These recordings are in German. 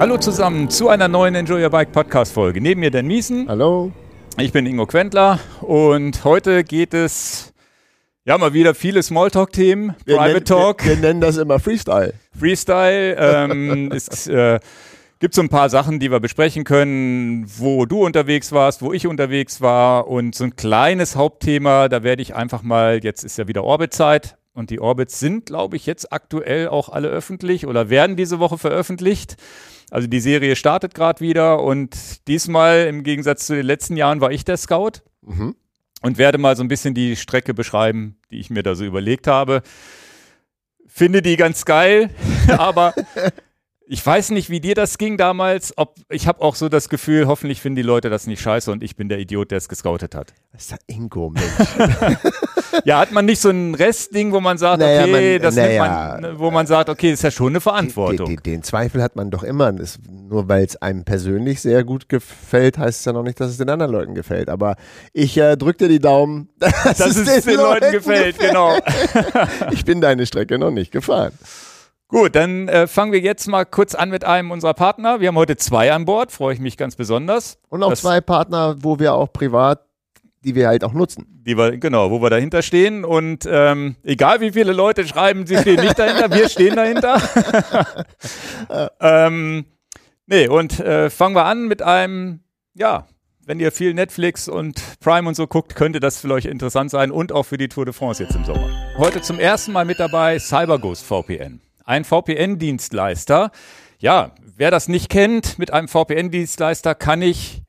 Hallo zusammen zu einer neuen Enjoy Your Bike Podcast Folge. Neben mir Dan Miesen. Hallo. Ich bin Ingo Quentler und heute geht es ja mal wieder viele Smalltalk-Themen, Private nennen, Talk. Wir, wir, nennen das immer Freestyle. Freestyle. Ähm, es äh, gibt so ein paar Sachen, die wir besprechen können, wo du unterwegs warst, wo ich unterwegs war und so ein kleines Hauptthema, da werde ich einfach mal, jetzt ist ja wieder Orbitzeit und die Orbits sind, glaube ich, jetzt aktuell auch alle öffentlich oder werden diese Woche veröffentlicht. Also die Serie startet gerade wieder und diesmal im Gegensatz zu den letzten Jahren war ich der Scout mhm. und werde mal so ein bisschen die Strecke beschreiben, die ich mir da so überlegt habe. Finde die ganz geil, aber ich weiß nicht, wie dir das ging damals. Ob, ich habe auch so das Gefühl, hoffentlich finden die Leute das nicht scheiße und ich bin der Idiot, der es gescoutet hat. Das ist der Ingo, Mensch. ja, hat man nicht so ein Restding, wo man sagt, naja, okay, man, das naja, man, wo man sagt, okay, das ist ja schon eine Verantwortung. Den, den, den Zweifel hat man doch immer. Das, nur weil es einem persönlich sehr gut gefällt, heißt es ja noch nicht, dass es den anderen Leuten gefällt. Aber ich äh, drück dir die Daumen, dass, dass es den, den Leuten, Leuten gefällt. gefällt. Genau. ich bin deine Strecke noch nicht gefahren. Gut, dann äh, fangen wir jetzt mal kurz an mit einem unserer Partner. Wir haben heute zwei an Bord, freue ich mich ganz besonders. Und auch zwei Partner, wo wir auch privat, die wir halt auch nutzen. Die wir, genau, wo wir dahinter stehen. Und ähm, egal wie viele Leute schreiben, sie stehen nicht dahinter, wir stehen dahinter. ähm, nee, und äh, fangen wir an mit einem, ja, wenn ihr viel Netflix und Prime und so guckt, könnte das für euch interessant sein und auch für die Tour de France jetzt im Sommer. Heute zum ersten Mal mit dabei CyberGhost VPN ein VPN-Dienstleister. Ja, wer das nicht kennt, mit einem VPN-Dienstleister kann ich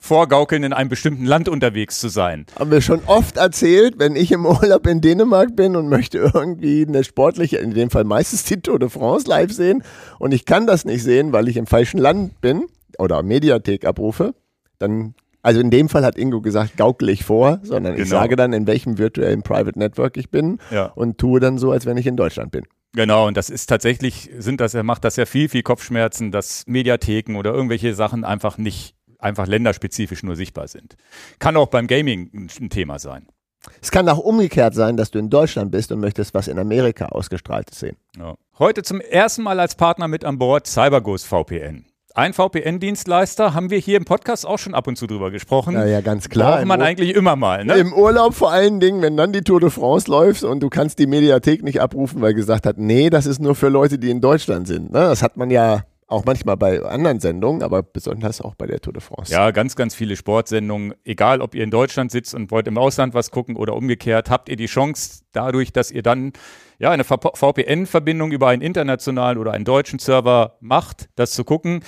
vorgaukeln, in einem bestimmten Land unterwegs zu sein. Haben wir schon oft erzählt, wenn ich im Urlaub in Dänemark bin und möchte irgendwie eine sportliche, in dem Fall meistens die Tour de France live sehen und ich kann das nicht sehen, weil ich im falschen Land bin oder Mediathek abrufe, dann also in dem Fall hat Ingo gesagt, gaukel ich vor, sondern genau. ich sage dann, in welchem virtuellen Private Network ich bin ja. und tue dann so, als wenn ich in Deutschland bin. Genau, und das ist tatsächlich, sind das, er macht das ja viel, viel Kopfschmerzen, dass Mediatheken oder irgendwelche Sachen einfach nicht, einfach länderspezifisch nur sichtbar sind. Kann auch beim Gaming ein Thema sein. Es kann auch umgekehrt sein, dass du in Deutschland bist und möchtest was in Amerika ausgestrahltes sehen. Ja. Heute zum ersten Mal als Partner mit an Bord CyberGhost VPN. Ein VPN-Dienstleister haben wir hier im Podcast auch schon ab und zu drüber gesprochen. Ja, ja, ganz klar. Braucht man eigentlich immer mal, ne? Im Urlaub vor allen Dingen, wenn dann die Tour de France läuft und du kannst die Mediathek nicht abrufen, weil gesagt hat, nee, das ist nur für Leute, die in Deutschland sind. Ne? Das hat man ja auch manchmal bei anderen Sendungen, aber besonders auch bei der Tour de France. Ja, ganz, ganz viele Sportsendungen. Egal, ob ihr in Deutschland sitzt und wollt im Ausland was gucken oder umgekehrt, habt ihr die Chance dadurch, dass ihr dann ja, eine VPN-Verbindung über einen internationalen oder einen deutschen Server macht, das zu gucken.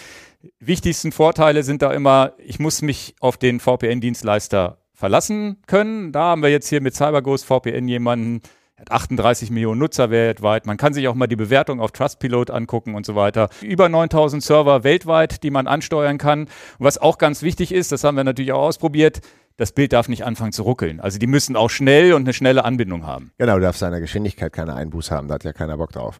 Wichtigsten Vorteile sind da immer, ich muss mich auf den VPN-Dienstleister verlassen können. Da haben wir jetzt hier mit CyberGhost VPN jemanden, hat 38 Millionen Nutzer weltweit. Man kann sich auch mal die Bewertung auf Trustpilot angucken und so weiter. Über 9000 Server weltweit, die man ansteuern kann. Und was auch ganz wichtig ist, das haben wir natürlich auch ausprobiert, das Bild darf nicht anfangen zu ruckeln. Also die müssen auch schnell und eine schnelle Anbindung haben. Genau, du darfst seiner Geschwindigkeit keine Einbuß haben, da hat ja keiner Bock drauf.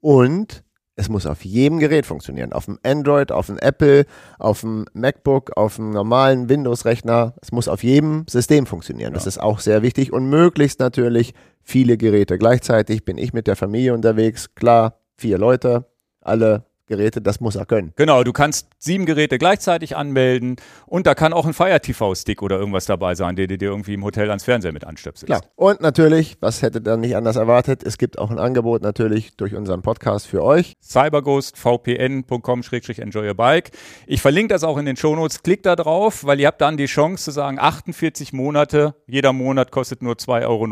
Und es muss auf jedem Gerät funktionieren. Auf dem Android, auf dem Apple, auf dem MacBook, auf dem normalen Windows-Rechner. Es muss auf jedem System funktionieren. Ja. Das ist auch sehr wichtig und möglichst natürlich viele Geräte gleichzeitig. Bin ich mit der Familie unterwegs? Klar, vier Leute, alle Geräte, das muss er können. Genau, du kannst sieben Geräte gleichzeitig anmelden und da kann auch ein Fire TV-Stick oder irgendwas dabei sein, der dir irgendwie im Hotel ans Fernseher mit anstöpselst. Klar. Und natürlich, was hätte dann nicht anders erwartet, es gibt auch ein Angebot natürlich durch unseren Podcast für euch. cyberghostvpn.com-enjoyyourbike. Ich verlinke das auch in den Shownotes. Klickt da drauf, weil ihr habt dann die Chance zu sagen, 48 Monate, jeder Monat kostet nur 2,03 Euro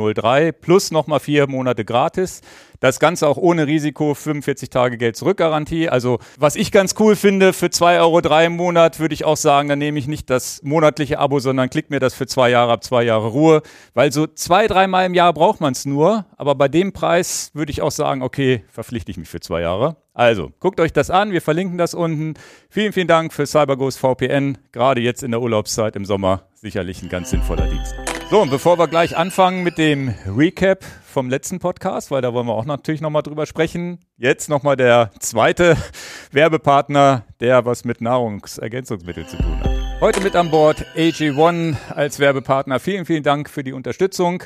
plus nochmal vier Monate gratis. Das Ganze auch ohne Risiko, 45 Tage Geld zurück Garantie. Also was ich ganz cool finde, für 2,03 Euro im Monat würde ich auch sagen, dann nehme ich nicht das monatliche Abo, sondern klick mir das für zwei Jahre ab, zwei Jahre Ruhe. Weil so zwei, dreimal im Jahr braucht man es nur. Aber bei dem Preis würde ich auch sagen, okay, verpflichte ich mich für zwei Jahre. Also, guckt euch das an, wir verlinken das unten. Vielen, vielen Dank für CyberGhost VPN, gerade jetzt in der Urlaubszeit im Sommer sicherlich ein ganz sinnvoller Dienst. So, und bevor wir gleich anfangen mit dem Recap vom letzten Podcast, weil da wollen wir auch natürlich nochmal drüber sprechen. Jetzt nochmal der zweite Werbepartner, der was mit Nahrungsergänzungsmitteln zu tun hat. Heute mit an Bord AG1 als Werbepartner. Vielen, vielen Dank für die Unterstützung.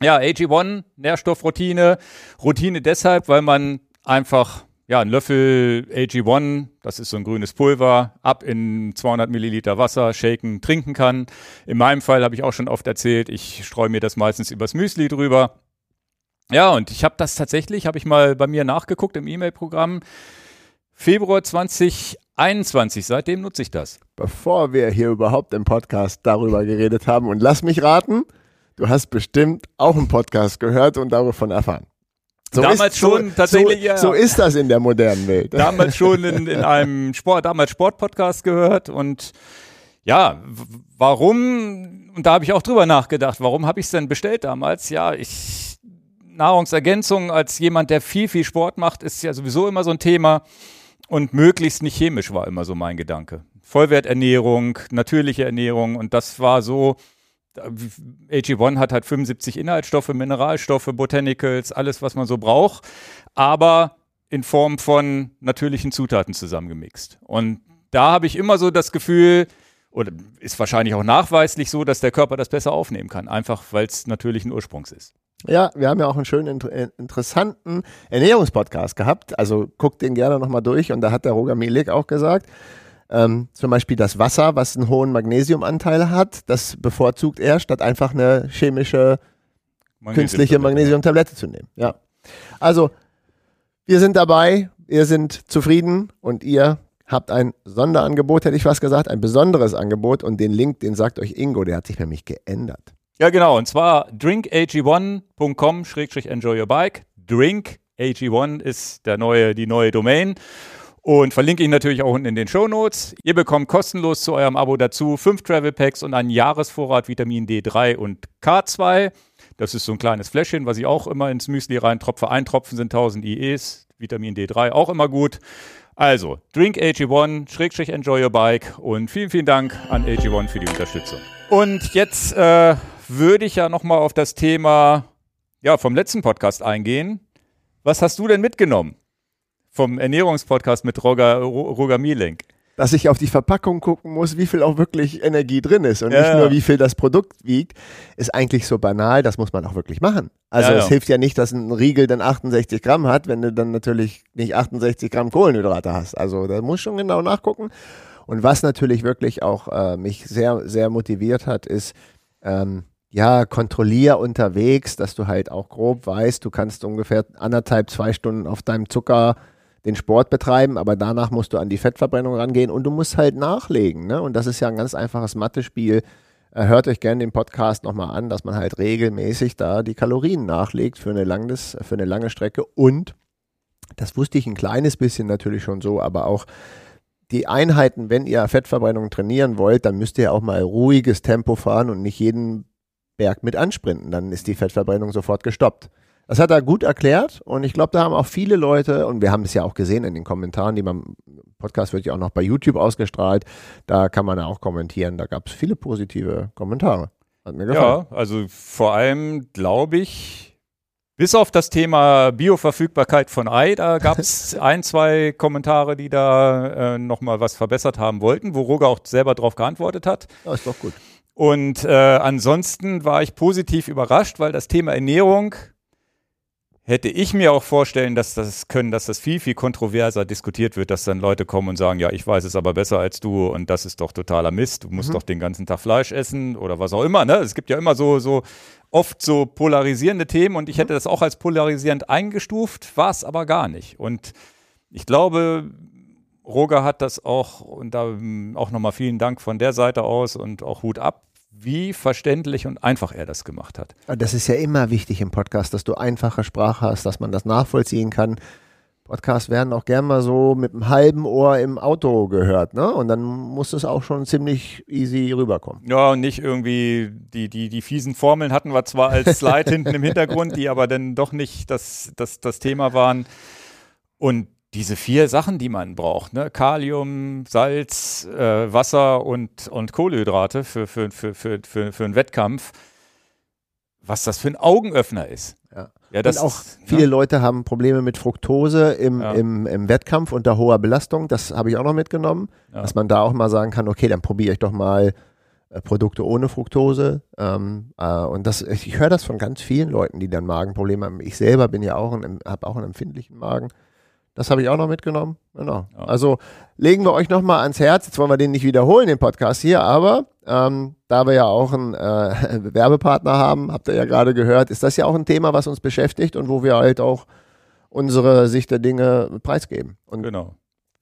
Ja, AG1, Nährstoffroutine. Routine deshalb, weil man einfach ja, ein Löffel AG1, das ist so ein grünes Pulver, ab in 200 Milliliter Wasser, shaken, trinken kann. In meinem Fall habe ich auch schon oft erzählt, ich streue mir das meistens übers Müsli drüber. Ja, und ich habe das tatsächlich, habe ich mal bei mir nachgeguckt im E-Mail-Programm. Februar 2021, seitdem nutze ich das. Bevor wir hier überhaupt im Podcast darüber geredet haben, und lass mich raten, du hast bestimmt auch einen Podcast gehört und davon erfahren. So damals ist, schon so, tatsächlich, so, ja. So ist das in der modernen Welt. Damals schon in, in einem Sport, damals Sportpodcast gehört und ja, warum, und da habe ich auch drüber nachgedacht, warum habe ich es denn bestellt damals? Ja, ich, Nahrungsergänzung als jemand, der viel, viel Sport macht, ist ja sowieso immer so ein Thema und möglichst nicht chemisch war immer so mein Gedanke. Vollwerternährung, natürliche Ernährung und das war so, AG1 hat halt 75 Inhaltsstoffe, Mineralstoffe, Botanicals, alles, was man so braucht, aber in Form von natürlichen Zutaten zusammengemixt. Und da habe ich immer so das Gefühl, oder ist wahrscheinlich auch nachweislich so, dass der Körper das besser aufnehmen kann, einfach weil es natürlichen Ursprungs ist. Ja, wir haben ja auch einen schönen, äh, interessanten Ernährungspodcast gehabt. Also guckt den gerne nochmal durch. Und da hat der Roger Milik auch gesagt, ähm, zum Beispiel das Wasser, was einen hohen Magnesiumanteil hat, das bevorzugt er, statt einfach eine chemische, Magnesium künstliche Magnesiumtablette zu nehmen. Ja. Also, wir sind dabei, wir sind zufrieden und ihr habt ein Sonderangebot, hätte ich fast gesagt, ein besonderes Angebot und den Link, den sagt euch Ingo, der hat sich nämlich geändert. Ja, genau, und zwar drinkag1.com-enjoy your bike. Drinkag1 ist der neue, die neue Domain und verlinke ich natürlich auch unten in den Show Notes. Ihr bekommt kostenlos zu eurem Abo dazu fünf Travel Packs und einen Jahresvorrat Vitamin D3 und K2. Das ist so ein kleines Fläschchen, was ich auch immer ins Müsli reintropfe. Ein Tropfen sind 1000 IEs, Vitamin D3 auch immer gut. Also, Drink AG1, Schrägstrich Enjoy Your Bike und vielen, vielen Dank an AG1 für die Unterstützung. Und jetzt äh, würde ich ja nochmal auf das Thema ja, vom letzten Podcast eingehen. Was hast du denn mitgenommen? Vom Ernährungspodcast mit Roger, Roger Mielenk. Dass ich auf die Verpackung gucken muss, wie viel auch wirklich Energie drin ist und ja, nicht nur, wie viel das Produkt wiegt, ist eigentlich so banal, das muss man auch wirklich machen. Also ja, es hilft ja nicht, dass ein Riegel dann 68 Gramm hat, wenn du dann natürlich nicht 68 Gramm Kohlenhydrate hast. Also da muss schon genau nachgucken. Und was natürlich wirklich auch äh, mich sehr, sehr motiviert hat, ist, ähm, ja, kontrollier unterwegs, dass du halt auch grob weißt, du kannst ungefähr anderthalb, zwei Stunden auf deinem Zucker den Sport betreiben, aber danach musst du an die Fettverbrennung rangehen und du musst halt nachlegen. Ne? Und das ist ja ein ganz einfaches Mathe-Spiel. Äh, hört euch gerne den Podcast nochmal an, dass man halt regelmäßig da die Kalorien nachlegt für eine, langes, für eine lange Strecke. Und das wusste ich ein kleines bisschen natürlich schon so, aber auch die Einheiten, wenn ihr Fettverbrennung trainieren wollt, dann müsst ihr auch mal ruhiges Tempo fahren und nicht jeden Berg mit ansprinten. Dann ist die Fettverbrennung sofort gestoppt. Das hat er gut erklärt und ich glaube, da haben auch viele Leute, und wir haben es ja auch gesehen in den Kommentaren, die man, Podcast wird ja auch noch bei YouTube ausgestrahlt, da kann man ja auch kommentieren, da gab es viele positive Kommentare. Hat mir gefallen. Ja, also vor allem glaube ich, bis auf das Thema Bioverfügbarkeit von Ei, da gab es ein, zwei Kommentare, die da äh, nochmal was verbessert haben wollten, wo Roger auch selber darauf geantwortet hat. Ja, ist doch gut. Und äh, ansonsten war ich positiv überrascht, weil das Thema Ernährung hätte ich mir auch vorstellen, dass das können, dass das viel, viel kontroverser diskutiert wird, dass dann Leute kommen und sagen, ja, ich weiß es aber besser als du und das ist doch totaler Mist, du musst mhm. doch den ganzen Tag Fleisch essen oder was auch immer. Ne? Es gibt ja immer so, so oft so polarisierende Themen und ich hätte das auch als polarisierend eingestuft, war es aber gar nicht. Und ich glaube, Roger hat das auch und da auch nochmal vielen Dank von der Seite aus und auch Hut ab wie verständlich und einfach er das gemacht hat. Das ist ja immer wichtig im Podcast, dass du einfache Sprache hast, dass man das nachvollziehen kann. Podcasts werden auch gern mal so mit einem halben Ohr im Auto gehört, ne? Und dann muss es auch schon ziemlich easy rüberkommen. Ja, und nicht irgendwie die, die, die fiesen Formeln hatten wir zwar als Slide hinten im Hintergrund, die aber dann doch nicht das, das, das Thema waren. Und diese vier Sachen, die man braucht, ne? Kalium, Salz, äh, Wasser und, und Kohlenhydrate für, für, für, für, für, für einen Wettkampf, was das für ein Augenöffner ist. Ja. Ja, und auch ist, viele ja. Leute haben Probleme mit Fructose im, ja. im, im Wettkampf unter hoher Belastung. Das habe ich auch noch mitgenommen, dass man da auch mal sagen kann, okay, dann probiere ich doch mal äh, Produkte ohne Fructose. Ähm, äh, und das, ich höre das von ganz vielen Leuten, die dann Magenprobleme haben. Ich selber bin ja auch, habe auch einen empfindlichen Magen. Das habe ich auch noch mitgenommen. Genau. Ja. Also legen wir euch nochmal ans Herz. Jetzt wollen wir den nicht wiederholen, den Podcast hier, aber ähm, da wir ja auch einen äh, Werbepartner haben, habt ihr ja gerade gehört, ist das ja auch ein Thema, was uns beschäftigt und wo wir halt auch unsere Sicht der Dinge preisgeben. Und genau.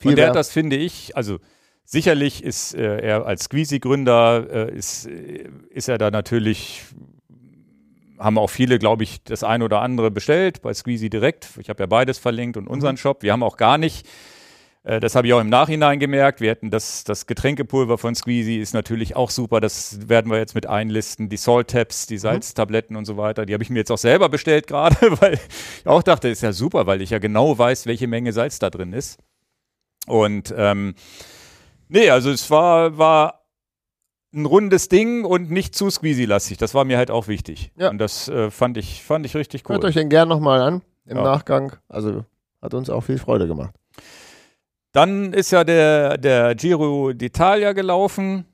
Und der hat das, finde ich, also sicherlich ist äh, er als Squeezie-Gründer, äh, ist, äh, ist er da natürlich haben auch viele, glaube ich, das eine oder andere bestellt bei Squeezie direkt. Ich habe ja beides verlinkt und unseren mhm. Shop. Wir haben auch gar nicht, äh, das habe ich auch im Nachhinein gemerkt, wir hätten das, das Getränkepulver von Squeezie ist natürlich auch super. Das werden wir jetzt mit einlisten. Die Salt Tabs, die mhm. Salztabletten und so weiter, die habe ich mir jetzt auch selber bestellt gerade, weil ich auch dachte, ist ja super, weil ich ja genau weiß, welche Menge Salz da drin ist. Und ähm, nee, also es war, war ein rundes Ding und nicht zu squeezy-lastig. Das war mir halt auch wichtig. Ja. Und das äh, fand, ich, fand ich richtig cool. Hört euch den gern nochmal an im ja. Nachgang. Also hat uns auch viel Freude gemacht. Dann ist ja der, der Giro d'Italia gelaufen.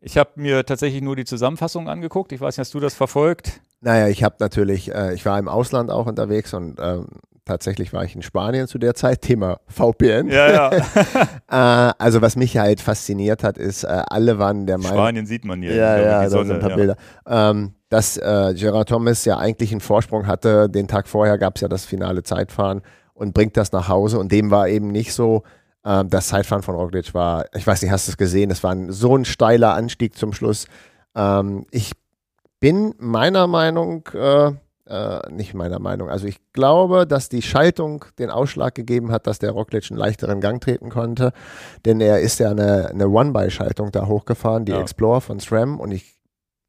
Ich habe mir tatsächlich nur die Zusammenfassung angeguckt. Ich weiß nicht, hast du das verfolgt? Naja, ich habe natürlich, äh, ich war im Ausland auch unterwegs und ähm, tatsächlich war ich in Spanien zu der Zeit, Thema VPN. Ja, ja. äh, also was mich halt fasziniert hat, ist, äh, alle waren der Meinung. Spanien sieht man hier. Ja, ja, da sind ein paar ja. Bilder. Ähm, dass äh, Gerard Thomas ja eigentlich einen Vorsprung hatte. Den Tag vorher gab es ja das finale Zeitfahren und bringt das nach Hause. Und dem war eben nicht so. Ähm, das Zeitfahren von Roglic war, ich weiß nicht, hast du es gesehen? Es war ein, so ein steiler Anstieg zum Schluss. Ähm, ich bin meiner Meinung äh, äh, nicht meiner Meinung. Also ich glaube, dass die Schaltung den Ausschlag gegeben hat, dass der Roglic einen leichteren Gang treten konnte, denn er ist ja eine, eine One-by-Schaltung da hochgefahren, die ja. Explorer von SRAM und ich,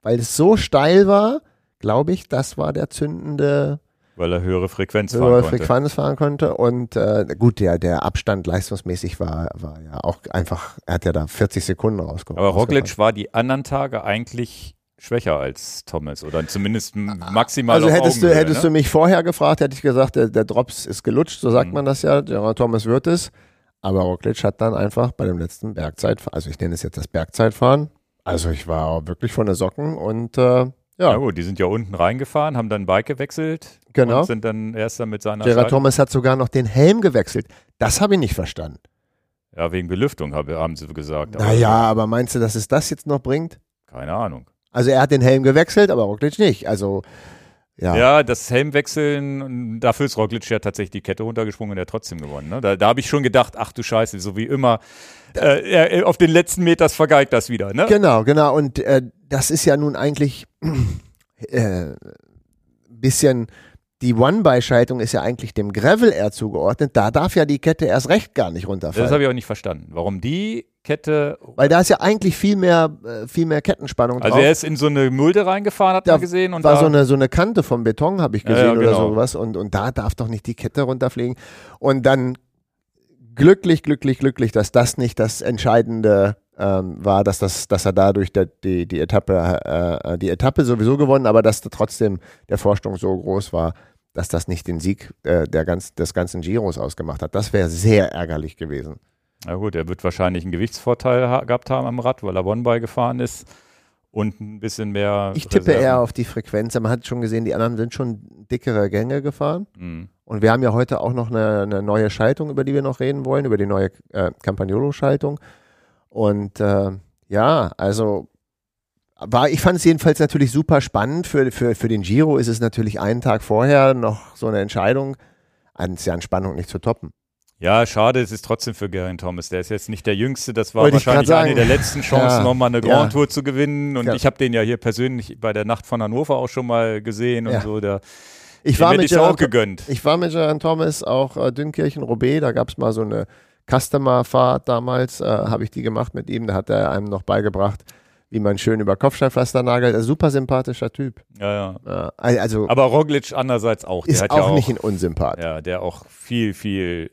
weil es so steil war, glaube ich, das war der zündende weil er höhere Frequenz höhere fahren konnte. Frequenz fahren konnte. Und äh, gut, der, der Abstand leistungsmäßig war, war ja auch einfach, er hat ja da 40 Sekunden rausgeholt. Aber Roglic war die anderen Tage eigentlich schwächer als Thomas oder zumindest maximal. Also hättest, du, hättest ne? du mich vorher gefragt, hätte ich gesagt, der, der Drops ist gelutscht, so sagt mhm. man das ja. Der Thomas wird es. Aber Roglic hat dann einfach bei dem letzten Bergzeitfahren, also ich nenne es jetzt das Bergzeitfahren, also ich war wirklich von der Socken und äh, ja. Ja gut, die sind ja unten reingefahren, haben dann Bike gewechselt genau. und sind dann erst dann mit seiner Gerard Thomas hat sogar noch den Helm gewechselt. Das habe ich nicht verstanden. Ja, wegen Belüftung haben sie gesagt. Naja, aber meinst du, dass es das jetzt noch bringt? Keine Ahnung. Also er hat den Helm gewechselt, aber Roglic nicht. Also ja. ja, das Helmwechseln, dafür ist Roglic ja tatsächlich die Kette runtergesprungen und er hat trotzdem gewonnen. Ne? Da, da habe ich schon gedacht, ach du Scheiße, so wie immer, äh, er, auf den letzten Meters vergeigt das wieder. Ne? Genau, genau. Und äh, das ist ja nun eigentlich äh, bisschen die One-by-Schaltung ist ja eigentlich dem Gravel eher zugeordnet. Da darf ja die Kette erst recht gar nicht runterfallen. Das habe ich auch nicht verstanden. Warum die Kette. Weil da ist ja eigentlich viel mehr, äh, viel mehr Kettenspannung also drauf. Also er ist in so eine Mulde reingefahren, hat da man gesehen. Und war da so eine, so eine Kante vom Beton, habe ich gesehen ja, ja, genau. oder sowas. Und, und da darf doch nicht die Kette runterfliegen. Und dann glücklich, glücklich, glücklich, dass das nicht das Entscheidende ähm, war, dass, das, dass er dadurch der, die, die, Etappe, äh, die Etappe sowieso gewonnen, aber dass da trotzdem der Vorsprung so groß war, dass das nicht den Sieg äh, der ganz, des ganzen Giros ausgemacht hat. Das wäre sehr ärgerlich gewesen. Na gut, er wird wahrscheinlich einen Gewichtsvorteil ha gehabt haben am Rad, weil er One-By gefahren ist und ein bisschen mehr. Ich tippe Reserven. eher auf die Frequenz. Man hat schon gesehen, die anderen sind schon dickere Gänge gefahren. Mhm. Und wir haben ja heute auch noch eine, eine, neue Schaltung, über die wir noch reden wollen, über die neue äh, Campagnolo-Schaltung. Und äh, ja, also war, ich fand es jedenfalls natürlich super spannend. Für, für, für den Giro ist es natürlich einen Tag vorher noch so eine Entscheidung. Ist ja an Spannung nicht zu toppen. Ja, schade, es ist trotzdem für Geraint Thomas. Der ist jetzt nicht der Jüngste. Das war Wollte wahrscheinlich eine der letzten Chancen, ja, nochmal eine Grand ja. Tour zu gewinnen. Und ja. ich habe den ja hier persönlich bei der Nacht von Hannover auch schon mal gesehen und so. Der, ich war, mit auch gegönnt. ich war mit Geraint Thomas auch äh, Dünnkirchen-Roubaix. Da gab es mal so eine Customer-Fahrt damals. Äh, habe ich die gemacht mit ihm. Da hat er einem noch beigebracht, wie man schön über Kopfsteinpflaster nagelt. Ein super sympathischer Typ. Ja, ja. Also, Aber Roglic andererseits auch. Der ist auch, ja auch nicht ein Unsympath. Ja, der auch viel, viel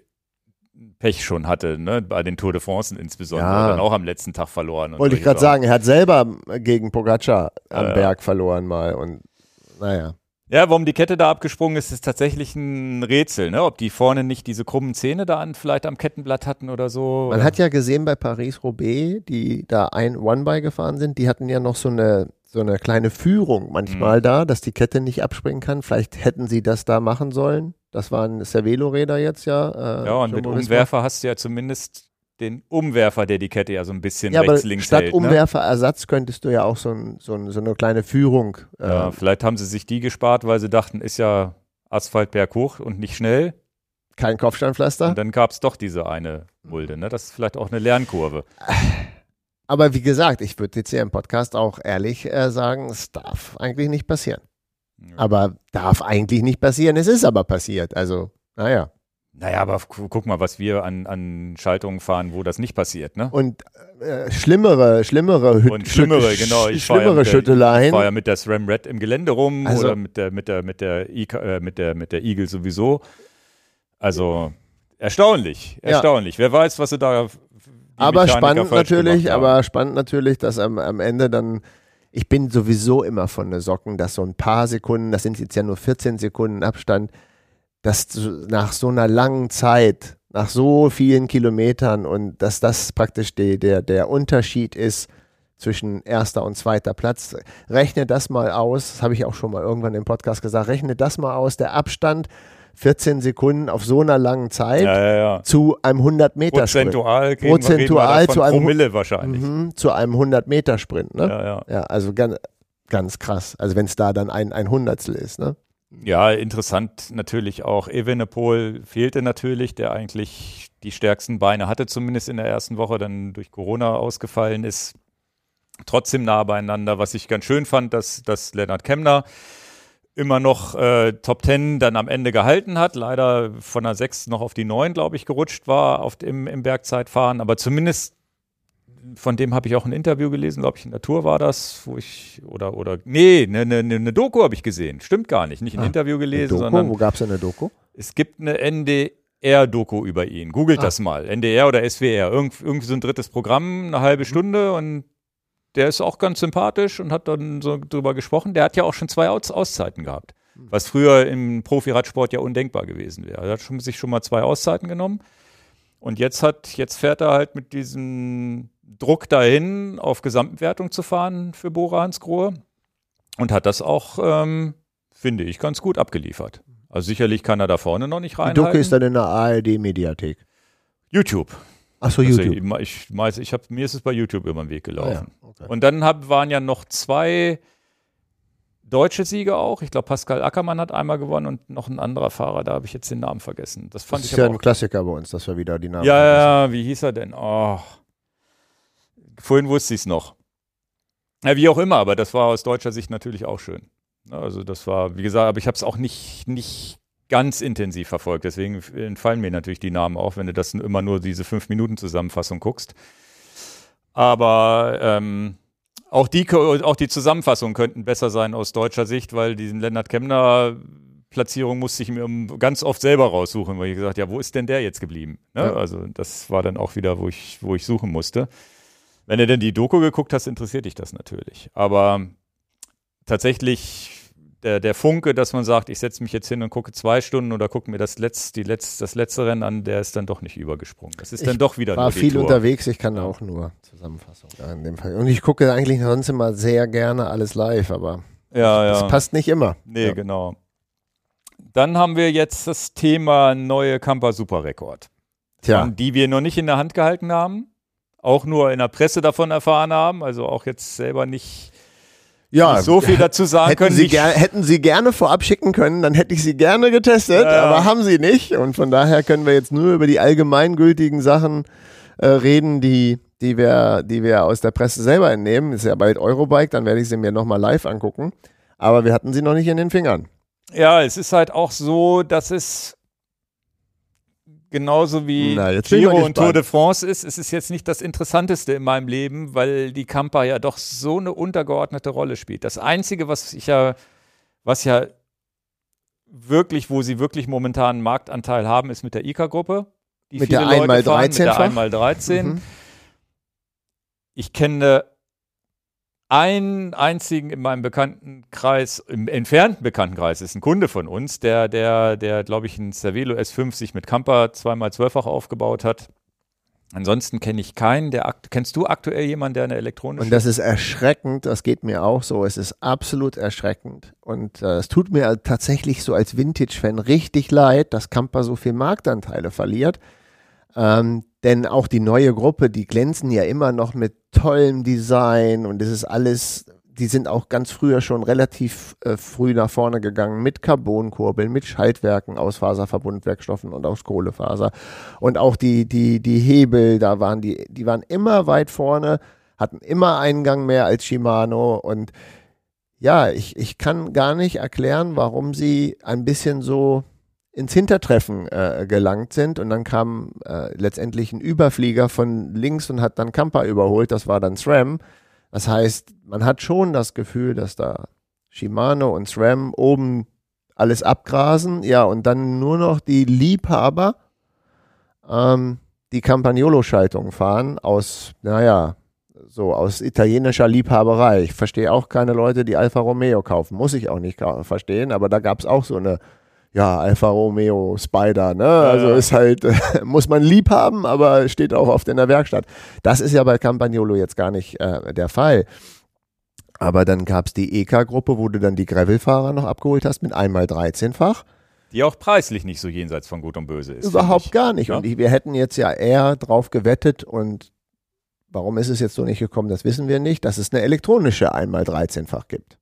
Pech schon hatte, ne? bei den Tour de France insbesondere, ja. dann auch am letzten Tag verloren. Wollte ich gerade sagen, er hat selber gegen Pogacar am ja, Berg verloren mal und naja. Ja, warum die Kette da abgesprungen ist, ist tatsächlich ein Rätsel, ne? Ob die vorne nicht diese krummen Zähne da an, vielleicht am Kettenblatt hatten oder so. Man oder? hat ja gesehen bei Paris-Roubaix, die da ein One-By gefahren sind, die hatten ja noch so eine, so eine kleine Führung Mhm. manchmal da, dass die Kette nicht abspringen kann. Vielleicht hätten sie das da machen sollen. Das waren Cervelo-Räder jetzt ja. Äh, Ja, und mit. Umwerfer hast du ja zumindest den Umwerfer, der die Kette ja so ein bisschen Ja, rechts, links statt hält. Ne? Umwerferersatz könntest du ja auch so, ein, so, ein, so eine kleine Führung. Äh, Ja, vielleicht haben sie sich die gespart, weil sie dachten, ist ja Asphalt berghoch und nicht schnell. Kein Kopfsteinpflaster. Und dann gab es doch diese eine Mulde. Ne? Das ist vielleicht auch eine Lernkurve. Aber wie gesagt, ich würde jetzt hier im Podcast auch ehrlich äh, sagen, es darf eigentlich nicht passieren. Aber darf eigentlich nicht passieren. Es ist aber passiert. Also, naja. Naja, aber gu- guck mal, was wir an, an Schaltungen fahren, wo das nicht passiert. Ne? Und äh, schlimmere, schlimmere Hüt Und schlimmere, Schütt- genau. Ich ja schlimmere der- Schütteleien. Ich fahre ja mit der SRAM Red im Gelände rum Also- oder mit der, mit der, mit der, IK, äh, mit der, mit der Eagle sowieso. Also erstaunlich, Ja. erstaunlich. Wer weiß, was sie da. aber Mechaniker spannend natürlich, aber spannend natürlich, dass am, am Ende dann, ich bin sowieso immer von der Socken, dass so ein paar Sekunden, das sind jetzt ja nur 14 Sekunden Abstand, dass nach so einer langen Zeit, nach so vielen Kilometern und dass das praktisch die, der, der Unterschied ist zwischen erster und zweiter Platz. Rechne das mal aus, das habe ich auch schon mal irgendwann im Podcast gesagt, rechne das mal aus, der Abstand 14 Sekunden auf so einer langen Zeit Ja, ja, ja. zu einem 100 Meter Sprint. Prozentual, Prozentual zu einem- Promille wahrscheinlich. Mhm, zu einem 100-Meter-Sprint. Ne? Ja, ja. Ja, also ganz, ganz krass. Also wenn es da dann ein, ein Hundertstel ist. Ne? Ja, interessant natürlich auch. Evenepoel fehlte natürlich, der eigentlich die stärksten Beine hatte, zumindest in der ersten Woche, dann durch Corona ausgefallen ist. Trotzdem nah beieinander, was ich ganz schön fand, dass, dass Lennart Kemner immer noch äh, Top 10 dann am Ende gehalten hat. Leider von der 6 noch auf die 9, glaube ich, gerutscht war auf, im, im Bergzeitfahren. Aber zumindest von dem habe ich auch ein Interview gelesen, glaube ich, in Tour war das, wo ich, oder, oder, nee, eine ne, ne, ne Doku habe ich gesehen. Stimmt gar nicht. Nicht ein Ah, Interview gelesen, Doku? sondern Wo gab es eine Doku? es gibt eine NDR-Doku über ihn. Googelt Ah. das mal. NDR oder SWR. Irgend, irgendwie so ein drittes Programm, eine halbe Stunde und der ist auch ganz sympathisch und hat dann so drüber gesprochen. Der hat ja auch schon zwei Aus Auszeiten gehabt. Was früher im Profiradsport ja undenkbar gewesen wäre. Er hat schon, sich schon mal zwei Auszeiten genommen. Und jetzt hat, jetzt fährt er halt mit diesem Druck dahin, auf Gesamtwertung zu fahren für Bora Hansgrohe. Und hat das auch, ähm, finde ich, ganz gut abgeliefert. Also sicherlich kann er da vorne noch nicht Die reinhalten. Doku ist dann in der ARD-Mediathek. YouTube. Achso, Also YouTube. ich, ich, weiß, ich hab, mir ist es bei YouTube über den Weg Ah, gelaufen. ja. okay. Und dann hab, waren ja noch zwei deutsche Siege auch. Ich glaube, Pascal Ackermann hat einmal gewonnen und noch ein anderer Fahrer, da habe ich jetzt den Namen vergessen. Das fand Das ich ist ja ein. Klassiker bei uns, dass wir wieder die Namen ja, ja, wie hieß er denn? Oh. Vorhin wusste ich es noch. Ja, wie auch immer, aber das war aus deutscher Sicht natürlich auch schön. Also das war, wie gesagt, aber ich habe es auch nicht, nicht ganz intensiv verfolgt. Deswegen entfallen mir natürlich die Namen auch, wenn du das immer nur diese fünf Minuten Zusammenfassung guckst. Aber ähm, auch die, auch die Zusammenfassungen könnten besser sein aus deutscher Sicht, weil diesen Lennart Kemner Platzierung musste ich mir ganz oft selber raussuchen, weil ich gesagt, ja, wo ist denn der jetzt geblieben? Ne? Ja. Also das war dann auch wieder, wo ich, wo ich suchen musste. Wenn du denn die Doku geguckt hast, interessiert dich das natürlich. Aber tatsächlich der, der Funke, dass man sagt, ich setze mich jetzt hin und gucke zwei Stunden oder gucke mir das, Letz, die Letz, das letzte Rennen an, der ist dann doch nicht übergesprungen. Das ist Ich dann doch wieder War viel Tour. unterwegs, ich kann auch nur Zusammenfassung in dem Fall. Und ich gucke eigentlich sonst immer sehr gerne alles live, aber Ja, das ja. passt nicht immer. Nee, ja. genau. Dann haben wir jetzt das Thema neue Camper Superrekord. Tja, die wir noch nicht in der Hand gehalten haben, auch nur in der Presse davon erfahren haben, also auch jetzt selber nicht, ja so viel dazu sagen hätten können. Sie, ger hätten Sie gerne vorab schicken können, dann hätte ich Sie gerne getestet, ja. aber haben Sie nicht. Und von daher können wir jetzt nur über die allgemeingültigen Sachen äh, reden, die, die, wir, die wir aus der Presse selber entnehmen. Ist ja bald Eurobike, dann werde ich sie mir nochmal live angucken. Aber wir hatten sie noch nicht in den Fingern. Ja, es ist halt auch so, dass es genauso wie Na, Giro und. Tour de France ist, es ist jetzt nicht das Interessanteste in meinem Leben, weil die Camper ja doch so eine untergeordnete Rolle spielt. Das Einzige, was ich ja, was ja wirklich, wo sie wirklich momentan einen Marktanteil haben, ist mit der ICA-Gruppe. Mit viele der Leute einmal fahren, mit der 13-fach? einmal 13. Mhm. Ich kenne einen einzigen in meinem Bekanntenkreis, im entfernten Bekanntenkreis, ist ein Kunde von uns, der, der, der glaube ich, ein Cervelo S5 sich mit Camper zweimal zwölffach aufgebaut hat. Ansonsten kenne ich keinen, der kennst du aktuell jemanden, der eine elektronische Und das ist erschreckend, das geht mir auch so. Es ist absolut erschreckend. Und äh, es tut mir tatsächlich so als Vintage-Fan richtig leid, dass Camper so viel Marktanteile verliert. Ähm, denn auch die neue Gruppe, die glänzen ja immer noch mit tollem Design und es ist alles die sind auch ganz früher schon relativ äh, früh nach vorne gegangen mit Carbonkurbeln, mit Schaltwerken aus Faserverbundwerkstoffen und aus Kohlefaser. Und auch die, die, die Hebel, da waren die, die waren immer weit vorne, hatten immer einen Gang mehr als Shimano und ja, ich, ich kann gar nicht erklären, warum sie ein bisschen so ins Hintertreffen äh, gelangt sind und dann kam äh, letztendlich ein Überflieger von links und hat dann Kampa überholt, das war dann SRAM das heißt, man hat schon das Gefühl, dass da Shimano und SRAM oben alles abgrasen, ja, und dann nur noch die Liebhaber ähm, die Campagnolo-Schaltung fahren aus, naja, so aus italienischer Liebhaberei. Ich verstehe auch keine Leute, die Alfa Romeo kaufen. Muss ich auch nicht verstehen, aber da gab es auch so eine ja, Alfa Romeo Spider, ne? Ja, also ja. ist halt, muss man lieb haben, aber steht auch oft in der Werkstatt. Das ist ja bei Campagnolo jetzt gar nicht äh, der Fall. Aber dann gab es die EK-Gruppe, wo du dann die Gravelfahrer noch abgeholt hast mit einmal 13-fach. Die auch preislich nicht so jenseits von Gut und Böse ist. Überhaupt gar nicht. Ja? Und ich, wir hätten jetzt ja eher drauf gewettet und warum ist es jetzt so nicht gekommen, das wissen wir nicht, dass es eine elektronische einmal 13-fach gibt.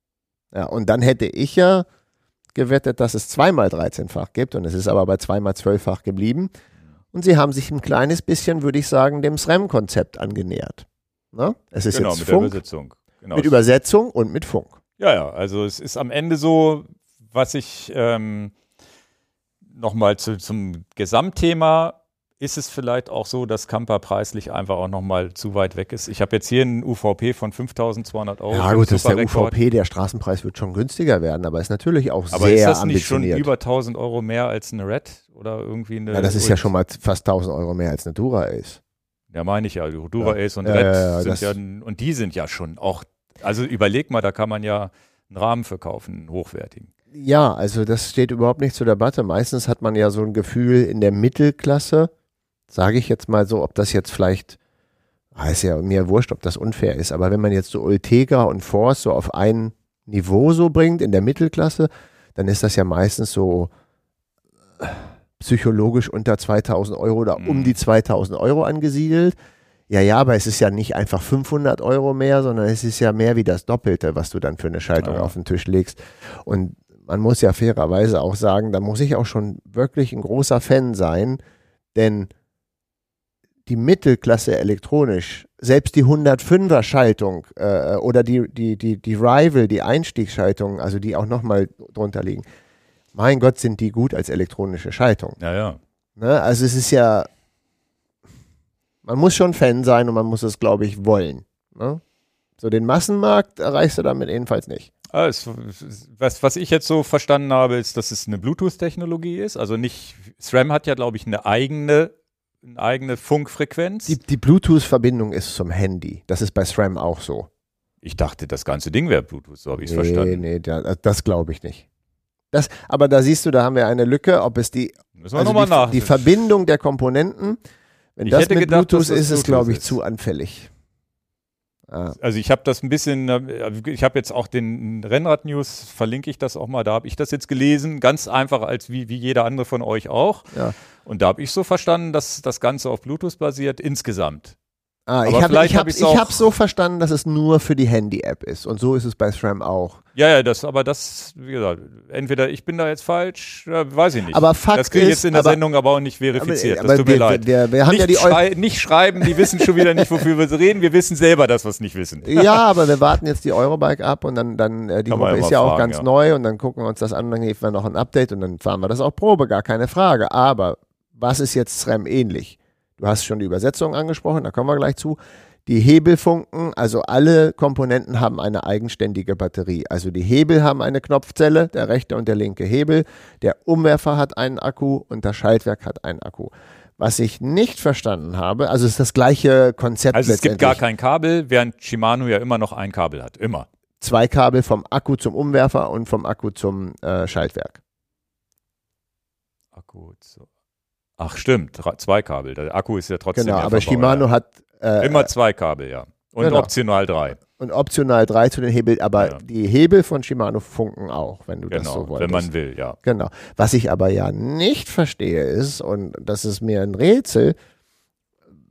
Ja, und dann hätte ich ja gewettet, dass es zweimal 13-fach gibt und es ist aber bei zweimal 12-fach geblieben. Und sie haben sich ein kleines bisschen, würde ich sagen, dem SRAM-Konzept angenähert. Ne? Es ist genau, jetzt mit Funk, Übersetzung. Genau. Mit Übersetzung und mit Funk. Ja, ja, also es ist am Ende so, was ich ähm, nochmal zu, zum Gesamtthema ist es vielleicht auch so, dass Camper preislich einfach auch nochmal zu weit weg ist? Ich habe jetzt hier einen UVP von 5200 Euro. Ja gut, das ist der UVP, der Straßenpreis wird schon günstiger werden, aber ist natürlich auch aber sehr ist das nicht ambitioniert. schon über 1000 Euro mehr als eine Red oder irgendwie eine? Ja, das ist ja schon mal fast 1000 Euro mehr als eine Dura Ace. Ja, meine ich ja. Dura Ja. Ace und Ja, Red ja, sind ja, und die sind ja schon auch, also überleg mal, da kann man ja einen Rahmen verkaufen, einen hochwertigen. Ja, also das steht überhaupt nicht zur Debatte. Meistens hat man ja so ein Gefühl in der Mittelklasse, sage ich jetzt mal so, ob das jetzt vielleicht, ah, ist ja mir wurscht, ob das unfair ist, aber wenn man jetzt so Ultegra und Force so auf ein Niveau so bringt in der Mittelklasse, dann ist das ja meistens so äh, psychologisch unter 2000 Euro oder um Mhm. die 2000 Euro angesiedelt. Ja, ja, aber es ist ja nicht einfach 500 Euro mehr, sondern es ist ja mehr wie das Doppelte, was du dann für eine Schaltung Ja. auf den Tisch legst. Und man muss ja fairerweise auch sagen, da muss ich auch schon wirklich ein großer Fan sein, denn die Mittelklasse elektronisch, selbst die 105er Schaltung äh, oder die, die, die, die Rival, die Einstiegsschaltung, also die auch nochmal drunter liegen, mein Gott, sind die gut als elektronische Schaltung. Ja, ja. Ne? Also es ist ja, man muss schon Fan sein und man muss es, glaube ich, wollen. Ne? So den Massenmarkt erreichst du damit jedenfalls nicht. Ah, es- Was, was ich jetzt so verstanden habe, ist, dass es eine Bluetooth-Technologie ist. Also nicht, SRAM hat ja, glaube ich, eine eigene, eine eigene Funkfrequenz. Die, die Bluetooth-Verbindung ist zum Handy. Das ist bei SRAM auch so. ich dachte, das ganze Ding wäre Bluetooth, so habe ich es nee, verstanden. nee, da, das glaube ich nicht. Das, aber da siehst du, da haben wir eine Lücke, ob es die, also die, die Verbindung der Komponenten, wenn Ich das mit gedacht, Bluetooth das ist, ist Bluetooth glaube ich ist. zu anfällig. Ah, Also ich habe das ein bisschen, äh, ich habe jetzt auch den Rennrad-News, verlinke ich das auch mal, da habe ich das jetzt gelesen, ganz einfach als wie, wie jeder andere von euch auch. Ja. Und da habe ich so verstanden, dass das Ganze auf Bluetooth basiert insgesamt. Ah, ich Aber habe ich hab ich auch- hab so verstanden, dass es nur für die Handy-App ist. Und so ist es bei SRAM auch. Ja, ja, das, aber das, wie gesagt, entweder ich bin da jetzt falsch, äh, weiß ich nicht. Aber Fakt das kriege ich jetzt in der aber- Sendung aber auch nicht verifiziert. aber das tut mir wir, leid. Wir, wir haben nicht, ja schrei nicht schreiben, die wissen schon wieder nicht, wofür wir reden. Wir wissen selber das, was nicht wissen. Ja, aber wir warten jetzt die Eurobike ab und dann, dann äh, die Kann Gruppe ist ja auch fragen, ganz ja. neu und dann gucken wir uns das an, dann geben wir noch ein Update und dann fahren wir das auch Probe, gar keine Frage. Aber was ist jetzt SRAM ähnlich? Du hast schon die Übersetzung angesprochen, da kommen wir gleich zu. Die Hebelfunken, also alle Komponenten haben eine eigenständige Batterie. Also die Hebel haben eine Knopfzelle, der rechte und der linke Hebel. Der Umwerfer hat einen Akku und das Schaltwerk hat einen Akku. Was ich nicht verstanden habe, also es ist das gleiche Konzept Also es gibt gar kein Kabel, während Shimano ja immer noch ein Kabel hat. Immer. zwei Kabel vom Akku zum Umwerfer und vom Akku zum äh, Schaltwerk. Akku. So. Ach stimmt, zwei Kabel. Der Akku ist ja trotzdem Genau, aber Shimano ja. hat äh, immer zwei Kabel, ja. Und Genau. optional drei. und optional drei zu den Hebel, aber Ja. die Hebel von Shimano funken auch, wenn du das Genau, so wolltest. wenn man will, ja. Genau. Was ich aber ja nicht verstehe ist, und das ist mir ein Rätsel,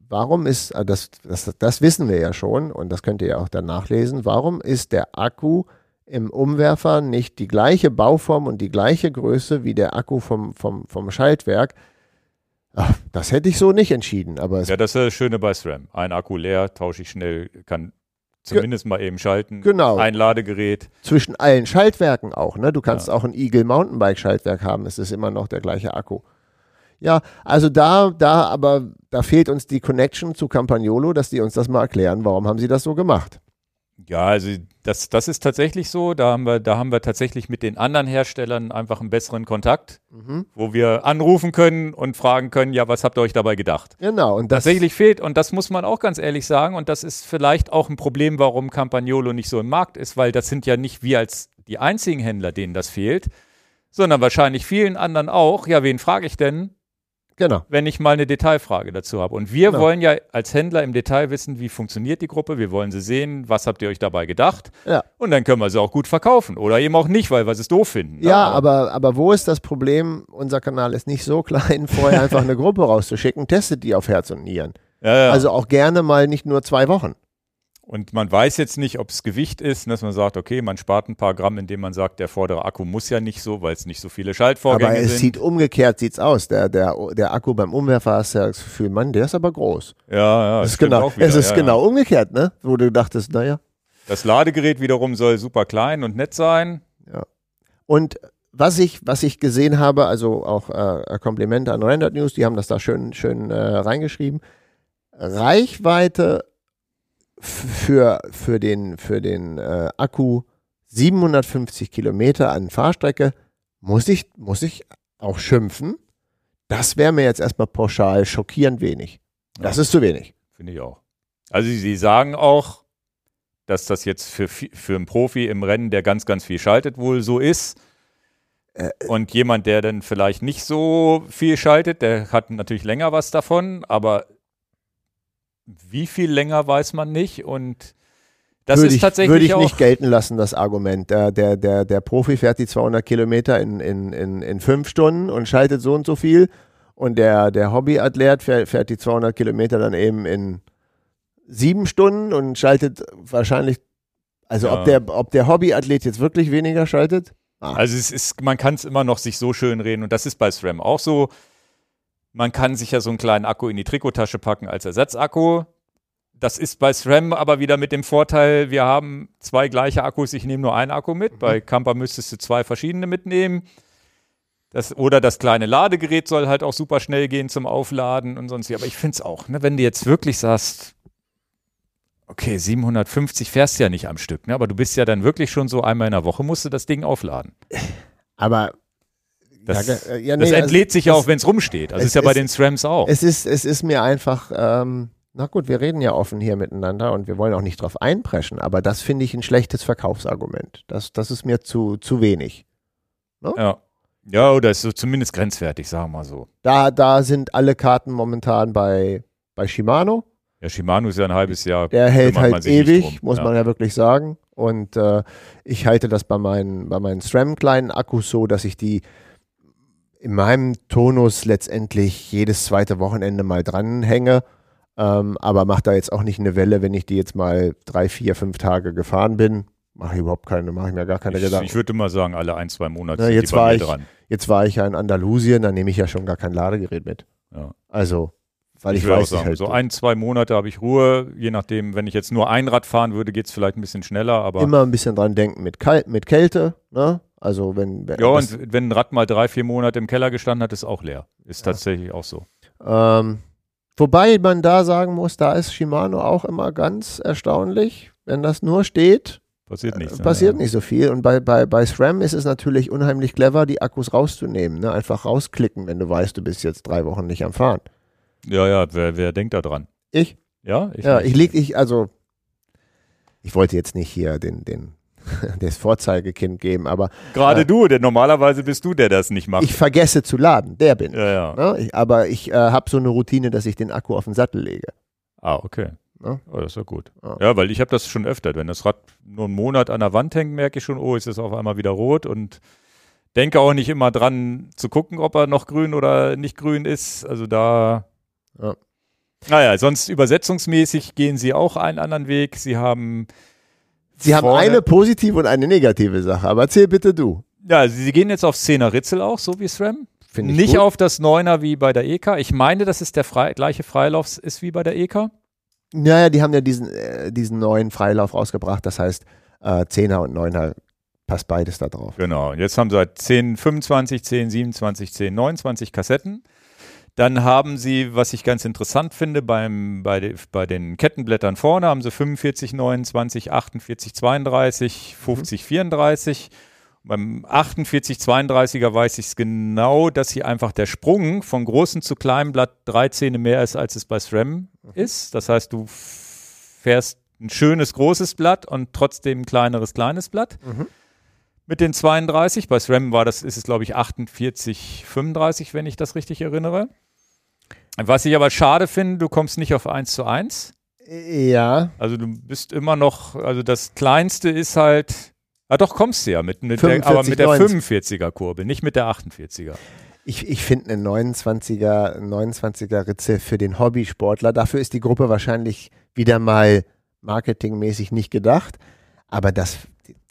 warum ist, äh, das, das, das wissen wir ja schon, und das könnt ihr ja auch dann nachlesen, warum ist der Akku im Umwerfer nicht die gleiche Bauform und die gleiche Größe wie der Akku vom, vom, vom Schaltwerk? Ach, das hätte ich so nicht entschieden, aber es Ja, das ist das Schöne bei SRAM. Ein Akku leer, tausche ich schnell, kann zumindest mal eben schalten. Genau. Ein Ladegerät. zwischen allen Schaltwerken auch. Ne? Du kannst Ja. auch ein Eagle Mountainbike Schaltwerk haben, es ist immer noch der gleiche Akku. Ja, also da, da, aber da fehlt uns die Connection zu Campagnolo, dass die uns das mal erklären, warum haben sie das so gemacht. Ja, also das, das ist tatsächlich so. Da haben wir, da haben wir tatsächlich mit den anderen Herstellern einfach einen besseren Kontakt, Mhm. wo wir anrufen können und fragen können, ja, was habt ihr euch dabei gedacht? Genau, und das, Tatsächlich fehlt, und das muss man auch ganz ehrlich sagen, und das ist vielleicht auch ein Problem, warum Campagnolo nicht so im Markt ist, weil das sind ja nicht wir als die einzigen Händler, denen das fehlt, sondern wahrscheinlich vielen anderen auch. Ja, wen frage ich denn, genau, wenn ich mal eine Detailfrage dazu habe? Und wir Genau. wollen ja als Händler im Detail wissen, wie funktioniert die Gruppe, wir wollen sie sehen, was habt ihr euch dabei gedacht? ja. Und dann können wir sie auch gut verkaufen oder eben auch nicht, weil wir es doof finden. Ja, aber, aber wo ist das Problem? Unser Kanal ist nicht so klein, vorher einfach eine Gruppe rauszuschicken, testet die auf Herz und Nieren. ja, ja. Also auch gerne mal nicht nur zwei Wochen. Und man weiß jetzt nicht, ob es Gewicht ist, dass man sagt, okay, man spart ein paar Gramm, indem man sagt, der vordere Akku muss ja nicht so, weil es nicht so viele Schaltvorgänge aber es sind. sieht umgekehrt sieht's aus. Der, der, der Akku beim Umwerfer hast du ja das Gefühl, Mann, der ist aber groß. ja, ja, Es ist genau, wieder, es ist ja, genau Ja. umgekehrt, ne? Wo du dachtest, naja. Das Ladegerät wiederum soll super klein und nett sein. Und was ich, was ich gesehen habe, also auch äh, Komplimente an Rendert News, die haben das da schön, schön äh, reingeschrieben. Reichweite für, für den, für den äh, Akku 750 Kilometer an Fahrstrecke, muss ich, muss ich auch schimpfen. Das wäre mir jetzt erstmal pauschal schockierend wenig. Das ist zu wenig. Finde ich auch. Also sie, sagen auch, dass das jetzt für, für einen Profi im Rennen, der ganz, ganz viel schaltet, wohl so ist. Äh, Und jemand, der dann vielleicht nicht so viel schaltet, der hat natürlich länger was davon, aber wie viel länger weiß man nicht. Und das würde ist ich, tatsächlich würde ich auch. nicht gelten lassen, das Argument. Der, der, der, der Profi fährt die 200 Kilometer in, in, in, in fünf Stunden und schaltet so und so viel. Und der, der Hobbyathlet fährt, fährt die 200 Kilometer dann eben in sieben Stunden und schaltet wahrscheinlich, also Ja. ob, der, ob der Hobbyathlet jetzt wirklich weniger schaltet? Ah, Also es ist, man kann es immer noch sich so schön reden und das ist bei SRAM auch so. Man kann sich ja so einen kleinen Akku in die Trikottasche packen als Ersatzakku. Das ist bei SRAM aber wieder mit dem Vorteil, wir haben zwei gleiche Akkus, ich nehme nur einen Akku mit. Bei Camper müsstest du zwei verschiedene mitnehmen. Das, oder das kleine Ladegerät soll halt auch super schnell gehen zum Aufladen und sonst. Aber ich finde es auch, ne, wenn du jetzt wirklich sagst, okay, 750 fährst du ja nicht am Stück, ne, aber du bist ja dann wirklich schon so einmal in der Woche musst du das Ding aufladen. aber Das, ja, ge- ja, das nee, entlädt also sich ja auch, wenn es rumsteht. Also es ist ja bei ist- den SRAMs auch. Es ist, es ist mir einfach, ähm, na gut, wir reden ja offen hier miteinander und wir wollen auch nicht drauf einpreschen, aber das finde ich ein schlechtes Verkaufsargument. Das, das ist mir zu, zu wenig. ja. ja, oder ist so zumindest grenzwertig, sagen wir mal so. Da, da sind alle Karten momentan bei, bei Shimano. Ja, Shimano ist ja ein halbes Jahr. Der hält halt ewig, muss ja. man ja wirklich sagen. Und äh, ich halte das bei meinen, bei meinen SRAM-kleinen Akkus so, dass ich die in meinem Tonus letztendlich jedes zweite Wochenende mal dranhänge. Ähm, aber mache da jetzt auch nicht eine Welle, wenn ich die jetzt mal drei, vier, fünf Tage gefahren bin. Mache ich überhaupt keine, mache ich mir gar keine Ich, Gedanken. ich würde mal sagen, alle ein, zwei Monate Na, sind jetzt die bei war ich- dran. Jetzt war ich ja in Andalusien, da nehme ich ja schon gar kein Ladegerät mit. Ja. Also, weil ich, Ich, weiß, sagen, halt so ein, zwei Monate habe ich Ruhe. Je nachdem, wenn ich jetzt nur ein Rad fahren würde, geht es vielleicht ein bisschen schneller. Aber immer ein bisschen dran denken mit, Kal mit Kälte. Ne? Also wenn, wenn ja, und wenn ein Rad mal drei, vier Monate im Keller gestanden hat, ist auch leer. Ist Ja. tatsächlich auch so. Ähm, wobei man da sagen muss, da ist Shimano auch immer ganz erstaunlich. Wenn das nur steht, Passiert nichts. äh, passiert ja. nicht so viel. Und bei, bei, bei SRAM ist es natürlich unheimlich clever, die Akkus rauszunehmen. Ne? Einfach rausklicken, wenn du weißt, du bist jetzt drei Wochen nicht am Fahren. Ja, ja, wer, wer denkt da dran? Ich? Ja, ja, nicht. ich lieg, ich, also, ich wollte jetzt nicht hier den, den, das Vorzeigekind geben, aber Gerade Äh, du, denn normalerweise bist du, der das nicht macht. ich vergesse zu laden, der bin ich. ja, ja. Ne? Ich, aber ich äh, habe so eine Routine, dass ich den Akku auf den Sattel lege. Ah, okay. Ja. Oh, das ist ja gut. Ja. Ja, weil ich habe das schon öfter. Wenn das Rad nur einen Monat an der Wand hängt, merke ich schon, oh, ist es auf einmal wieder rot und denke auch nicht immer dran zu gucken, ob er noch grün oder nicht grün ist. Also da. Ja. Naja, sonst übersetzungsmäßig gehen sie auch einen anderen Weg. Sie haben. Sie haben eine positive und eine negative Sache, aber erzähl bitte du. Ja, sie gehen jetzt auf 10er Ritzel auch, so wie SRAM. Ich Nicht gut. auf das 9er wie bei der EK. Ich meine, dass es der frei, gleiche Freilauf ist wie bei der EK. Naja, die haben ja diesen, äh, diesen neuen Freilauf rausgebracht, das heißt äh, 10er und 9er passt beides da drauf. Genau. Und Jetzt haben sie halt 10, 25, 10, 27, 10, 29 Kassetten. Dann haben sie, was ich ganz interessant finde, beim, bei, de, bei den Kettenblättern vorne haben sie 45, 29, 48, 32, 50, 34. Beim 48, 32er weiß ich es genau, dass hier einfach der Sprung von großen zu kleinen Blatt drei Zähne mehr ist, als es bei SRAM ist. Das heißt, du fährst ein schönes großes Blatt und trotzdem ein kleineres kleines Blatt mit den 32. Bei SRAM war das, ist es glaube ich 48, 35, wenn ich das richtig erinnere. Was ich aber schade finde, du kommst nicht auf 1 zu 1. Ja, Also du bist immer noch, also das kleinste ist halt, ah doch, kommst du ja mit, mit der, aber 45, mit der 90. 45er Kurbel, nicht mit der 48er. ich, ich finde eine 29er, 29er Ritze für den Hobbysportler. Dafür ist die Gruppe wahrscheinlich wieder mal marketingmäßig nicht gedacht. Aber das,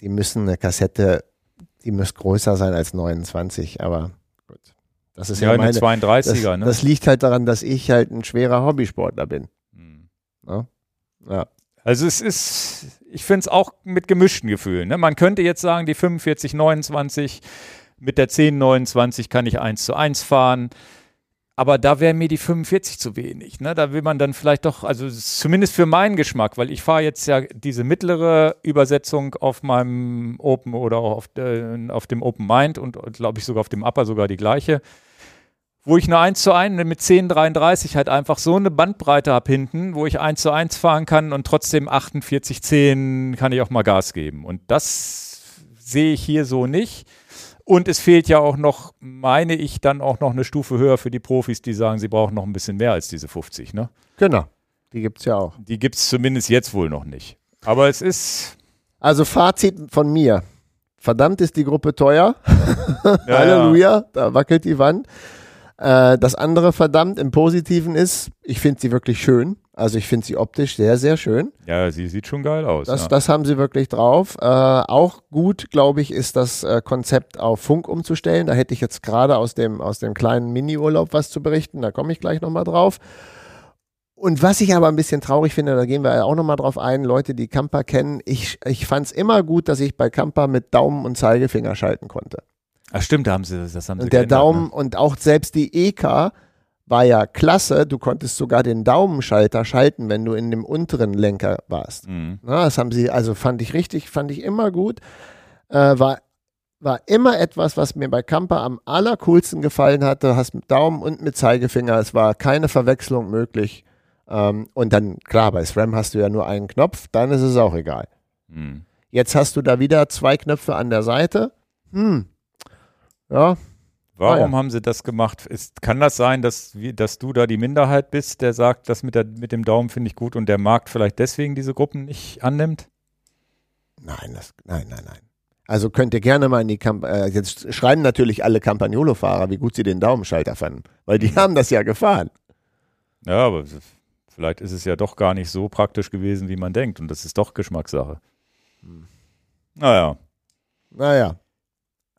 die, müssen eine Kassette, die muss größer sein als 29. Aber das ist ja, Ja, eine meine. 32er, das, ne? das liegt halt daran, dass ich halt ein schwerer Hobbysportler bin. Hm. Ne? Ja. Also es ist, ich finde es auch mit gemischten Gefühlen. Ne? Man könnte jetzt sagen, die 45, 29 mit der 10, 29 kann ich 1 zu 1 fahren. Aber da wäre mir die 45 zu wenig. Ne? Da will man dann vielleicht doch, also zumindest für meinen Geschmack, weil ich fahre jetzt ja diese mittlere Übersetzung auf meinem Open oder auf, äh, auf dem Open Mind und glaube ich sogar auf dem Upper sogar die gleiche. Wo ich eine 1 zu 1 mit 10,33 halt einfach so eine Bandbreite habe hinten, wo ich 1 zu 1 fahren kann und trotzdem 48, 10 kann ich auch mal Gas geben. Und das sehe ich hier so nicht. Und es fehlt ja auch noch, meine ich, dann auch noch eine Stufe höher für die Profis, die sagen, sie brauchen noch ein bisschen mehr als diese 50. Ne? Genau, die gibt es ja auch. Die gibt es zumindest jetzt wohl noch nicht. Aber es ist. Also Fazit von mir. Verdammt ist die Gruppe teuer. Ja, Halleluja, da wackelt die Wand. Äh, das andere verdammt im Positiven ist, ich finde sie wirklich schön. Also ich finde sie optisch sehr, sehr schön. Ja, sie sieht schon geil aus. Das, ja. das haben sie wirklich drauf. Äh, auch gut, glaube ich, ist das äh, Konzept auf Funk umzustellen. Da hätte ich jetzt gerade aus dem, aus dem kleinen Mini-Urlaub was zu berichten. Da komme ich gleich nochmal drauf. Und was ich aber ein bisschen traurig finde, da gehen wir auch nochmal drauf ein, Leute, die Camper kennen, ich, ich fand es immer gut, dass ich bei Camper mit Daumen und Zeigefinger schalten konnte. Ach stimmt, da haben sie, das haben sie Und der geändert, Daumen Ne? und auch selbst die EK war ja klasse. Du konntest sogar den Daumenschalter schalten, wenn du in dem unteren Lenker warst. Mhm. Na, das haben sie, also fand ich richtig, fand ich immer gut. Äh, war, war immer etwas, was mir bei Camper am allercoolsten gefallen hatte. Hast mit Daumen und mit Zeigefinger. Es war keine Verwechslung möglich. Ähm, und dann, klar, bei SRAM hast du ja nur einen Knopf, dann ist es auch egal. Mhm. Jetzt hast du da wieder zwei Knöpfe an der Seite. Hm. Ja, Warum Ah, ja. haben sie das gemacht? Ist, kann das sein, dass, dass du da die Minderheit bist, der sagt, das mit, der, mit dem Daumen finde ich gut und der Markt vielleicht deswegen diese Gruppen nicht annimmt? Nein, das, nein, nein, nein. Also könnt ihr gerne mal in die Camp äh, jetzt schreiben natürlich alle Campagnolo-Fahrer, wie gut sie den Daumenschalter fanden, weil die haben das ja gefahren. Ja, aber vielleicht ist es ja doch gar nicht so praktisch gewesen, wie man denkt und das ist doch Geschmackssache. Hm. Naja, Naja,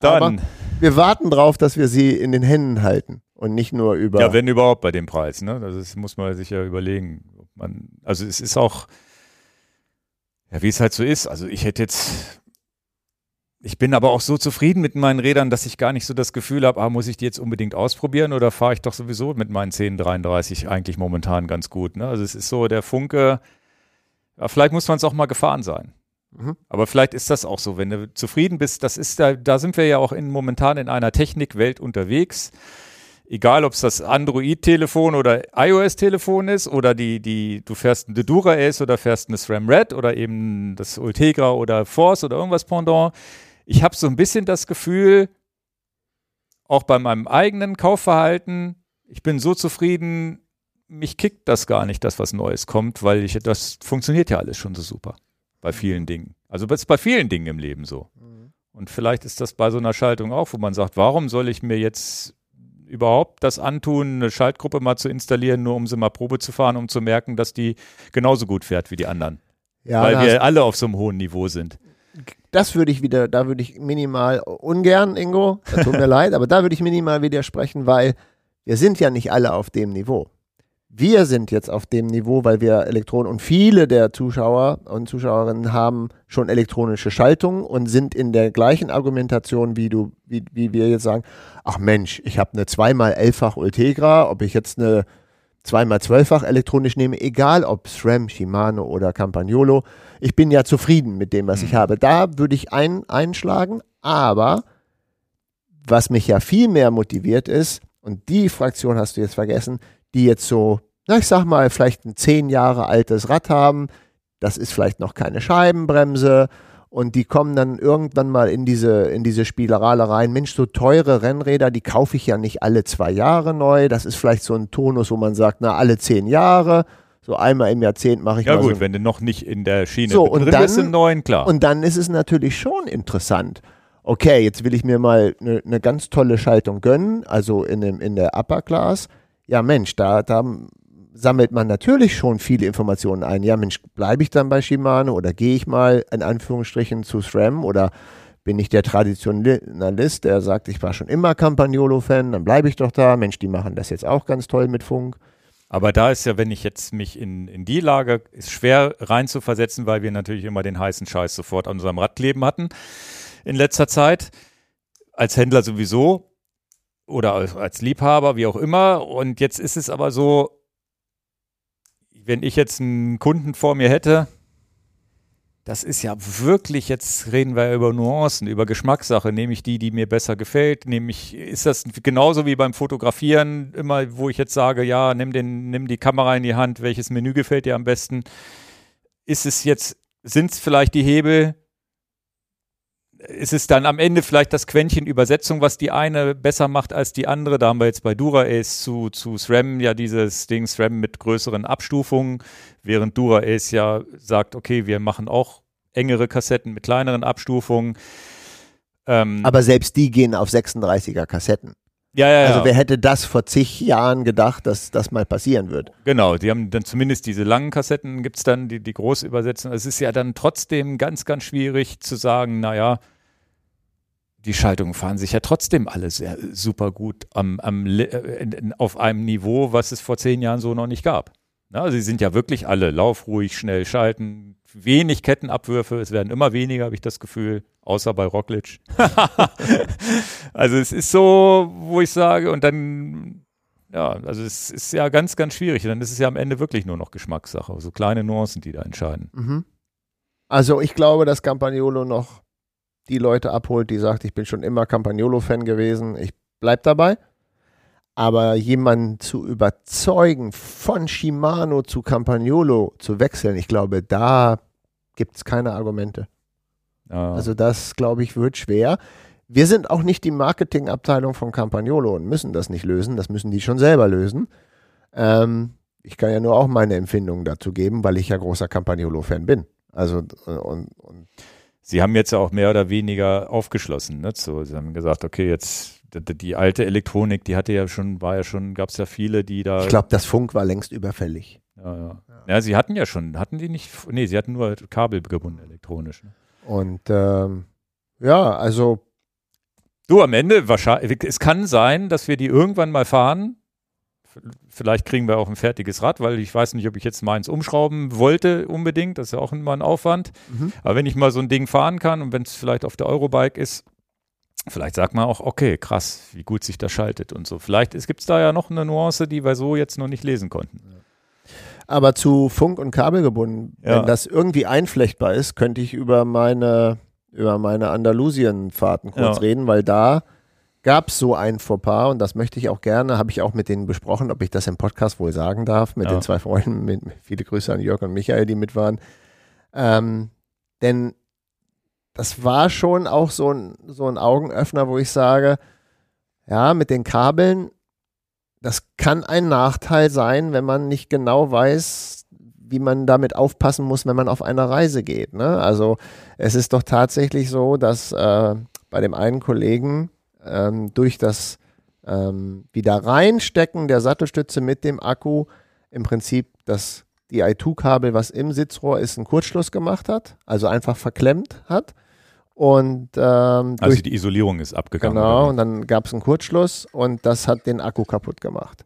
dann, wir warten drauf, dass wir sie in den Händen halten und nicht nur über. ja, wenn überhaupt bei dem Preis, ne? Also Das muss man sich ja überlegen. Man, also es ist auch, ja, wie es halt so ist. Also ich hätte jetzt, ich bin aber auch so zufrieden mit meinen Rädern, dass ich gar nicht so das Gefühl habe, ah, muss ich die jetzt unbedingt ausprobieren oder fahre ich doch sowieso mit meinen 1033 eigentlich momentan ganz gut. Ne? Also es ist so der Funke, ja, vielleicht muss man es auch mal gefahren sein. Mhm. Aber vielleicht ist das auch so, wenn du zufrieden bist, das ist da, da sind wir ja auch in, momentan in einer Technikwelt unterwegs. egal ob es das Android-Telefon oder iOS-Telefon ist oder die, die, du fährst ein Dura Ace oder fährst eine SRAM Red oder eben das Ultegra oder Force oder irgendwas Pendant. Ich habe so ein bisschen das Gefühl, auch bei meinem eigenen Kaufverhalten, ich bin so zufrieden, mich kickt das gar nicht, dass was Neues kommt, weil ich, das funktioniert ja alles schon so super bei vielen Dingen. Also das ist bei vielen Dingen im Leben so. Mhm. Und vielleicht ist das bei so einer Schaltung auch, wo man sagt, warum soll ich mir jetzt überhaupt das antun, eine Schaltgruppe mal zu installieren, nur um sie mal Probe zu fahren, um zu merken, dass die genauso gut fährt wie die anderen. Ja, Weil wir alle auf so einem hohen Niveau sind. Das würde ich wieder, da würde ich minimal ungern, Ingo, das tut mir leid, aber da würde ich minimal widersprechen, weil wir sind ja nicht alle auf dem Niveau wir sind jetzt auf dem Niveau, weil wir Elektronen und viele der Zuschauer und Zuschauerinnen haben schon elektronische Schaltungen und sind in der gleichen Argumentation, wie du, wie, wie wir jetzt sagen, ach Mensch, ich habe eine zweimal elffach Ultegra, ob ich jetzt eine zweimal zwölffach elektronisch nehme, egal ob SRAM, Shimano oder Campagnolo, ich bin ja zufrieden mit dem, was mhm. ich habe. Da würde ich ein, einschlagen, aber was mich ja viel mehr motiviert ist, und die Fraktion hast du jetzt vergessen, die jetzt so, na, ich sag mal, vielleicht ein zehn Jahre altes Rad haben. Das ist vielleicht noch keine Scheibenbremse. Und die kommen dann irgendwann mal in diese, in diese Spielerei rein. Mensch, so teure Rennräder, die kaufe ich ja nicht alle zwei Jahre neu. Das ist vielleicht so ein Tonus, wo man sagt, na, alle zehn Jahre. So einmal im Jahrzehnt mache ich ja mal gut, so wenn du noch nicht in der Schiene so, und dann, bist im neuen, klar. Und dann ist es natürlich schon interessant. Okay, jetzt will ich mir mal eine ne ganz tolle Schaltung gönnen, also in, dem, in der Upper Class ja Mensch, da, da sammelt man natürlich schon viele Informationen ein. Ja Mensch, bleibe ich dann bei Shimano oder gehe ich mal in Anführungsstrichen zu SRAM oder bin ich der Traditionalist, der sagt, ich war schon immer Campagnolo-Fan, dann bleibe ich doch da. Mensch, die machen das jetzt auch ganz toll mit Funk. Aber da ist ja, wenn ich jetzt mich in, in die Lage, ist schwer reinzuversetzen, weil wir natürlich immer den heißen Scheiß sofort an unserem Rad kleben hatten in letzter Zeit. Als Händler sowieso oder als Liebhaber, wie auch immer. Und jetzt ist es aber so, wenn ich jetzt einen Kunden vor mir hätte, das ist ja wirklich, jetzt reden wir über Nuancen, über Geschmackssache. Nehme ich die, die mir besser gefällt? Nehme ich, ist das genauso wie beim Fotografieren, immer, wo ich jetzt sage, ja, nimm den, nimm die Kamera in die Hand, welches Menü gefällt dir am besten? Ist es jetzt, sind es vielleicht die Hebel, ist es dann am Ende vielleicht das Quäntchen Übersetzung, was die eine besser macht als die andere. Da haben wir jetzt bei DuraAce zu, zu SRAM ja dieses Ding SRAM mit größeren Abstufungen, während DuraAce ja sagt, okay, wir machen auch engere Kassetten mit kleineren Abstufungen. Ähm, Aber selbst die gehen auf 36er Kassetten. Ja, ja, also wer hätte das vor zig Jahren gedacht, dass das mal passieren wird? Genau, die haben dann zumindest diese langen Kassetten, gibt es dann, die, die groß übersetzen. Es ist ja dann trotzdem ganz, ganz schwierig zu sagen, naja, die Schaltungen fahren sich ja trotzdem alle sehr super gut am, am, äh, auf einem Niveau, was es vor zehn Jahren so noch nicht gab. Na, sie sind ja wirklich alle laufruhig, schnell schalten, wenig Kettenabwürfe, es werden immer weniger, habe ich das Gefühl, außer bei Rockledge. also es ist so, wo ich sage, und dann, ja, also es ist ja ganz, ganz schwierig. Und dann ist es ja am Ende wirklich nur noch Geschmackssache, so kleine Nuancen, die da entscheiden. Mhm. Also ich glaube, dass Campagnolo noch die Leute abholt, die sagt, ich bin schon immer Campagnolo-Fan gewesen, ich bleib dabei. Aber jemanden zu überzeugen, von Shimano zu Campagnolo zu wechseln, ich glaube, da gibt es keine Argumente. Ah. Also das, glaube ich, wird schwer. Wir sind auch nicht die Marketingabteilung von Campagnolo und müssen das nicht lösen. Das müssen die schon selber lösen. Ähm, ich kann ja nur auch meine Empfindungen dazu geben, weil ich ja großer Campagnolo-Fan bin. Also und, und Sie haben jetzt ja auch mehr oder weniger aufgeschlossen. Ne? So, Sie haben gesagt, okay, jetzt die, alte Elektronik, die hatte ja schon, war ja schon, gab es ja viele, die da. Ich glaube, das Funk war längst überfällig. Ja, ja. ja, Sie hatten ja schon, hatten die nicht, nee, Sie hatten nur kabelgebunden elektronisch. Ne? Und ähm, ja, also. Du, am Ende, wahrscheinlich, es kann sein, dass wir die irgendwann mal fahren, Vielleicht kriegen wir auch ein fertiges Rad, weil ich weiß nicht, ob ich jetzt meins umschrauben wollte unbedingt. Das ist ja auch immer ein Aufwand. Mhm. Aber wenn ich mal so ein Ding fahren kann und wenn es vielleicht auf der Eurobike ist, vielleicht sagt man auch, okay, krass, wie gut sich das schaltet und so. Vielleicht gibt es da ja noch eine Nuance, die wir so jetzt noch nicht lesen konnten. Aber zu Funk und Kabel gebunden, ja. wenn das irgendwie einflechtbar ist, könnte ich über meine, über meine Andalusien-Fahrten kurz ja. reden, weil da gab es so ein Fauxpas und das möchte ich auch gerne, habe ich auch mit denen besprochen, ob ich das im Podcast wohl sagen darf, mit Ja. den zwei Freunden, mit, viele Grüße an Jörg und Michael, die mit waren. Ähm, denn das war schon auch so ein, so ein Augenöffner, wo ich sage, ja, mit den Kabeln, das kann ein Nachteil sein, wenn man nicht genau weiß, wie man damit aufpassen muss, wenn man auf eine Reise geht. Ne? Also es ist doch tatsächlich so, dass äh, bei dem einen Kollegen ähm, durch das ähm, wieder reinstecken der Sattelstütze mit dem Akku im Prinzip das DI2-Kabel, was im Sitzrohr ist, einen Kurzschluss gemacht hat, also einfach verklemmt hat. Und ähm, Also die Isolierung ist abgegangen. Genau, und dann gab es einen Kurzschluss und das hat den Akku kaputt gemacht.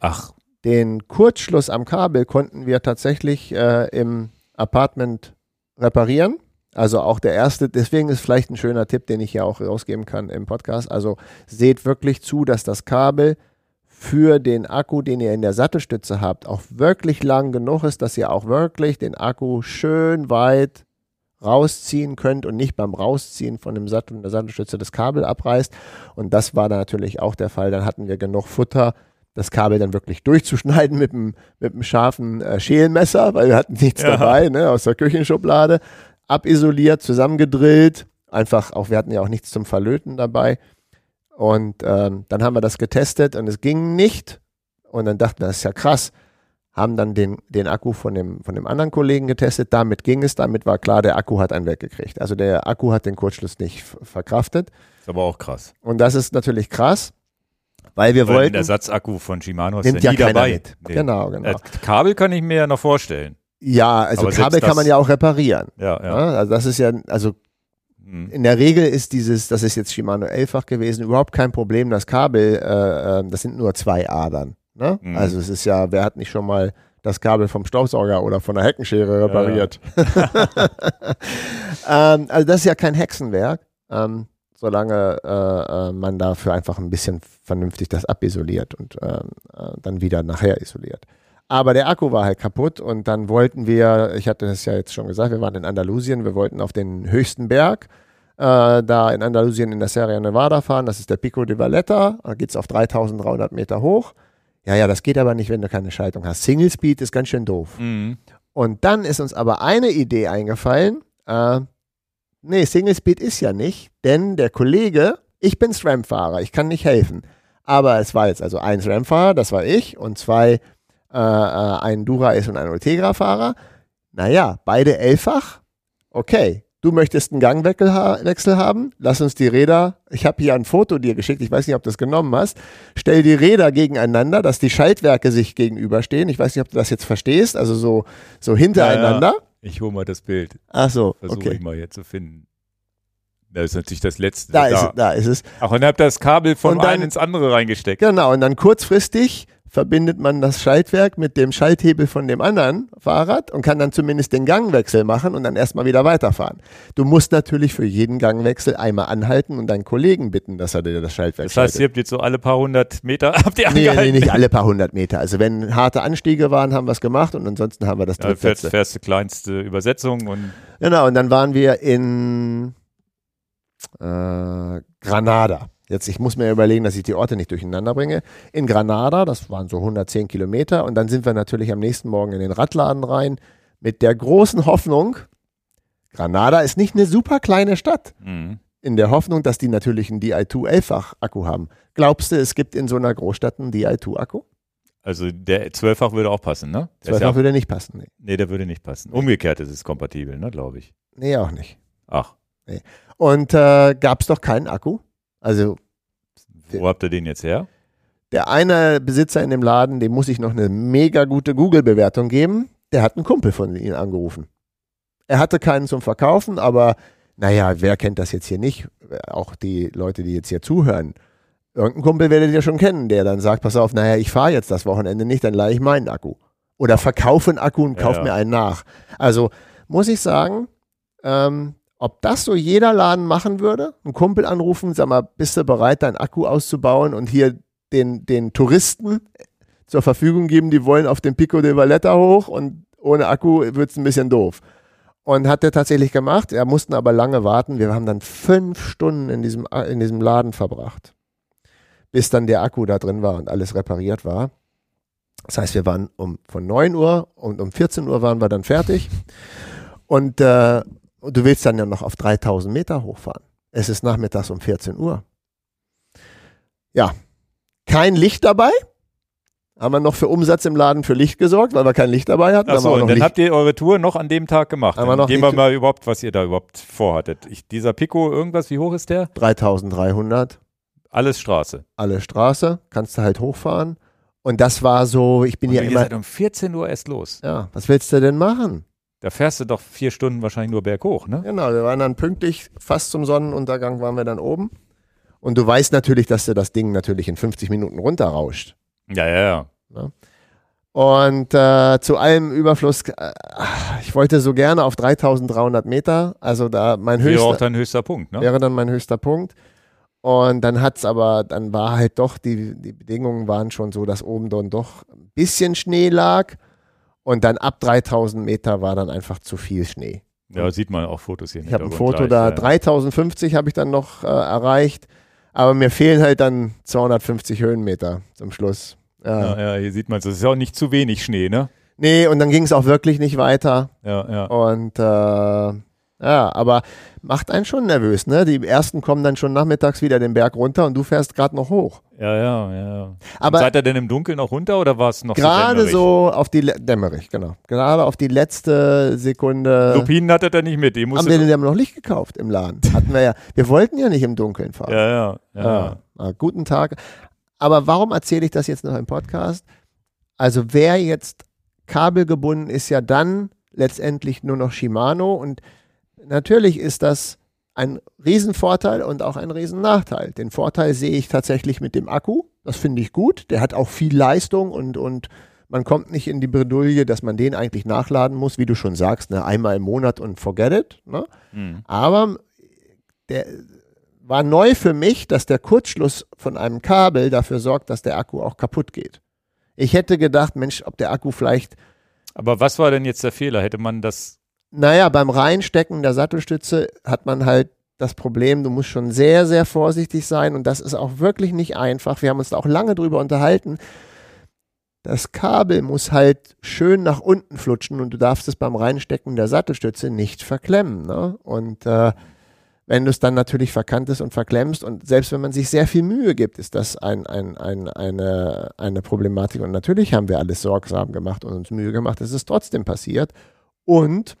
Ach, Den Kurzschluss am Kabel konnten wir tatsächlich äh, im Apartment reparieren. Also auch der erste, deswegen ist vielleicht ein schöner Tipp, den ich hier auch rausgeben kann im Podcast. Also seht wirklich zu, dass das Kabel für den Akku, den ihr in der Sattelstütze habt, auch wirklich lang genug ist, dass ihr auch wirklich den Akku schön weit rausziehen könnt und nicht beim Rausziehen von dem Sattel, der Sattelstütze das Kabel abreißt. Und das war da natürlich auch der Fall. Dann hatten wir genug Futter, das Kabel dann wirklich durchzuschneiden mit einem, mit einem scharfen äh, Schälmesser, weil wir hatten nichts Ja. dabei, ne, aus der Küchenschublade, abisoliert, zusammengedrillt, einfach auch, wir hatten ja auch nichts zum Verlöten dabei. Und ähm, dann haben wir das getestet und es ging nicht. Und dann dachten wir, das ist ja krass. Haben dann den, den Akku von dem, von dem anderen Kollegen getestet. Damit ging es. Damit war klar, der Akku hat einen weggekriegt. Also der Akku hat den Kurzschluss nicht verkraftet. ist aber auch krass. Und das ist natürlich krass, weil wir Weil wollten. der Ersatzakku von Shimano ist nimmt ja ja nie keiner dabei. mit. Nee. Genau, genau. Äh, Kabel kann ich mir ja noch vorstellen. Ja, also Kabel kann man ja auch reparieren. Ja, ja. Ja, also das ist ja, also Hm. in der Regel ist dieses, das ist jetzt Shimano 11-fach gewesen, überhaupt kein Problem. Das Kabel, äh, äh, das sind nur zwei Adern. Ne? Mhm. Also es ist ja, wer hat nicht schon mal das Kabel vom Staubsauger oder von der Heckenschere repariert? ähm, also das ist ja kein Hexenwerk, ähm, solange äh, äh, man dafür einfach ein bisschen vernünftig das abisoliert und ähm, äh, dann wieder nachher isoliert. Aber der Akku war halt kaputt und dann wollten wir, ich hatte es ja jetzt schon gesagt, wir waren in Andalusien, wir wollten auf den höchsten Berg äh, da in Andalusien in der Sierra Nevada fahren, das ist der Pico de Valletta, da geht es auf 3300 Meter hoch. Ja, ja, das geht aber nicht, wenn du keine Schaltung hast. Single Speed ist ganz schön doof. Mhm. Und dann ist uns aber eine Idee eingefallen. Äh, nee, Single Speed ist ja nicht, denn der Kollege, ich bin SRAM-Fahrer, ich kann nicht helfen. Aber es war jetzt also ein SRAM-Fahrer, das war ich, und zwei, äh, äh, ein Dura-S und ein Ultegra-Fahrer. Naja, beide elffach. Okay, du möchtest einen Gangwechsel ha Wechsel haben, lass uns die Räder, ich habe hier ein Foto dir geschickt, ich weiß nicht, ob du das genommen hast, stell die Räder gegeneinander, dass die Schaltwerke sich gegenüberstehen. Ich weiß nicht, ob du das jetzt verstehst, also so, so hintereinander. Ich hole mal das Bild. Ach so, Versuche okay. ich mal hier zu finden. Das ist natürlich das letzte. Da ist, es, da ist es. Ach, und habt das Kabel von dann- einem ins andere reingesteckt. Genau, und dann kurzfristig verbindet man das Schaltwerk mit dem Schalthebel von dem anderen Fahrrad und kann dann zumindest den Gangwechsel machen und dann erstmal wieder weiterfahren. Du musst natürlich für jeden Gangwechsel einmal anhalten und deinen Kollegen bitten, dass er dir das Schaltwerk Das heißt, ihr habt jetzt so alle paar hundert Meter habt ihr Nee, nee, angehalten. nicht alle paar hundert Meter. Also wenn harte Anstiege waren, haben wir es gemacht und ansonsten haben wir das Ja, fährst, drittletzte. fährst du kleinste Übersetzung und Genau, und dann waren wir in äh, Granada. Jetzt, ich muss mir überlegen, dass ich die Orte nicht durcheinander bringe. In Granada, das waren so 110 Kilometer, und dann sind wir natürlich am nächsten Morgen in den Radladen rein mit der großen Hoffnung, Granada ist nicht eine super kleine Stadt, mhm. in der Hoffnung, dass die natürlich einen Di2 11-fach Akku haben. Glaubst du, es gibt in so einer Großstadt einen Di2 Akku? also der zwölffach würde auch passen, ne? Der ist 12 ja, würde nicht passen. Nee, nee, der würde nicht passen. Umgekehrt ist es kompatibel, ne, glaube ich. nee auch nicht. Ach, Und äh, gab es doch keinen Akku? Also wo habt ihr den jetzt her? Der eine Besitzer in dem Laden, dem muss ich noch eine mega gute Google-Bewertung geben. Der hat einen Kumpel von ihm angerufen. Er hatte keinen zum Verkaufen, aber naja, wer kennt das jetzt hier nicht? Auch die Leute, die jetzt hier zuhören. Irgendein Kumpel werdet ihr schon kennen, der dann sagt, pass auf, naja, ich fahre jetzt das Wochenende nicht, dann leihe ich meinen Akku. Oder verkaufe einen Akku und Ja, kauf ja. mir einen nach. Also muss ich sagen, ähm, ob das so jeder Laden machen würde, einen Kumpel anrufen, sag mal, bist du bereit, deinen Akku auszubauen und hier den, den Touristen zur Verfügung geben, die wollen auf den Pico de Valletta hoch und ohne Akku wird es ein bisschen doof. Und hat er tatsächlich gemacht. Er mussten aber lange warten. Wir haben dann fünf Stunden in diesem, in diesem Laden verbracht. bis dann der Akku da drin war und alles repariert war. Das heißt, wir waren um von 9 Uhr und um 14 Uhr waren wir dann fertig. Und äh, du willst dann ja noch auf 3000 Meter hochfahren. Es ist nachmittags um 14 Uhr. Ja, kein Licht dabei. Haben wir noch für Umsatz im Laden für Licht gesorgt, weil wir kein Licht dabei hatten. Achso, und dann Licht. habt ihr eure Tour noch an dem Tag gemacht. Haben wir noch gehen wir mal überhaupt, was ihr da überhaupt vorhattet. Ich, dieser Pico, irgendwas, wie hoch ist der? 3300, Alles Straße. alle Straße, kannst du halt hochfahren. Und das war so, ich bin Und ja ihr immer, seid um 14 Uhr erst los. ja, was willst du denn machen? Da fährst du doch vier Stunden wahrscheinlich nur berghoch, ne? Genau, wir waren dann pünktlich, fast zum Sonnenuntergang waren wir dann oben. Und du weißt natürlich, dass dir das Ding natürlich in 50 Minuten runterrauscht. Ja, ja, ja. Und äh, zu allem Überfluss, äh, ich wollte so gerne auf 3300 Meter, also da mein Wäre auch höchster, dein höchster Punkt, ne? wäre dann mein höchster Punkt. Und dann hat's aber, dann war halt doch, die, die Bedingungen waren schon so, dass oben dann doch ein bisschen Schnee lag. Und dann ab 3000 Meter war dann einfach zu viel Schnee. Ja, sieht man auch Fotos hier. Ich habe ein Foto gleich, da, ja. 3050 habe ich dann noch äh, erreicht. Aber mir fehlen halt dann 250 Höhenmeter zum Schluss. Ja. Ja, ja, hier sieht man es. Das ist ja auch nicht zu wenig Schnee, ne? Nee, und dann ging es auch wirklich nicht weiter. Ja, ja. Und äh, ja, aber macht einen schon nervös, ne? Die ersten kommen dann schon nachmittags wieder den Berg runter und du fährst gerade noch hoch. Ja, ja, ja. Und Aber seid ihr denn im Dunkeln noch runter oder war es noch gerade dämmerig? so auf die Le dämmerig, genau. Gerade auf die letzte Sekunde Lupinen hattet ihr nicht mit. Die haben wir den noch Licht gekauft im Laden. Hatten wir ja. Wir wollten ja nicht im Dunkeln fahren. ja, ja, ja. Ja. Ah, guten Tag. Aber warum erzähle ich das jetzt noch im Podcast? Also wer jetzt kabelgebunden ist, ja dann letztendlich nur noch Shimano und natürlich ist das ein Riesenvorteil und auch ein Riesennachteil. Den Vorteil sehe ich tatsächlich mit dem Akku. Das finde ich gut. Der hat auch viel Leistung und, und man kommt nicht in die Bredouille, dass man den eigentlich nachladen muss, wie du schon sagst, ne, einmal im Monat und forget it. Ne? Hm. Aber der war neu für mich, dass der Kurzschluss von einem Kabel dafür sorgt, dass der Akku auch kaputt geht. Ich hätte gedacht, Mensch, ob der Akku vielleicht, Aber was war denn jetzt der Fehler? Hätte man das. Naja, beim Reinstecken der Sattelstütze hat man halt das Problem, du musst schon sehr, sehr vorsichtig sein und das ist auch wirklich nicht einfach. Wir haben uns da auch lange drüber unterhalten. Das Kabel muss halt schön nach unten flutschen und du darfst es beim Reinstecken der Sattelstütze nicht verklemmen. Ne? Und äh, wenn du es dann natürlich verkantest und verklemmst und selbst wenn man sich sehr viel Mühe gibt, ist das ein, ein, ein, eine, eine Problematik. Und natürlich haben wir alles sorgsam gemacht und uns Mühe gemacht. Es ist trotzdem passiert. Und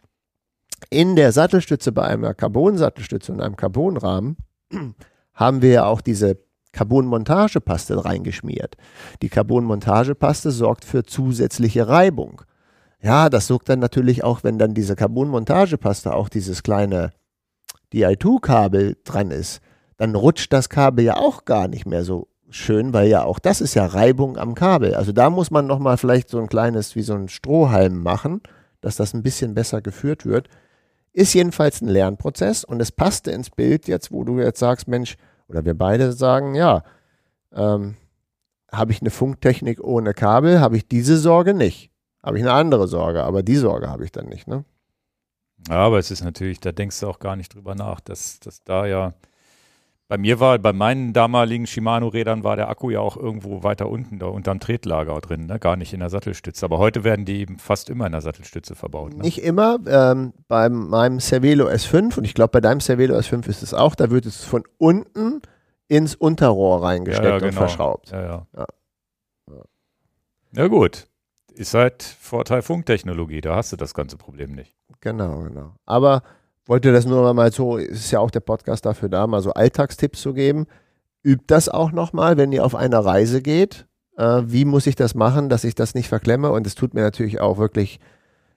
in der Sattelstütze bei einer Carbon-Sattelstütze und einem Carbonrahmen haben wir ja auch diese Carbon-Montagepaste reingeschmiert. Die Carbon-Montagepaste sorgt für zusätzliche Reibung. Ja, das sorgt dann natürlich auch, wenn dann diese Carbon-Montagepaste auch dieses kleine DI2-Kabel dran ist, dann rutscht das Kabel ja auch gar nicht mehr so schön, weil ja auch das ist ja Reibung am Kabel. Also da muss man nochmal vielleicht so ein kleines, wie so ein Strohhalm machen, dass das ein bisschen besser geführt wird. Ist jedenfalls ein Lernprozess und es passte ins Bild jetzt, wo du jetzt sagst, Mensch, oder wir beide sagen, ja, ähm, habe ich eine Funktechnik ohne Kabel, habe ich diese Sorge nicht. Habe ich eine andere Sorge, aber die Sorge habe ich dann nicht, ne? Ja, aber es ist natürlich, da denkst du auch gar nicht drüber nach, dass, dass da ja. Bei mir war, bei meinen damaligen Shimano-Rädern war der Akku ja auch irgendwo weiter unten, da unterm Tretlager drin, ne? gar nicht in der Sattelstütze. Aber heute werden die eben fast immer in der Sattelstütze verbaut. Ne? Nicht immer. Ähm, bei meinem Cervelo S5 und ich glaube, bei deinem Cervelo S5 ist es auch, da wird es von unten ins Unterrohr reingesteckt und verschraubt. Ja, ja. Ja. Ja, gut. Ist halt Vorteil Funktechnologie, da hast du das ganze Problem nicht. Genau, genau. Aber wollte das nur mal so, ist ja auch der Podcast dafür da, mal so Alltagstipps zu geben. Übt das auch nochmal, wenn ihr auf eine Reise geht. Äh, wie muss ich das machen, dass ich das nicht verklemme? Und es tut mir natürlich auch wirklich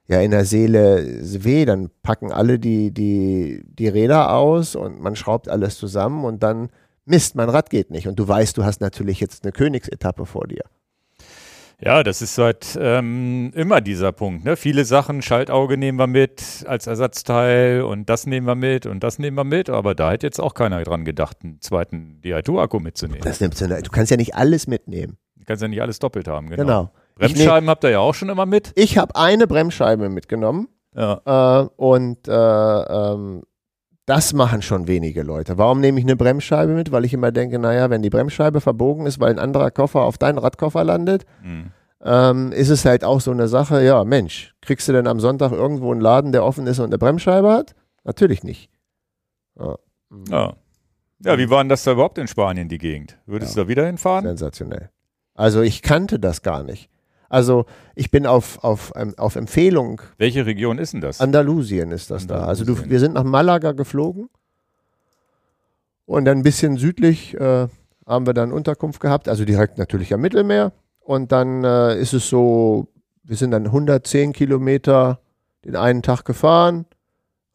ja in der Seele weh. Dann packen alle die, die, die Räder aus und man schraubt alles zusammen und dann Mist, mein Rad geht nicht. Und du weißt, du hast natürlich jetzt eine Königsetappe vor dir. Ja, das ist halt ähm, immer dieser Punkt. Ne? Viele Sachen, Schaltauge nehmen wir mit als Ersatzteil und das nehmen wir mit und das nehmen wir mit, aber da hätte jetzt auch keiner dran gedacht, einen zweiten DI2-Akku mitzunehmen. Das nimmst du, du kannst ja nicht alles mitnehmen. Du kannst ja nicht alles doppelt haben, genau. Genau. Bremsscheiben habt ihr ja auch schon immer mit. Ich habe eine Bremsscheibe mitgenommen Ja. äh, und äh, ähm, Das machen schon wenige Leute. Warum nehme ich eine Bremsscheibe mit? Weil ich immer denke, naja, wenn die Bremsscheibe verbogen ist, weil ein anderer Koffer auf deinen Radkoffer landet, Mhm. ähm, ist es halt auch so eine Sache, ja, Mensch, kriegst du denn am Sonntag irgendwo einen Laden, der offen ist und eine Bremsscheibe hat? Natürlich nicht. Ja. Ja. ja, wie war denn das da überhaupt in Spanien, die Gegend? Würdest du da wieder hinfahren? Sensationell. Also ich kannte das gar nicht. Also ich bin auf, auf, ähm, auf Empfehlung, Welche Region ist denn das? Andalusien ist das da. Also du, Andalusien. wir sind nach Malaga geflogen und dann ein bisschen südlich äh, haben wir dann Unterkunft gehabt, also direkt natürlich am Mittelmeer. Und dann äh, ist es so, wir sind dann 110 Kilometer den einen Tag gefahren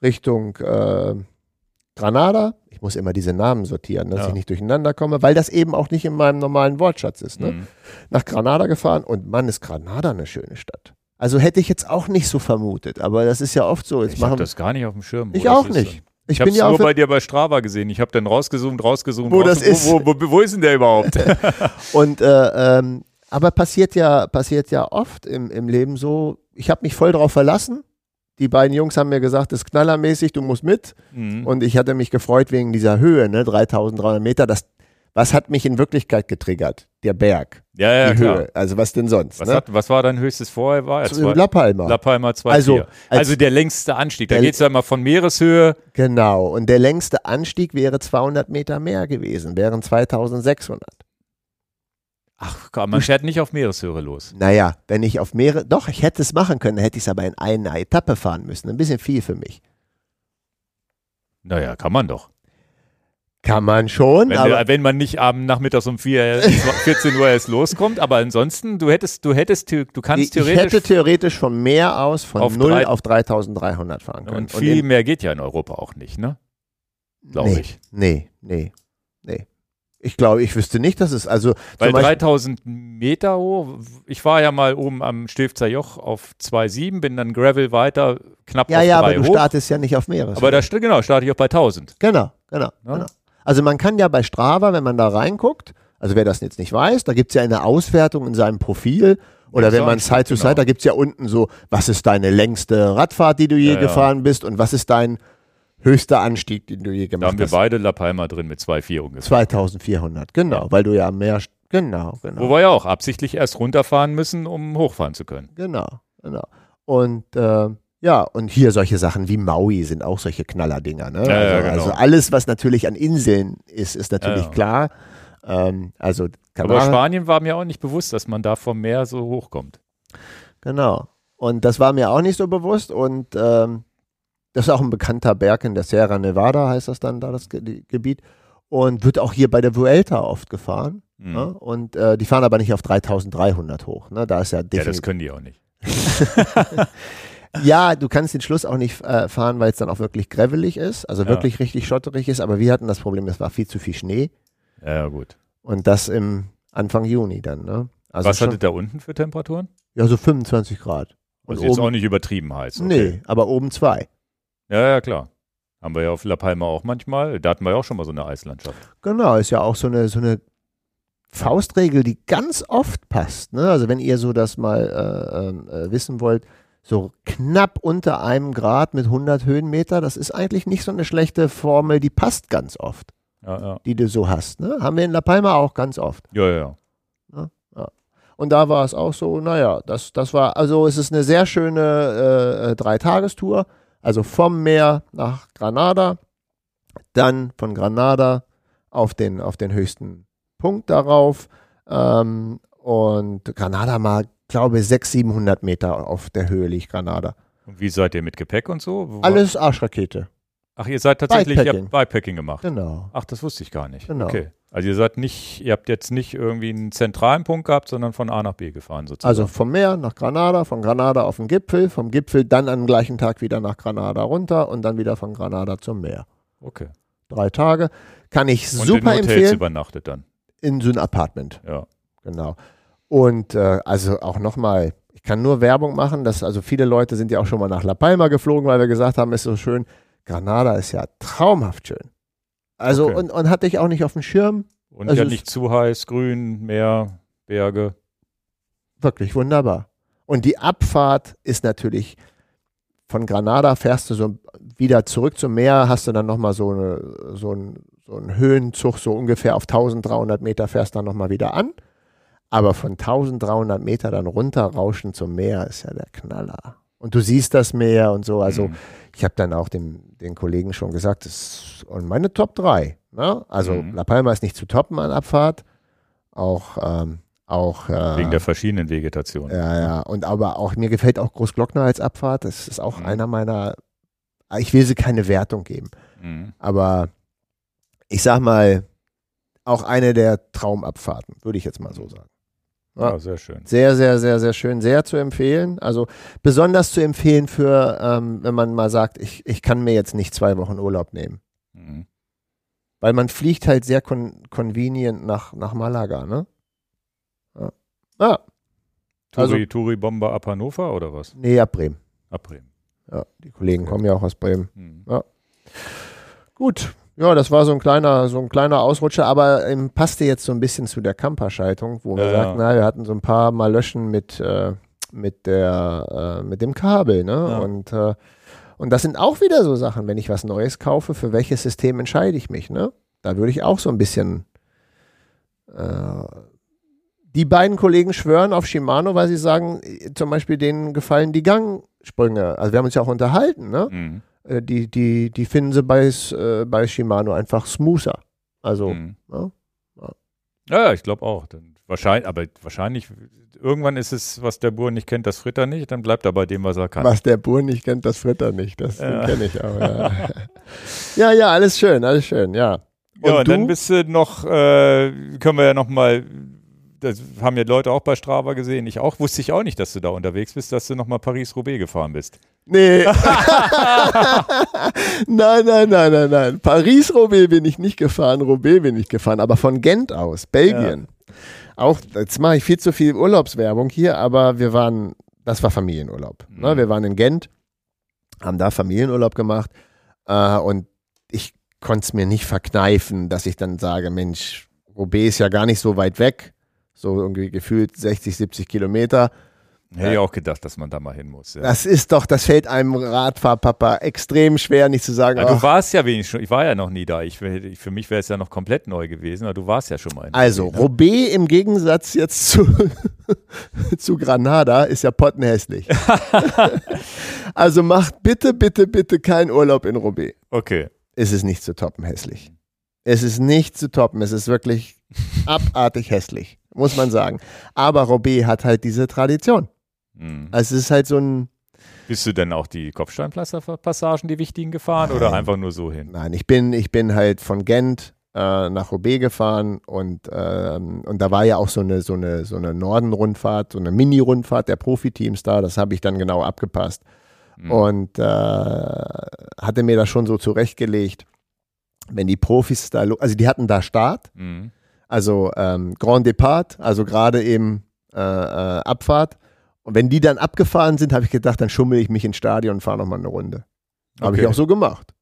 Richtung äh, Granada. Ich muss immer diese Namen sortieren, dass Ja. ich nicht durcheinander komme, weil das eben auch nicht in meinem normalen Wortschatz ist. Ne? Mhm. Nach Granada gefahren und Mann, ist Granada eine schöne Stadt. Also hätte ich jetzt auch nicht so vermutet, aber das ist ja oft so. Jetzt Ich habe das gar nicht auf dem Schirm. wo ich auch ist. nicht. Ich, Ich habe es ja nur bei dir bei Strava gesehen. Ich habe dann rausgezoomt, rausgezoomt, Wo das rausgezoomt. Wo, wo, wo ist denn der überhaupt? Und äh, ähm, aber passiert ja, passiert ja oft im, im Leben so, ich habe mich voll drauf verlassen. Die beiden Jungs haben mir gesagt, das ist knallermäßig, du musst mit. Mhm. Und ich hatte mich gefreut wegen dieser Höhe, ne, 3300 Meter. Das, was hat mich in Wirklichkeit getriggert? Der Berg, ja, ja, die klar. Höhe. Also was denn sonst? Was, ne? hat, was war dein höchstes vorher? War zwei- La Palma. La Palma 2,4. Also, Also, als- der längste Anstieg. Da geht es ja immer von Meereshöhe. Genau. Und der längste Anstieg wäre 200 Meter mehr gewesen, wären 2600. Ach, komm, man fährt nicht auf Meereshöhe los. Naja, wenn ich auf mehrere, doch, ich hätte es machen können, hätte ich es aber in einer Etappe fahren müssen. Ein bisschen viel für mich. Naja, kann man doch. Kann man schon, Wenn, aber wenn man nicht abends nachmittags um 4, 14 Uhr erst loskommt, aber ansonsten, du hättest, du hättest, du ich, kannst ich theoretisch hätte theoretisch vom Meer aus von Auf 0 drei- auf 3300 fahren können. und viel in- mehr geht ja in Europa auch nicht, ne? Glaube nee, ich. Nee, nee. Ich glaube, ich wüsste nicht, dass es, also Weil zum Beispiel, 3000 Meter hoch, ich war ja mal oben am Stilfzer Joch auf 2,7, bin dann Gravel weiter, knapp ja, auf ja, aber 3 du hoch. startest ja nicht auf Meeres. aber da genau, starte ich auch bei 1000. Genau, genau, Ja. genau. Also man kann ja bei Strava, wenn man da reinguckt, also wer das jetzt nicht weiß, da gibt es ja eine Auswertung in seinem Profil oder Ja, wenn man Side to Side, genau. da gibt es ja unten so, was ist deine längste Radfahrt, die du je Ja, ja. gefahren bist und was ist dein höchster Anstieg, den du je Da haben gemacht wir hast. beide La Palma drin mit 2,4 ungefähr. 2400, genau, Ja. weil du ja am Meer, genau, genau. Wo wir ja auch absichtlich erst runterfahren müssen, um hochfahren zu können. Genau, genau. Und äh, ja, und hier solche Sachen wie Maui sind auch solche Knallerdinger. Ne? Ja, ja, also, genau. also alles, was natürlich an Inseln ist, ist natürlich Ja, ja. klar. Ähm, also Aber Kanaren, Spanien war mir auch nicht bewusst, dass man da vom Meer so hochkommt. genau. Und das war mir auch nicht so bewusst. Und ähm, das ist auch ein bekannter Berg in der Sierra Nevada, heißt das dann da, das Ge Gebiet. Und wird auch hier bei der Vuelta oft gefahren. Mhm. Ne? Und äh, die fahren aber nicht auf 3300 hoch. Ne? Da ist ja Ja, das können die auch nicht. Ja, du kannst den Schluss auch nicht äh, fahren, weil es dann auch wirklich gravelig ist, also Ja. wirklich richtig schotterig ist. Aber wir hatten das Problem, es war viel zu viel Schnee Ja, ja gut. und das im Anfang Juni dann. Ne? Also Was hattet da unten für Temperaturen? ja, so 25 Grad. Und Also jetzt oben, auch nicht übertrieben heiß. Okay. nee, aber oben zwei. Ja, ja, klar. Haben wir ja auf La Palma auch manchmal. Da hatten wir ja auch schon mal so eine Eislandschaft. Genau, ist ja auch so eine, so eine Faustregel, die ganz oft passt. Ne? Also wenn ihr so das mal äh, ähm, äh, wissen wollt, so knapp unter einem Grad mit 100 Höhenmeter, das ist eigentlich nicht so eine schlechte Formel, die passt ganz oft, Ja, ja. die du so hast. Ne? Haben wir in La Palma auch ganz oft. Ja, ja. Und da war es auch so, naja, das, das war, also es ist eine sehr schöne äh, äh, Dreitagestour. Also vom Meer nach Granada, dann von Granada auf den, auf den höchsten Punkt darauf. Ähm, und Granada mal, glaube ich, 600, 700 Meter auf der Höhe liegt Granada. Und wie seid ihr mit Gepäck und so? Wo- Alles Arschrakete. Ach, ihr seid tatsächlich, ihr Bikepacking. habt Bikepacking gemacht. Genau. Ach, das wusste ich gar nicht. Genau. Okay. Also ihr seid nicht, ihr habt jetzt nicht irgendwie einen zentralen Punkt gehabt, sondern von A nach B gefahren sozusagen. Also vom Meer nach Granada, von Granada auf den Gipfel, vom Gipfel dann am gleichen Tag wieder nach Granada runter und dann wieder von Granada zum Meer. okay. drei Tage. Kann ich Und in super Hotels empfehlen. übernachtet dann. In so ein Apartment, Ja. genau. Und äh, also auch nochmal, ich kann nur Werbung machen, dass also viele Leute sind ja auch schon mal nach La Palma geflogen, weil wir gesagt haben, ist so schön. Granada ist ja traumhaft schön. Also Okay. und, und hatte ich auch nicht auf dem Schirm. Und Also ja nicht zu heiß, grün, Meer, Berge. Wirklich wunderbar. Und die Abfahrt ist natürlich von Granada fährst du so wieder zurück zum Meer, hast du dann nochmal so, eine, so, ein, so einen Höhenzug, so ungefähr auf 1300 Meter fährst dann nochmal wieder an. Aber von 1300 Meter dann runter rauschen zum Meer ist ja der Knaller. Und du siehst das Meer und so. Also Mhm. ich habe dann auch dem, den Kollegen schon gesagt, das ist und meine Top 3. Ne? Also Mhm. La Palma ist nicht zu toppen an Abfahrt. Auch, ähm, auch äh, Wegen der verschiedenen Vegetation. ja, ja. Und aber auch, mir gefällt auch Großglockner als Abfahrt. Das ist auch Mhm. einer meiner, ich will sie keine Wertung geben. Mhm. Aber ich sag mal, auch eine der Traumabfahrten, würde ich jetzt mal so sagen. Ja, sehr schön. Sehr, sehr, sehr, sehr schön, sehr zu empfehlen. Also besonders zu empfehlen für, ähm, wenn man mal sagt, ich, ich kann mir jetzt nicht zwei Wochen Urlaub nehmen. Mhm. Weil man fliegt halt sehr con convenient nach, nach Malaga, ne? Ja. Ah, Also- Turi, Turi Bomber ab Hannover oder was? nee, ab Bremen. Ab Bremen. Ja, die Kollegen kommen ja auch aus Bremen. Mhm. Gut, ja, das war so ein kleiner, so ein kleiner Ausrutscher, aber ähm, passte jetzt so ein bisschen zu der Camper-Schaltung, wo wir Ja, sagten, ja. na, wir hatten so ein paar Mal Löschen mit, äh, mit der, äh, mit dem Kabel, ne? Ja. Und, äh, und das sind auch wieder so Sachen, wenn ich was Neues kaufe, für welches System entscheide ich mich, ne? Da würde ich auch so ein bisschen äh, die beiden Kollegen schwören auf Shimano, weil sie sagen, äh, zum Beispiel denen gefallen die Gangsprünge. Also wir haben uns ja auch unterhalten, ne? Mhm. Äh, die, die, die finden sie bei, äh, bei Shimano einfach smoother. Also, Mhm. ja. Ja, ja, ich glaube auch. Dann wahrscheinlich, aber wahrscheinlich, irgendwann ist es, was der Bur nicht kennt, das Fritter nicht, dann bleibt er bei dem, was er kann. was der Bur nicht kennt, das Fritter nicht. Das Ja. kenne ich auch. Ja. ja, ja, alles schön, alles schön, ja. Und ja, und du? dann bist du noch, äh, können wir ja noch mal, das haben ja Leute auch bei Strava gesehen, ich auch, wusste ich auch nicht, dass du da unterwegs bist, dass du noch mal Paris-Roubaix gefahren bist. Nee. nein, nein, nein, nein, nein. Paris-Roubaix bin ich nicht gefahren, Roubaix bin ich gefahren, aber von Gent aus, Belgien. Auch, jetzt mache ich viel zu viel Urlaubswerbung hier, aber wir waren, das war Familienurlaub. Ne? Mhm. Wir waren in Gent, haben da Familienurlaub gemacht äh, und ich konnte es mir nicht verkneifen, dass ich dann sage, Mensch, Roubaix ist ja gar nicht so weit weg, so irgendwie gefühlt 60, 70 Kilometer. Hätte ich auch gedacht, dass man da mal hin muss. Ja. Das ist doch, das fällt einem Radfahrpapa extrem schwer, nicht zu sagen, Ja, du warst ja wenigstens schon, ich war ja noch nie da. Ich, für mich wäre es ja noch komplett neu gewesen, aber du warst ja schon mal in Also, Roubaix, ne? Roubaix im Gegensatz jetzt zu, zu Granada ist ja pottenhässlich. also macht bitte, bitte, bitte keinen Urlaub in Roubaix. Okay. Es ist nicht zu toppen hässlich. Es ist nicht zu toppen. Es ist wirklich abartig hässlich, muss man sagen. Aber Roubaix hat halt diese Tradition. Mhm. Also es ist halt so ein, Bist du denn auch die Kopfsteinpflasterpassagen, die wichtigen gefahren oder Nein. einfach nur so hin? Nein, ich bin, ich bin halt von Gent äh, nach Roubaix gefahren und, ähm, und da war ja auch so eine, so eine, so eine Norden-Rundfahrt, so eine Mini-Rundfahrt der Profiteams da. Das habe ich dann genau abgepasst Mhm. und äh, hatte mir das schon so zurechtgelegt, wenn die Profis da, also die hatten da Start, Mhm. Also ähm, Grand Depart, also gerade eben äh, äh, Abfahrt. Und wenn die dann abgefahren sind, habe ich gedacht, dann schummel ich mich ins Stadion und fahre nochmal eine Runde. Habe ich auch so gemacht.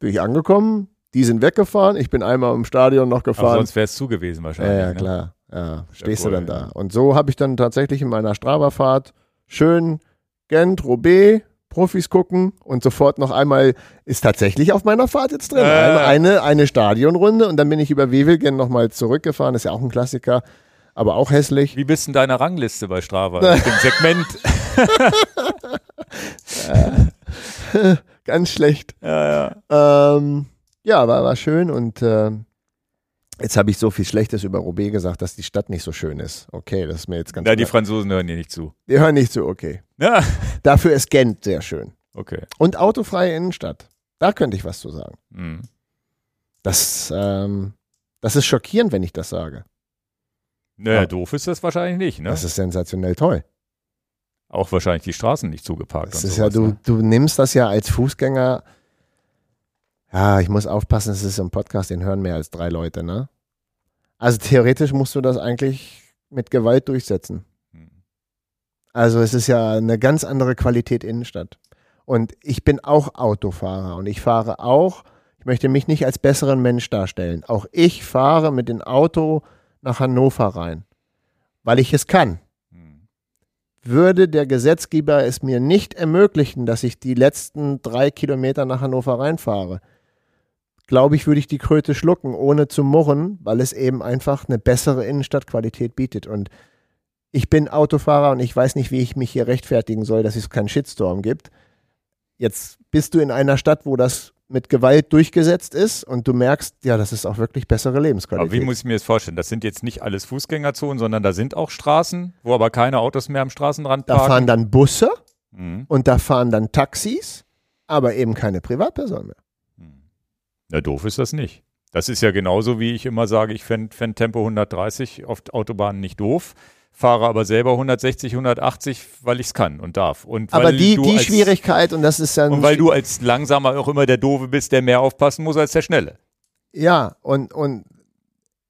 Bin ich angekommen, die sind weggefahren, ich bin einmal im Stadion noch Aber gefahren. sonst wäre es zu gewesen Ja, wahrscheinlich. ja, ne? klar. Ja, stehst du cool, dann da. ja. Und so habe ich dann tatsächlich in meiner Strava-Fahrt schön Gent, Roubaix, Profis gucken und sofort noch einmal ist tatsächlich auf meiner Fahrt jetzt drin. Äh. Eine, eine, Stadionrunde und dann bin ich über Wevelgem nochmal zurückgefahren. Ist ja auch ein Klassiker, aber auch hässlich. Wie bist du in deiner Rangliste bei Strava? Mit dem Segment. Ganz schlecht. ja, ja. Ähm, ja, war, war schön und ähm, jetzt habe ich so viel Schlechtes über Roubaix gesagt, dass die Stadt nicht so schön ist. Okay, das ist mir jetzt ganz Na, die klar. Franzosen hören dir nicht zu. Die hören nicht zu, okay. Ja, Dafür ist Gent sehr schön. okay. Und autofreie Innenstadt. Da könnte ich was zu sagen. Mhm. Das, ähm, das ist schockierend, wenn ich das sage. Naja, Ja. doof ist das wahrscheinlich nicht, ne? Das ist sensationell toll. Auch wahrscheinlich die Straßen nicht zugeparkt. Das ist ja, sowas, du, ne? du nimmst das ja als Fußgänger. Ja, ich muss aufpassen, es ist im Podcast, den hören mehr als drei Leute, ne? Also theoretisch musst du das eigentlich mit Gewalt durchsetzen. Also es ist ja eine ganz andere Qualität Innenstadt. Und ich bin auch Autofahrer und ich fahre auch, ich möchte mich nicht als besseren Mensch darstellen. Auch ich fahre mit dem Auto nach Hannover rein, weil ich es kann. Würde der Gesetzgeber es mir nicht ermöglichen, dass ich die letzten drei Kilometer nach Hannover reinfahre, glaube ich, würde ich die Kröte schlucken, ohne zu murren, weil es eben einfach eine bessere Innenstadtqualität bietet. Und ich bin Autofahrer und ich weiß nicht, wie ich mich hier rechtfertigen soll, dass es keinen Shitstorm gibt. Jetzt bist du in einer Stadt, wo das mit Gewalt durchgesetzt ist und du merkst, ja, das ist auch wirklich bessere Lebensqualität. Aber wie muss ich mir das vorstellen? Das sind jetzt nicht alles Fußgängerzonen, sondern da sind auch Straßen, wo aber keine Autos mehr am Straßenrand da parken. fahren dann Busse Mhm. und da fahren dann Taxis, aber eben keine Privatpersonen mehr. Na, doof ist das nicht. Das ist ja genauso, wie ich immer sage, ich fände fänd Tempo 130 auf Autobahnen nicht doof, fahre aber selber 160, 180, weil ich es kann und darf. Und Aber die, die als, Schwierigkeit, und das ist dann. Und weil du als Langsamer auch immer der Doofe bist, der mehr aufpassen muss als der Schnelle. Ja, und, und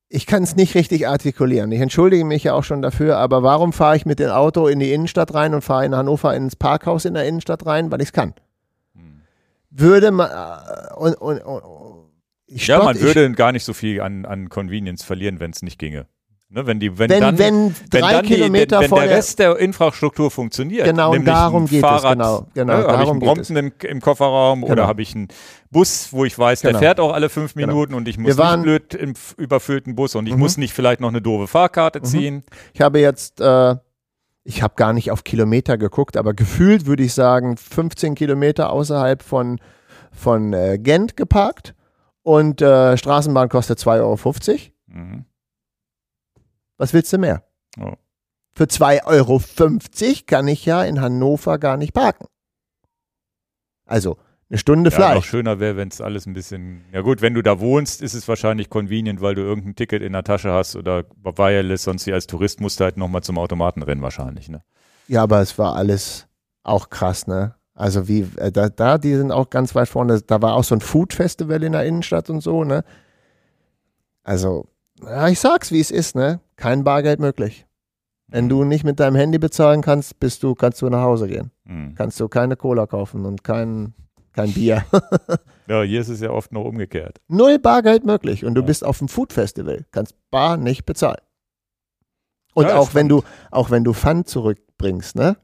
ich kann es nicht richtig artikulieren. Ich entschuldige mich ja auch schon dafür, aber warum fahre ich mit dem Auto in die Innenstadt rein und fahre in Hannover ins Parkhaus in der Innenstadt rein? Weil ich es kann. Würde man. äh, Und, und, und, ich Ja, man würde gar nicht so viel an, an Convenience verlieren, wenn es nicht ginge. Ne, wenn, die, wenn, Wenn, dann, wenn drei dann die, Kilometer wenn, wenn vor der der. Rest der Infrastruktur funktioniert, Genau, nämlich darum geht es, Fahrrad, genau, genau, ne, habe ich einen Brompton im, im Kofferraum Genau. oder habe ich einen Bus, wo ich weiß, der Genau. fährt auch alle fünf Genau. Minuten und ich muss waren- nicht blöd im überfüllten Bus und ich Mhm. muss nicht vielleicht noch eine doofe Fahrkarte ziehen. Ich habe jetzt, äh, ich habe gar nicht auf Kilometer geguckt, aber gefühlt würde ich sagen, 15 Kilometer außerhalb von, von äh, Gent geparkt und äh, Straßenbahn kostet 2,50 Euro. Mhm. Was willst du mehr? Ja. Für 2,50 Euro kann ich ja in Hannover gar nicht parken. Also eine Stunde Ja, noch Fleisch. schöner wäre, wenn es alles ein bisschen. Ja gut, wenn du da wohnst, ist es wahrscheinlich convenient, weil du irgendein Ticket in der Tasche hast oder Wireless, sonst hier als Tourist musst du halt nochmal zum Automaten rennen wahrscheinlich. Ne? Ja, aber es war alles auch krass, ne? Also wie, äh, da, da, die sind auch ganz weit vorne. Da war auch so ein Food Festival in der Innenstadt und so, ne? Also, ja, ich sag's, wie es ist, ne? Kein Bargeld möglich. Wenn du nicht mit deinem Handy bezahlen kannst, bist du, kannst du nach Hause gehen. Mhm. Kannst du keine Cola kaufen und kein, kein Bier. Ja, hier ist es ja oft noch umgekehrt. Null Bargeld möglich. Und du Ja. bist auf dem Food Festival, kannst bar nicht bezahlen. Und Ja, auch wenn du, auch wenn du Pfand zurückbringst, ne?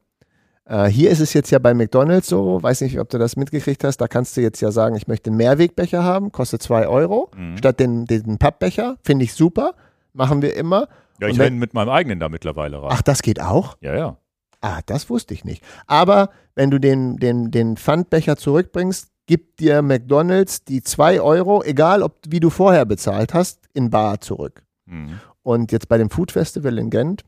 Äh, hier ist es jetzt ja bei McDonalds so, weiß nicht, ob du das mitgekriegt hast, da kannst du jetzt ja sagen, ich möchte einen Mehrwegbecher haben, kostet zwei Euro, Mhm. statt den, den Pappbecher, finde ich super, machen wir immer. Ja, ich renne mit meinem eigenen da mittlerweile rein. Ach, das geht auch? Ja, ja. Ah, das wusste ich nicht. Aber wenn du den, den, den Pfandbecher zurückbringst, gibt dir McDonalds die zwei Euro, egal ob wie du vorher bezahlt hast, in Bar zurück. Mhm. Und jetzt bei dem Food Festival in Gent,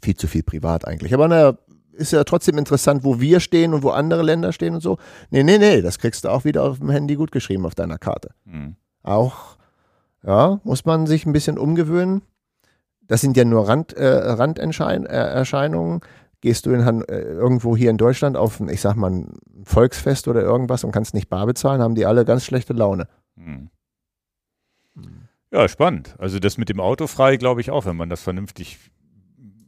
viel zu viel privat eigentlich. Aber naja, ist ja trotzdem interessant, wo wir stehen und wo andere Länder stehen und so. Nee, nee, nee, das kriegst du auch wieder auf dem Handy gut geschrieben auf deiner Karte. Mhm. Auch, ja, muss man sich ein bisschen umgewöhnen. Das sind ja nur Rand, äh, Randerscheinungen. Gehst du in, Han- äh, irgendwo hier in Deutschland auf, ein, ich sag mal, ein Volksfest oder irgendwas und kannst nicht bar bezahlen, haben die alle ganz schlechte Laune. Mhm. Ja, spannend. Also das mit dem Auto frei, glaube ich auch, wenn man das vernünftig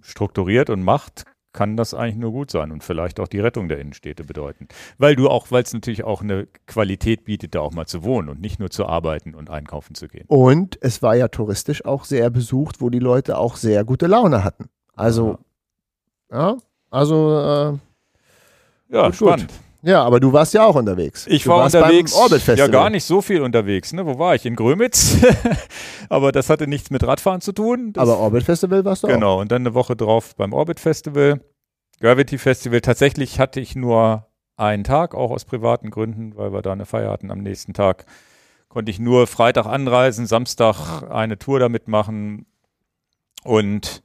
strukturiert und macht, kann das eigentlich nur gut sein und vielleicht auch die Rettung der Innenstädte bedeuten. Weil du auch, weil es natürlich auch eine Qualität bietet, da auch mal zu wohnen und nicht nur zu arbeiten und einkaufen zu gehen. Und es war ja touristisch auch sehr besucht, wo die Leute auch sehr gute Laune hatten. Also, ja, also, äh, Ja, Gut, gut. spannend. ja, aber du warst ja auch unterwegs. Ich du war unterwegs. Beim Orbit Festival. Ja, gar nicht so viel unterwegs. Ne? Wo war ich? In Grömitz. Aber das hatte nichts mit Radfahren zu tun. Das Aber Orbit Festival warst du auch. Genau, und dann eine Woche drauf beim Orbit Festival. Gravity Festival. Tatsächlich hatte ich nur einen Tag, auch aus privaten Gründen, weil wir da eine Feier hatten am nächsten Tag. Konnte ich nur Freitag anreisen, Samstag eine Tour damit machen. Und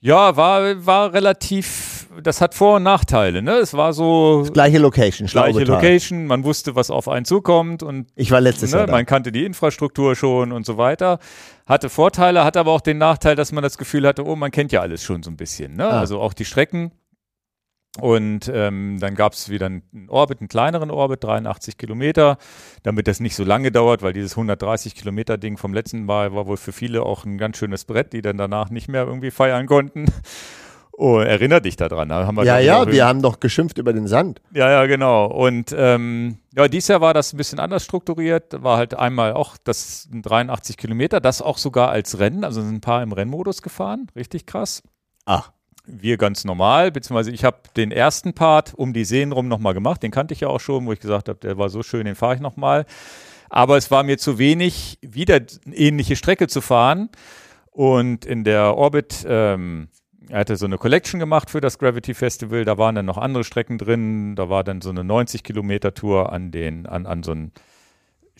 ja, war, war relativ, das hat Vor- und Nachteile. Ne? Es war so Gleiche Location, gleiche. Location, man wusste, was auf einen zukommt und Ich war letztes Ne, Jahr da. man kannte die Infrastruktur schon und so weiter. Hatte Vorteile, hatte aber auch den Nachteil, dass man das Gefühl hatte, oh, man kennt ja alles schon so ein bisschen. Ne? Ah. Also auch die Strecken. Und ähm, dann gab es wieder einen Orbit, einen kleineren Orbit, 83 Kilometer, damit das nicht so lange dauert, weil dieses 130 Kilometer Ding vom letzten Mal war wohl für viele auch ein ganz schönes Brett, die dann danach nicht mehr irgendwie feiern konnten. Oh, erinnert dich daran. Da haben wir, ja, ja, wir haben doch geschimpft über den Sand. ja, ja, genau. Und ähm, ja, dieses Jahr war das ein bisschen anders strukturiert. War halt einmal auch das 83 Kilometer, das auch sogar als Rennen, also sind ein paar im Rennmodus gefahren. Richtig krass. Ach. Wir ganz normal, beziehungsweise ich habe den ersten Part um die Seen rum nochmal gemacht, den kannte ich ja auch schon, wo ich gesagt habe, der war so schön, den fahre ich nochmal. Aber es war mir zu wenig, wieder eine ähnliche Strecke zu fahren. Und in der Orbit, ähm, er hatte so eine Collection gemacht für das Gravity Festival, da waren dann noch andere Strecken drin, da war dann so eine 90 Kilometer Tour an den, an, an so einen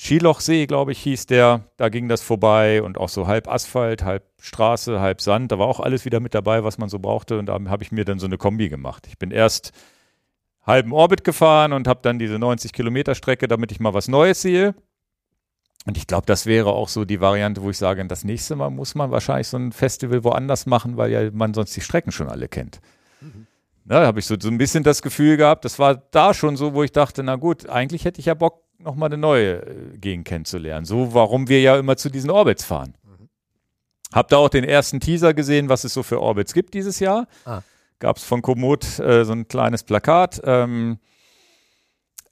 Schilochsee, glaube ich, hieß der. Da ging das vorbei und auch so halb Asphalt, halb Straße, halb Sand. Da war auch alles wieder mit dabei, was man so brauchte. Und da habe ich mir dann so eine Kombi gemacht. Ich bin erst halben Orbit gefahren und habe dann diese 90 Kilometer Strecke, damit ich mal was Neues sehe. Und ich glaube, das wäre auch so die Variante, wo ich sage, das nächste Mal muss man wahrscheinlich so ein Festival woanders machen, weil ja man sonst die Strecken schon alle kennt. Mhm. Da habe ich so, so ein bisschen das Gefühl gehabt, das war da schon so, wo ich dachte, na gut, eigentlich hätte ich ja Bock, nochmal eine neue äh, Gegend kennenzulernen. So, warum wir ja immer zu diesen Orbits fahren. Mhm. Hab da auch den ersten Teaser gesehen, was es so für Orbits gibt dieses Jahr. Ah. Gab es von Komoot äh, so ein kleines Plakat. Ähm,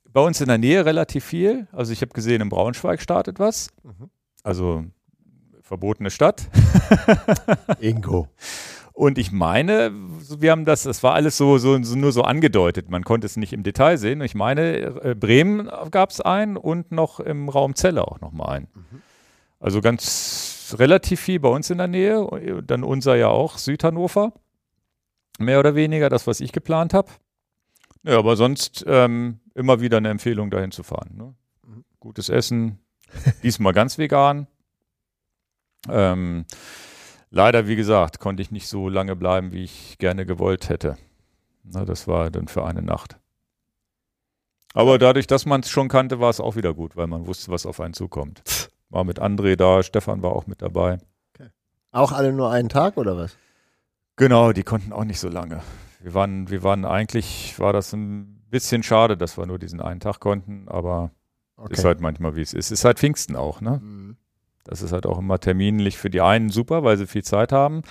bei uns in der Nähe relativ viel. Also ich habe gesehen, in Braunschweig startet was. Mhm. Also verbotene Stadt. Ingo. Und ich meine, wir haben das, das war alles so, so, so nur so angedeutet. Man konnte es nicht im Detail sehen. Ich meine, äh, Bremen gab es einen und noch im Raum Celle auch nochmal einen. Mhm. Also ganz relativ viel bei uns in der Nähe. Dann unser ja auch, Südhannover. Mehr oder weniger das, was ich geplant habe. Ja, aber sonst ähm, immer wieder eine Empfehlung, dahin zu fahren. Ne? Mhm. Gutes Essen, diesmal ganz vegan. Ähm, Leider, wie gesagt, konnte ich nicht so lange bleiben, wie ich gerne gewollt hätte. Na, das war dann für eine Nacht. Aber dadurch, dass man es schon kannte, war es auch wieder gut, weil man wusste, was auf einen zukommt. War mit André da, Stefan war auch mit dabei. Okay. Auch alle nur einen Tag oder was? Genau, die konnten auch nicht so lange. Wir waren, wir waren eigentlich, war das ein bisschen schade, dass wir nur diesen einen Tag konnten, aber okay. ist halt manchmal wie es ist. Ist halt Pfingsten auch, ne? Mhm. Das ist halt auch immer terminlich für die einen super, weil sie viel Zeit haben.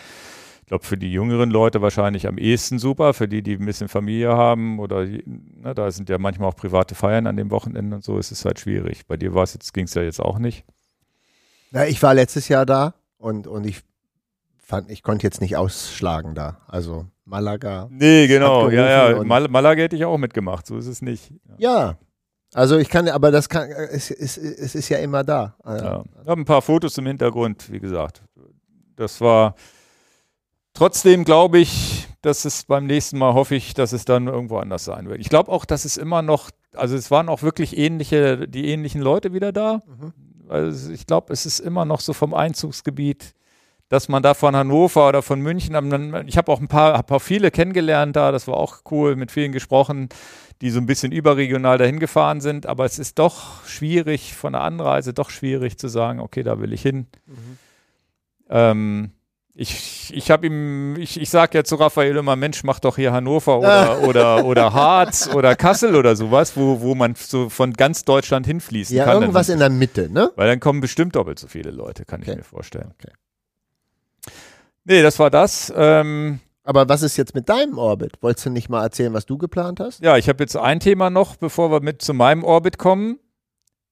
Ich glaube, für die jüngeren Leute wahrscheinlich am ehesten super, für die, die ein bisschen Familie haben oder ne, da sind ja manchmal auch private Feiern an dem Wochenende und so, ist es halt schwierig. Bei dir war es jetzt, ging es ja jetzt auch nicht. Na, ich war letztes Jahr da und, und ich fand, ich konnte jetzt nicht ausschlagen da. Also Malaga. Nee, genau, ja, ja. Mal Malaga hätte ich auch mitgemacht, so ist es nicht. Ja also ich kann, aber das kann, es, es, es ist ja immer da. Ja. Ich habe ein paar Fotos im Hintergrund, wie gesagt. Das war trotzdem, glaube ich, dass es beim nächsten Mal hoffe ich, dass es dann irgendwo anders sein wird. Ich glaube auch, dass es immer noch, also es waren auch wirklich ähnliche, die ähnlichen Leute wieder da. Mhm. Also ich glaube, es ist immer noch so vom Einzugsgebiet, dass man da von Hannover oder von München, ich habe auch ein paar, habe auch viele kennengelernt da, das war auch cool, mit vielen gesprochen die so ein bisschen überregional dahin gefahren sind. Aber es ist doch schwierig, von der Anreise doch schwierig zu sagen, okay, da will ich hin. Mhm. Ähm, ich, ich habe ihm, ich, ich sage ja zu Raphael immer, Mensch, mach doch hier Hannover oder, oder, oder Harz oder Kassel oder sowas, wo, wo man so von ganz Deutschland hinfließen ja, kann. Ja, irgendwas in der Mitte, ne? Weil dann kommen bestimmt doppelt so viele Leute, kann okay. ich mir vorstellen. Okay. Nee, das war das. Ähm, aber was ist jetzt mit deinem Orbit? Wolltest du nicht mal erzählen, was du geplant hast? Ja, ich habe jetzt ein Thema noch, bevor wir mit zu meinem Orbit kommen.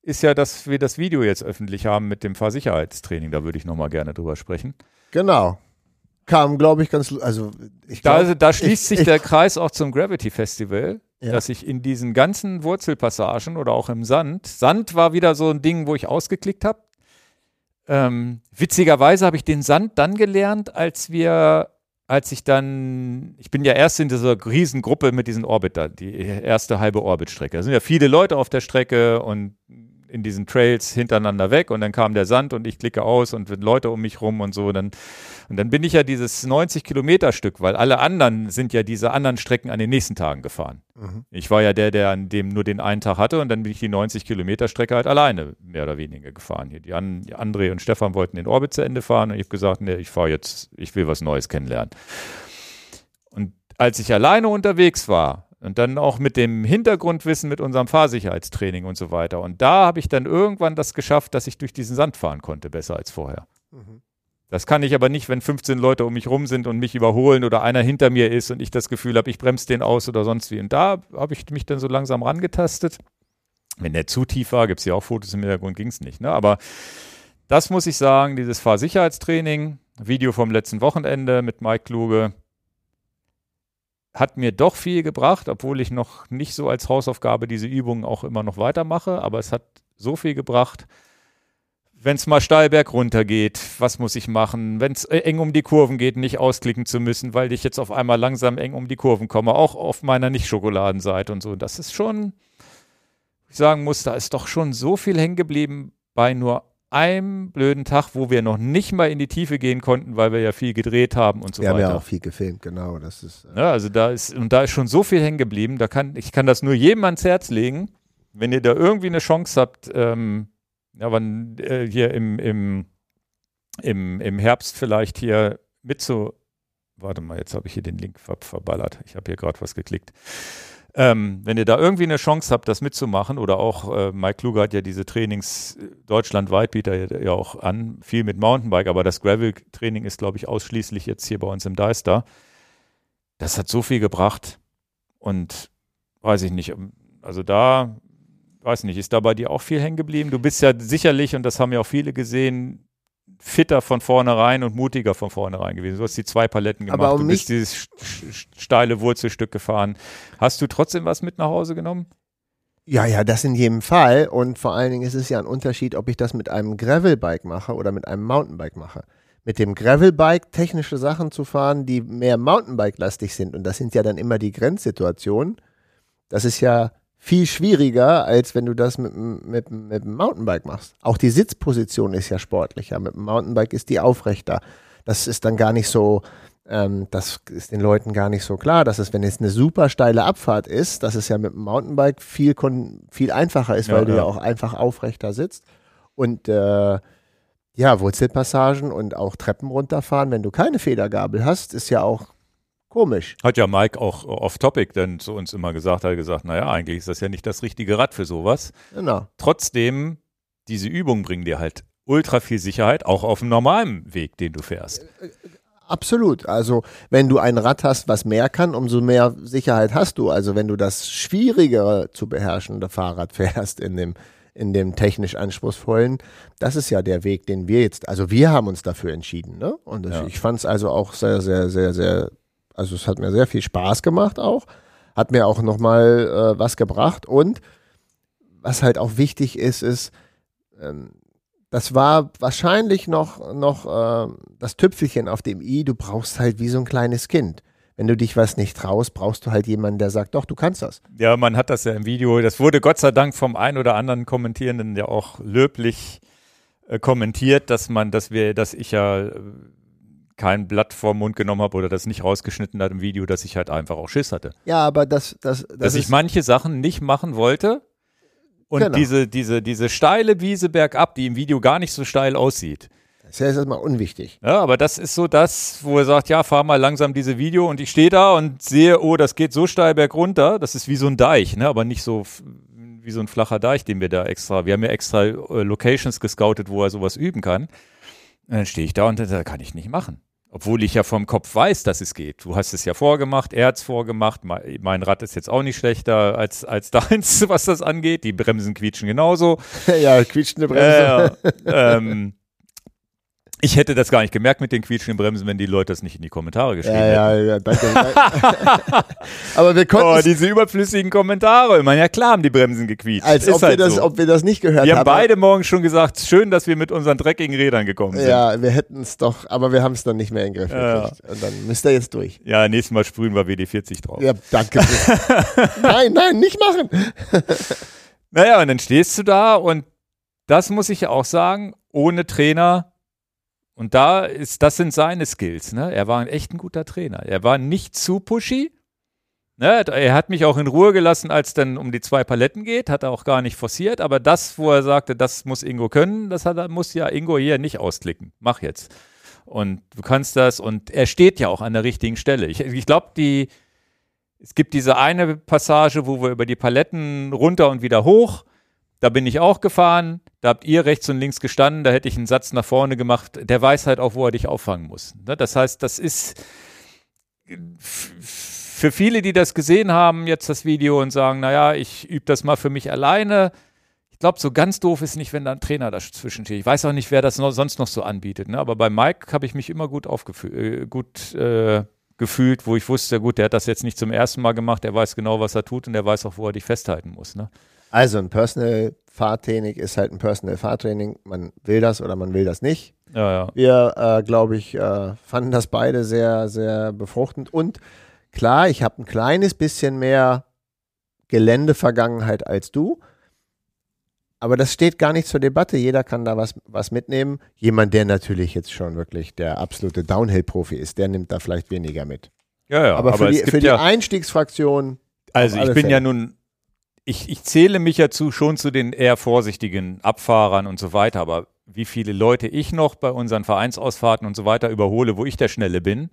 Ist ja, dass wir das Video jetzt öffentlich haben mit dem Fahrsicherheitstraining. Da würde ich nochmal gerne drüber sprechen. Genau. Kam, glaube ich, ganz. Also, ich glaub, da, da, schließt ich, sich ich, der Kreis auch zum Gravity Festival, ja. dass ich in diesen ganzen Wurzelpassagen oder auch im Sand, Sand war wieder so ein Ding, wo ich ausgeklickt habe. Ähm, witzigerweise habe ich den Sand dann gelernt, als wir als ich dann, ich bin ja erst in dieser Riesengruppe mit diesen Orbiter, die erste halbe Orbitstrecke. Da sind ja viele Leute auf der Strecke und in diesen Trails hintereinander weg und dann kam der Sand und ich klicke aus und Leute um mich rum und so. Dann, und dann bin ich ja dieses 90 Kilometer Stück, weil alle anderen sind ja diese anderen Strecken an den nächsten Tagen gefahren. Mhm. Ich war ja der, der an dem nur den einen Tag hatte und dann bin ich die 90 Kilometer Strecke halt alleine mehr oder weniger gefahren. Hier die, An die André und Stefan wollten den Orbit zu Ende fahren und ich habe gesagt, nee, ich fahre jetzt, ich will was Neues kennenlernen. Und als ich alleine unterwegs war, und dann auch mit dem Hintergrundwissen mit unserem Fahrsicherheitstraining und so weiter. Und da habe ich dann irgendwann das geschafft, dass ich durch diesen Sand fahren konnte, besser als vorher. Mhm. Das kann ich aber nicht, wenn 15 Leute um mich rum sind und mich überholen oder einer hinter mir ist und ich das Gefühl habe, ich bremse den aus oder sonst wie. Und da habe ich mich dann so langsam rangetastet. Wenn der zu tief war, gibt es ja auch Fotos im Hintergrund, ging es nicht. Ne? Aber das muss ich sagen, dieses Fahrsicherheitstraining, Video vom letzten Wochenende mit Mike Kluge, hat mir doch viel gebracht, obwohl ich noch nicht so als Hausaufgabe diese Übungen auch immer noch weitermache, aber es hat so viel gebracht. Wenn es mal steil berg runter geht, was muss ich machen? Wenn es eng um die Kurven geht, nicht ausklicken zu müssen, weil ich jetzt auf einmal langsam eng um die Kurven komme, auch auf meiner Nicht-Schokoladenseite und so. Das ist schon, ich sagen muss, da ist doch schon so viel hängen geblieben bei nur einem blöden Tag, wo wir noch nicht mal in die Tiefe gehen konnten, weil wir ja viel gedreht haben und so Wir haben weiter. ja auch viel gefilmt, genau. Das ist, äh, Ja, also da ist, und da ist schon so viel hängen geblieben, da kann, ich kann das nur jedem ans Herz legen, wenn ihr da irgendwie eine Chance habt, ähm, ja, wann, äh, hier im, im, im, im Herbst vielleicht hier mitzu, warte mal, jetzt habe ich hier den Link ver verballert, ich habe hier gerade was geklickt. Ähm, wenn ihr da irgendwie eine Chance habt, das mitzumachen, oder auch äh, Mike Kluge hat ja diese Trainings äh, deutschlandweit, bietet er ja auch an, viel mit Mountainbike, aber das Gravel-Training ist, glaube ich, ausschließlich jetzt hier bei uns im Deister. Das hat so viel gebracht und weiß ich nicht, also da, weiß nicht, ist da bei dir auch viel hängen geblieben? Du bist ja sicherlich, und das haben ja auch viele gesehen, fitter von vornherein und mutiger von vornherein gewesen. Du hast die zwei Paletten gemacht, Aber um du bist dieses st- st- steile Wurzelstück gefahren. Hast du trotzdem was mit nach Hause genommen? Ja, ja, das in jedem Fall. Und vor allen Dingen ist es ja ein Unterschied, ob ich das mit einem Gravelbike mache oder mit einem Mountainbike mache. Mit dem Gravelbike technische Sachen zu fahren, die mehr Mountainbike-lastig sind. Und das sind ja dann immer die Grenzsituationen. Das ist ja viel schwieriger, als wenn du das mit, dem- mit, mit dem Mountainbike machst. Auch die Sitzposition ist ja sportlicher. Mit dem Mountainbike ist die aufrechter. Das ist dann gar nicht so, ähm, das ist den Leuten gar nicht so klar, dass es, wenn es eine super steile Abfahrt ist, dass es ja mit dem Mountainbike viel, viel einfacher ist, Ja, weil du ja. ja auch einfach aufrechter sitzt. Und äh, ja, Wurzelpassagen und auch Treppen runterfahren, wenn du keine Federgabel hast, ist ja auch komisch. Hat ja Mike auch off-topic dann zu uns immer gesagt, hat gesagt, naja, eigentlich ist das ja nicht das richtige Rad für sowas. Genau. Trotzdem, diese Übungen bringen dir halt ultra viel Sicherheit, auch auf dem normalen Weg, den du fährst. Absolut. Also, wenn du ein Rad hast, was mehr kann, umso mehr Sicherheit hast du. Also, wenn du das schwierigere zu beherrschende Fahrrad fährst in dem, in dem technisch anspruchsvollen, das ist ja der Weg, den wir jetzt, also wir haben uns dafür entschieden. Ne? Und Ja. ich fand es also auch sehr, sehr, sehr, sehr, also es hat mir sehr viel Spaß gemacht auch. Hat mir auch nochmal äh, was gebracht. Und was halt auch wichtig ist, ist, ähm, das war wahrscheinlich noch, noch äh, das Tüpfelchen auf dem i. Du brauchst halt wie so ein kleines Kind. Wenn du dich was nicht traust, brauchst du halt jemanden, der sagt, doch, du kannst das. Ja, man hat das ja im Video, das wurde Gott sei Dank vom ein oder anderen Kommentierenden ja auch löblich äh, kommentiert, dass man, dass wir, dass ich ja äh, kein Blatt vorm Mund genommen habe oder das nicht rausgeschnitten hat im Video, dass ich halt einfach auch Schiss hatte. Ja, aber das, das, das dass ich manche Sachen nicht machen wollte und Genau. diese, diese, diese steile Wiese bergab, die im Video gar nicht so steil aussieht. das ist ja erstmal unwichtig. Ja, aber das ist so das, wo er sagt, ja, fahr mal langsam diese Video und ich stehe da und sehe, oh, das geht so steil bergunter, das ist wie so ein Deich, ne, aber nicht so wie so ein flacher Deich, den wir da extra, wir haben ja extra äh, Locations gescoutet, wo er sowas üben kann. Und dann stehe ich da und dann sag, kann ich nicht machen. Obwohl ich ja vom Kopf weiß, dass es geht. Du hast es ja vorgemacht, er hat es vorgemacht. Mein, mein Rad ist jetzt auch nicht schlechter als, als deins, was das angeht. Die Bremsen quietschen genauso. ja, quietschende Bremse. Äh, ähm, ich hätte das gar nicht gemerkt mit den quietschenden Bremsen, wenn die Leute das nicht in die Kommentare geschrieben Ja, hätten. ja, ja, danke. danke. aber wir konnten Oh, es, diese überflüssigen Kommentare. Ich meine, ja klar haben die Bremsen gequietscht. als Ist ob, wir halt das, so. ob wir das nicht gehört wir haben haben. beide morgen schon gesagt, schön, dass wir mit unseren dreckigen Rädern gekommen sind. Ja, wir hätten es doch, aber wir haben es dann nicht mehr in den Griff Ja. Und dann müsst ihr jetzt durch. Ja, nächstes Mal sprühen wir WD-40 drauf. Ja, danke. nein, nein, nicht machen. Naja, und dann stehst du da und das muss ich ja auch sagen, ohne Trainer. Und da ist, das sind seine Skills. Ne? Er war echt ein guter Trainer. Er war nicht zu pushy. Ne? Er hat mich auch in Ruhe gelassen, als es dann um die zwei Paletten geht. Hat er auch gar nicht forciert. Aber das, wo er sagte, das muss Ingo können, das hat muss ja Ingo hier nicht ausklicken. Mach jetzt. Und du kannst das. Und er steht ja auch an der richtigen Stelle. Ich, ich glaube, die, es gibt diese eine Passage, wo wir über die Paletten runter und wieder hoch. Da bin ich auch gefahren. Da habt ihr rechts und links gestanden. Da hätte ich einen Satz nach vorne gemacht. Der weiß halt auch, wo er dich auffangen muss. Ne? Das heißt, das ist für viele, die das gesehen haben, jetzt das Video und sagen, naja, ich übe das mal für mich alleine. Ich glaube, so ganz doof ist nicht, wenn da ein Trainer dazwischen steht. Ich weiß auch nicht, wer das noch, sonst noch so anbietet. Ne? Aber bei Mike habe ich mich immer gut, aufgefü- äh, gut äh, gefühlt, wo ich wusste, gut, der hat das jetzt nicht zum ersten Mal gemacht, er weiß genau, was er tut und er weiß auch, wo er dich festhalten muss. Ne? Also ein Personal Fahrtraining ist halt ein Personal Fahrtraining. Man will das oder man will das nicht. Ja, ja. Wir, äh, glaube ich, äh, fanden das beide sehr, sehr befruchtend. Und klar, ich habe ein kleines bisschen mehr Geländevergangenheit als du. Aber das steht gar nicht zur Debatte. Jeder kann da was, was mitnehmen. Jemand, der natürlich jetzt schon wirklich der absolute Downhill-Profi ist, der nimmt da vielleicht weniger mit. Ja, ja. Aber, für aber die, es gibt für die ja, Einstiegsfraktion. also ich bin Fälle. ja nun, ich, ich zähle mich ja zu, schon zu den eher vorsichtigen Abfahrern und so weiter, aber wie viele Leute ich noch bei unseren Vereinsausfahrten und so weiter überhole, wo ich der Schnelle bin,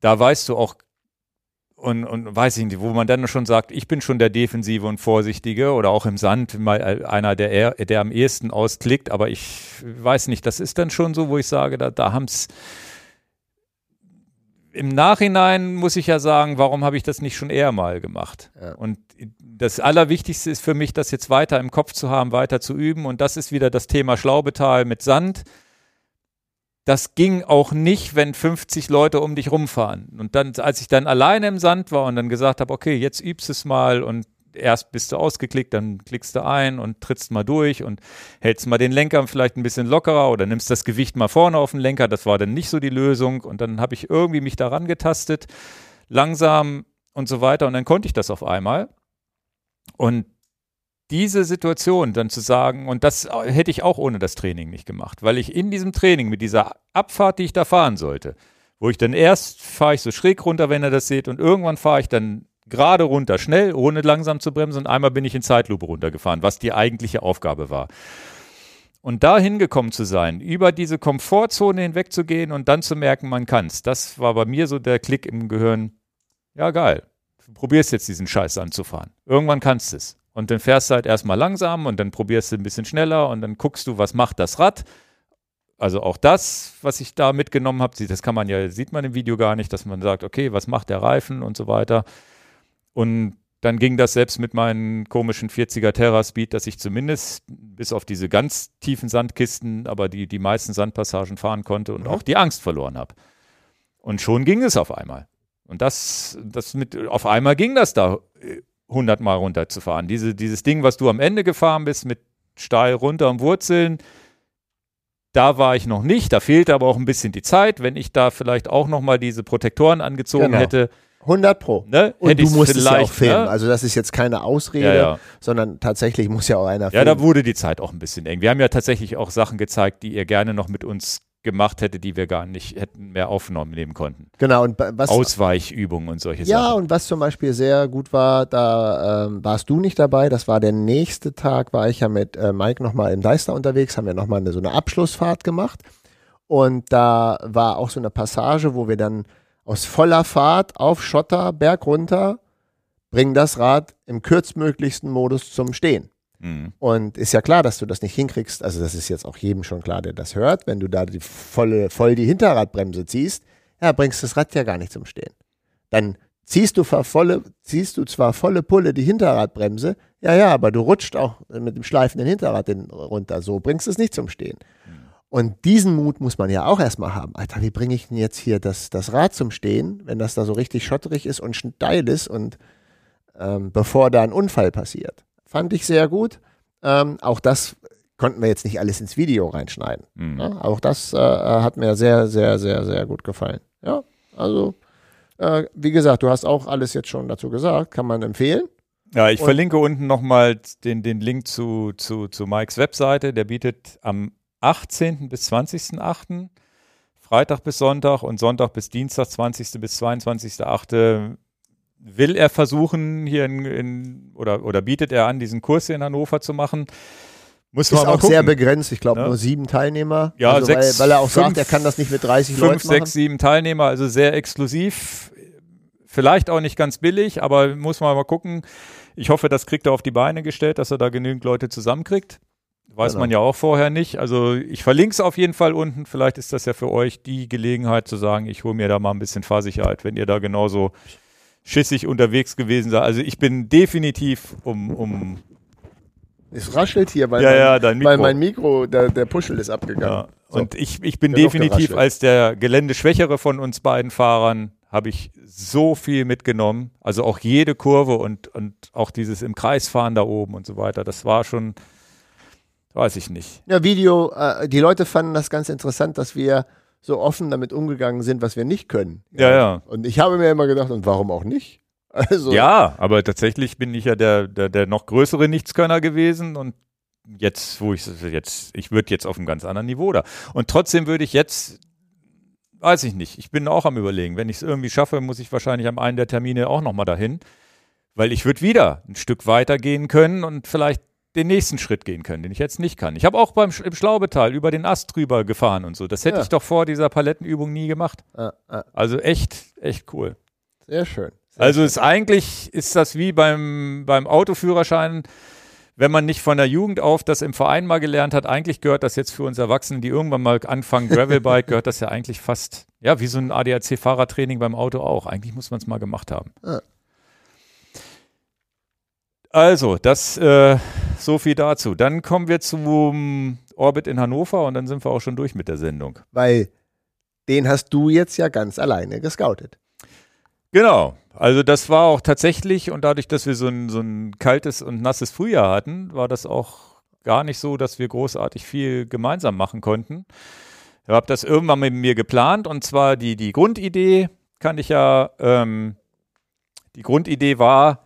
da weißt du auch, und, und weiß ich nicht, wo man dann schon sagt, ich bin schon der Defensive und Vorsichtige oder auch im Sand mal äh, einer, der, eher, der am ehesten ausklickt, aber ich weiß nicht, das ist dann schon so, wo ich sage, da, da haben es im Nachhinein muss ich ja sagen, warum habe ich das nicht schon eher mal gemacht? Ja. Und das Allerwichtigste ist für mich, das jetzt weiter im Kopf zu haben, weiter zu üben. Und das ist wieder das Thema Schlaubetal mit Sand. Das ging auch nicht, wenn 50 Leute um dich rumfahren. Und dann, als ich dann alleine im Sand war und dann gesagt habe, okay, jetzt übst es mal und erst bist du ausgeklickt, dann klickst du ein und trittst mal durch und hältst mal den Lenker vielleicht ein bisschen lockerer oder nimmst das Gewicht mal vorne auf den Lenker. Das war dann nicht so die Lösung. Und dann habe ich irgendwie mich daran getastet, langsam und so weiter. Und dann konnte ich das auf einmal. Und diese Situation dann zu sagen, und das hätte ich auch ohne das Training nicht gemacht, weil ich in diesem Training mit dieser Abfahrt, die ich da fahren sollte, wo ich dann erst fahre ich so schräg runter, wenn ihr das seht, und irgendwann fahre ich dann gerade runter, schnell, ohne langsam zu bremsen, und einmal bin ich in Zeitlupe runtergefahren, was die eigentliche Aufgabe war. Und da hingekommen zu sein, über diese Komfortzone hinwegzugehen und dann zu merken, man kann's, das war bei mir so der Klick im Gehirn, ja geil, probierst jetzt diesen Scheiß anzufahren. Irgendwann kannst du es. Und dann fährst du halt erstmal langsam und dann probierst du ein bisschen schneller und dann guckst du, was macht das Rad. Also auch das, was ich da mitgenommen habe, das kann man ja, sieht man im Video gar nicht, dass man sagt, okay, was macht der Reifen und so weiter. Und dann ging das selbst mit meinen komischen 40er Terra Speed, dass ich zumindest bis auf diese ganz tiefen Sandkisten, aber die, die meisten Sandpassagen fahren konnte und Mhm. auch die Angst verloren habe. Und schon ging es auf einmal. Und das, das mit, auf einmal ging das da äh, 100 Mal runterzufahren. Diese, dieses Ding, was du am Ende gefahren bist, mit steil runter und Wurzeln, da war ich noch nicht. Da fehlte aber auch ein bisschen die Zeit. Wenn ich da vielleicht auch noch mal diese Protektoren angezogen Genau. hätte, 100 Pro. ne, Und hätte du musst es ja auch filmen. Ne? Also das ist jetzt keine Ausrede, Ja, ja. sondern tatsächlich muss ja auch einer Ja, filmen. da wurde die Zeit auch ein bisschen eng. Wir haben ja tatsächlich auch Sachen gezeigt, die ihr gerne noch mit uns gemacht hättet, die wir gar nicht hätten mehr aufgenommen nehmen konnten. genau, und was, Ausweichübungen und solche ja, Sachen. und was zum Beispiel sehr gut war, da ähm, warst du nicht dabei, das war der nächste Tag, war ich ja mit äh, Mike nochmal im Deister unterwegs, haben wir nochmal eine, so eine Abschlussfahrt gemacht und da war auch so eine Passage, wo wir dann aus voller Fahrt auf Schotter, Berg runter, bringen das Rad im kürztmöglichsten Modus zum Stehen. Mhm. Und ist ja klar, dass du das nicht hinkriegst. Also das ist jetzt auch jedem schon klar, der das hört. Wenn du da die volle, voll die Hinterradbremse ziehst, ja, bringst das Rad ja gar nicht zum Stehen. Dann ziehst du, volle, ziehst du zwar volle Pulle die Hinterradbremse, ja, ja, aber du rutscht auch mit dem schleifenden Hinterrad runter. So bringst du es nicht zum Stehen. Und diesen Mut muss man ja auch erstmal haben. Alter, wie bringe ich denn jetzt hier das, das Rad zum Stehen, wenn das da so richtig schotterig ist und steil ist und ähm, bevor da ein Unfall passiert. Fand ich sehr gut. Ähm, auch das konnten wir jetzt nicht alles ins Video reinschneiden. Mhm. Ja, auch das äh, hat mir sehr, sehr, sehr, sehr gut gefallen. Ja, also äh, wie gesagt, du hast auch alles jetzt schon dazu gesagt, kann man empfehlen. Ja, ich Und- verlinke unten nochmal den, den Link zu, zu, zu Mikes Webseite. Der bietet am 18. bis 20.8. Freitag bis Sonntag und Sonntag bis Dienstag, 20. bis 22.8. will er versuchen, hier in, in oder, oder bietet er an, diesen Kurs hier in Hannover zu machen. Muss Ist auch sehr begrenzt, ich glaube Ja. nur sieben Teilnehmer. Ja, also, sechs, weil, weil er auch sagt, fünf- er kann das nicht mit 30 Fünf, Leuten sechs, machen. sieben Teilnehmer, also sehr exklusiv. Vielleicht auch nicht ganz billig, aber muss man mal gucken. Ich hoffe, das kriegt er auf die Beine gestellt, dass er da genügend Leute zusammenkriegt. Weiß Genau. man ja auch vorher nicht. Also ich verlinke es auf jeden Fall unten. Vielleicht ist das ja für euch die Gelegenheit zu sagen, ich hole mir da mal ein bisschen Fahrsicherheit, wenn ihr da genauso schissig unterwegs gewesen seid. Also ich bin definitiv um, um Es raschelt hier, weil, ja, mein, ja, Mikro. weil mein Mikro, der, der Puschel ist abgegangen. Ja. So. Und ich, ich bin Genug definitiv als der Geländeschwächere von uns beiden Fahrern, habe ich so viel mitgenommen. Also auch jede Kurve und, und auch dieses im Kreis fahren da oben und so weiter. Das war schon, weiß ich nicht. Ja, Video, äh, die Leute fanden das ganz interessant, dass wir so offen damit umgegangen sind, was wir nicht können. Ja, ja. Und ich habe mir immer gedacht, und warum auch nicht? Also, ja, aber tatsächlich bin ich ja der, der, der noch größere Nichtskönner gewesen und jetzt, wo ich jetzt, ich würde jetzt auf einem ganz anderen Niveau da. Und trotzdem würde ich jetzt, weiß ich nicht, ich bin auch am überlegen, wenn ich es irgendwie schaffe, muss ich wahrscheinlich am einen der Termine auch nochmal dahin, weil ich würde wieder ein Stück weiter gehen können und vielleicht den nächsten Schritt gehen können, den ich jetzt nicht kann. Ich habe auch beim im Schlaubetal über den Ast drüber gefahren und so. Das hätte ja. ich doch vor dieser Palettenübung nie gemacht. Ah, ah. Also echt, echt cool. Sehr schön. Sehr also schön. ist eigentlich ist das wie beim beim Autoführerschein wenn man nicht von der Jugend auf das im Verein mal gelernt hat, eigentlich gehört das jetzt für uns Erwachsenen, die irgendwann mal anfangen, Gravelbike, gehört das ja eigentlich fast, ja, wie so ein ADAC-Fahrradtraining beim Auto auch. Eigentlich muss man es mal gemacht haben. Ja. Also, das äh, so viel dazu. Dann kommen wir zum Orbit in Hannover und dann sind wir auch schon durch mit der Sendung. Weil den hast du jetzt ja ganz alleine gescoutet. Genau. Also das war auch tatsächlich und dadurch, dass wir so ein, so ein kaltes und nasses Frühjahr hatten, war das auch gar nicht so, dass wir großartig viel gemeinsam machen konnten. Ich habe das irgendwann mit mir geplant und zwar die, die Grundidee kann ich ja, ähm, die Grundidee war,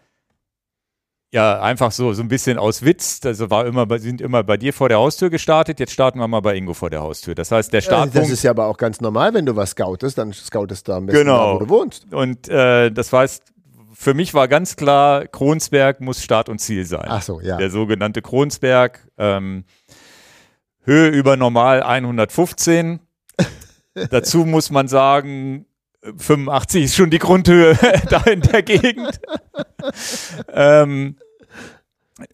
ja, einfach so, so ein bisschen aus Witz. Also war immer, sind immer bei dir vor der Haustür gestartet. Jetzt starten wir mal bei Ingo vor der Haustür. Das heißt, der Startpunkt. Das ist ja aber auch ganz normal, wenn du was scoutest, dann scoutest du am besten genau. da, wo du wohnst. Und äh, das heißt, für mich war ganz klar, Kronsberg muss Start und Ziel sein. Ach so, ja. Der sogenannte Kronsberg. Ähm, Höhe über normal 115. Dazu muss man sagen, 85 ist schon die Grundhöhe da in der Gegend. ähm,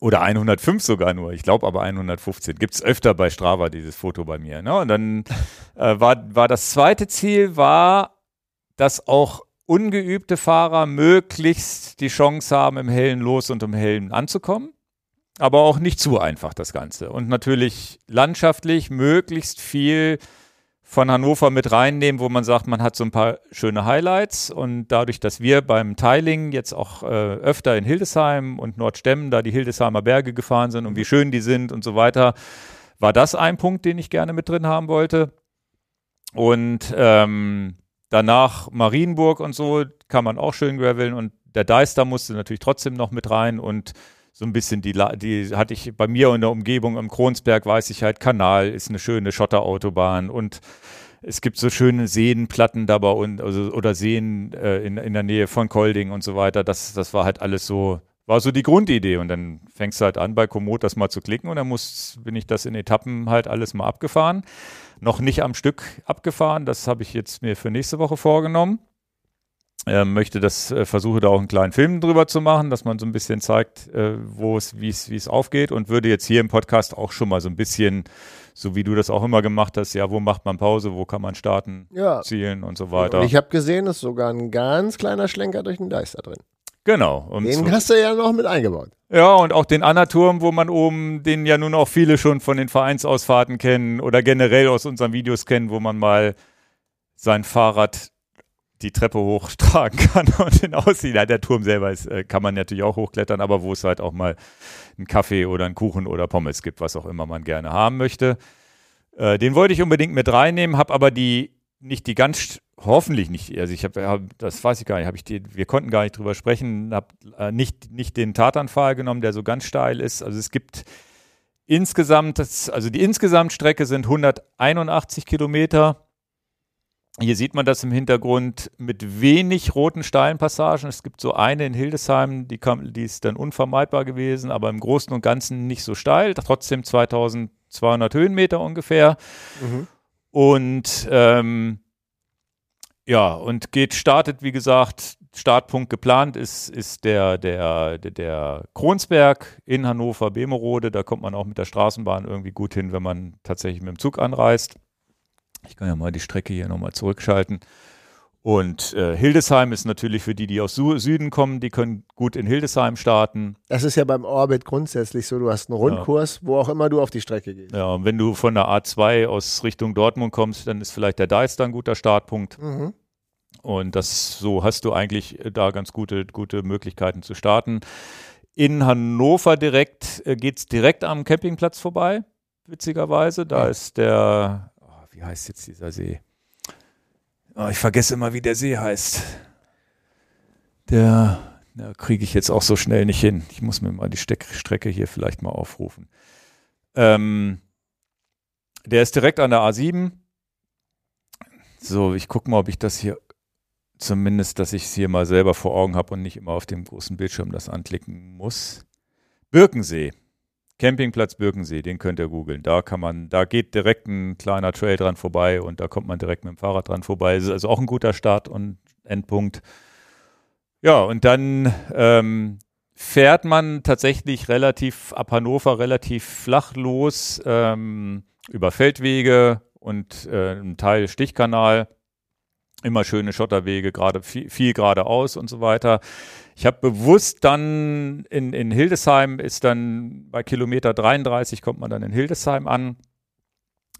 oder 105 sogar nur. Ich glaube aber 115. Gibt es öfter bei Strava dieses Foto bei mir. Ne? Und dann äh, war, war das zweite Ziel, war, dass auch ungeübte Fahrer möglichst die Chance haben, im hellen Los und im hellen anzukommen. Aber auch nicht zu einfach das Ganze. Und natürlich landschaftlich möglichst viel von Hannover mit reinnehmen, wo man sagt, man hat so ein paar schöne Highlights und dadurch, dass wir beim Tiling jetzt auch äh, öfter in Hildesheim und Nordstemmen, da die Hildesheimer Berge gefahren sind und wie schön die sind und so weiter, war das ein Punkt, den ich gerne mit drin haben wollte. Und ähm, danach Marienburg und so kann man auch schön graveln und der Deister musste natürlich trotzdem noch mit rein und so ein bisschen die, die hatte ich bei mir in der Umgebung im Kronsberg, weiß ich halt, Kanal ist eine schöne Schotterautobahn und es gibt so schöne Seenplatten dabei und also, oder Seen äh, in, in der Nähe von Kolding und so weiter. Das, das war halt alles so, war so die Grundidee. Und dann fängst du halt an, bei Komoot das mal zu klicken und dann muss, bin ich das in Etappen halt alles mal abgefahren. Noch nicht am Stück abgefahren, das habe ich jetzt mir für nächste Woche vorgenommen möchte das, äh, versuche da auch einen kleinen Film drüber zu machen, dass man so ein bisschen zeigt, äh, wo es, wie es, wie es aufgeht und würde jetzt hier im Podcast auch schon mal so ein bisschen, so wie du das auch immer gemacht hast, ja, wo macht man Pause, wo kann man starten, ja. zielen und so weiter. Und ich habe gesehen, ist sogar ein ganz kleiner Schlenker durch den Deister drin. Genau. Und den hast du ja noch mit eingebaut. Ja, und auch den Anaturm, wo man oben, den ja nun auch viele schon von den Vereinsausfahrten kennen oder generell aus unseren Videos kennen, wo man mal sein Fahrrad die Treppe hochtragen kann und den aussieht. Ja, der Turm selber ist, äh, kann man natürlich auch hochklettern, aber wo es halt auch mal einen Kaffee oder einen Kuchen oder Pommes gibt, was auch immer man gerne haben möchte. Äh, den wollte ich unbedingt mit reinnehmen, habe aber die nicht die ganz hoffentlich nicht, also ich habe, hab, das weiß ich gar nicht, habe ich die, wir konnten gar nicht drüber sprechen, habe äh, nicht, nicht den Tatanpfahl genommen, der so ganz steil ist. Also es gibt insgesamt, also die Insgesamtstrecke sind 181 Kilometer hier sieht man das im Hintergrund mit wenig roten steilen Passagen. Es gibt so eine in Hildesheim, die, kam, die ist dann unvermeidbar gewesen, aber im Großen und Ganzen nicht so steil. Trotzdem 2200 Höhenmeter ungefähr. Mhm. Und ähm, ja, und geht, startet, wie gesagt, Startpunkt geplant ist, ist der, der, der, der Kronsberg in Hannover, Bemerode. Da kommt man auch mit der Straßenbahn irgendwie gut hin, wenn man tatsächlich mit dem Zug anreist. Ich kann ja mal die Strecke hier nochmal zurückschalten. Und äh, Hildesheim ist natürlich für die, die aus Su Süden kommen, die können gut in Hildesheim starten. Das ist ja beim Orbit grundsätzlich so, du hast einen Rundkurs, ja. wo auch immer du auf die Strecke gehst. Ja, und wenn du von der A2 aus Richtung Dortmund kommst, dann ist vielleicht der Deister ein guter Startpunkt. Mhm. Und das so hast du eigentlich da ganz gute, gute Möglichkeiten zu starten. In Hannover direkt äh, geht es direkt am Campingplatz vorbei, witzigerweise. Da ja. ist der, wie heißt jetzt dieser See? Oh, ich vergesse immer, wie der See heißt. Der, da kriege ich jetzt auch so schnell nicht hin. Ich muss mir mal die Steck Strecke hier vielleicht mal aufrufen. Ähm, der ist direkt an der A7. So, ich gucke mal, ob ich das hier zumindest, dass ich es hier mal selber vor Augen habe und nicht immer auf dem großen Bildschirm das anklicken muss. Birkensee. Campingplatz Birkensee, den könnt ihr googeln. Da kann man, da geht direkt ein kleiner Trail dran vorbei und da kommt man direkt mit dem Fahrrad dran vorbei. Ist also auch ein guter Start und Endpunkt. Ja, und dann ähm, fährt man tatsächlich relativ ab Hannover relativ flach los ähm, über Feldwege und äh, einen Teil Stichkanal immer schöne Schotterwege, gerade viel, viel geradeaus und so weiter. Ich habe bewusst dann in, in Hildesheim ist dann bei Kilometer 33 kommt man dann in Hildesheim an.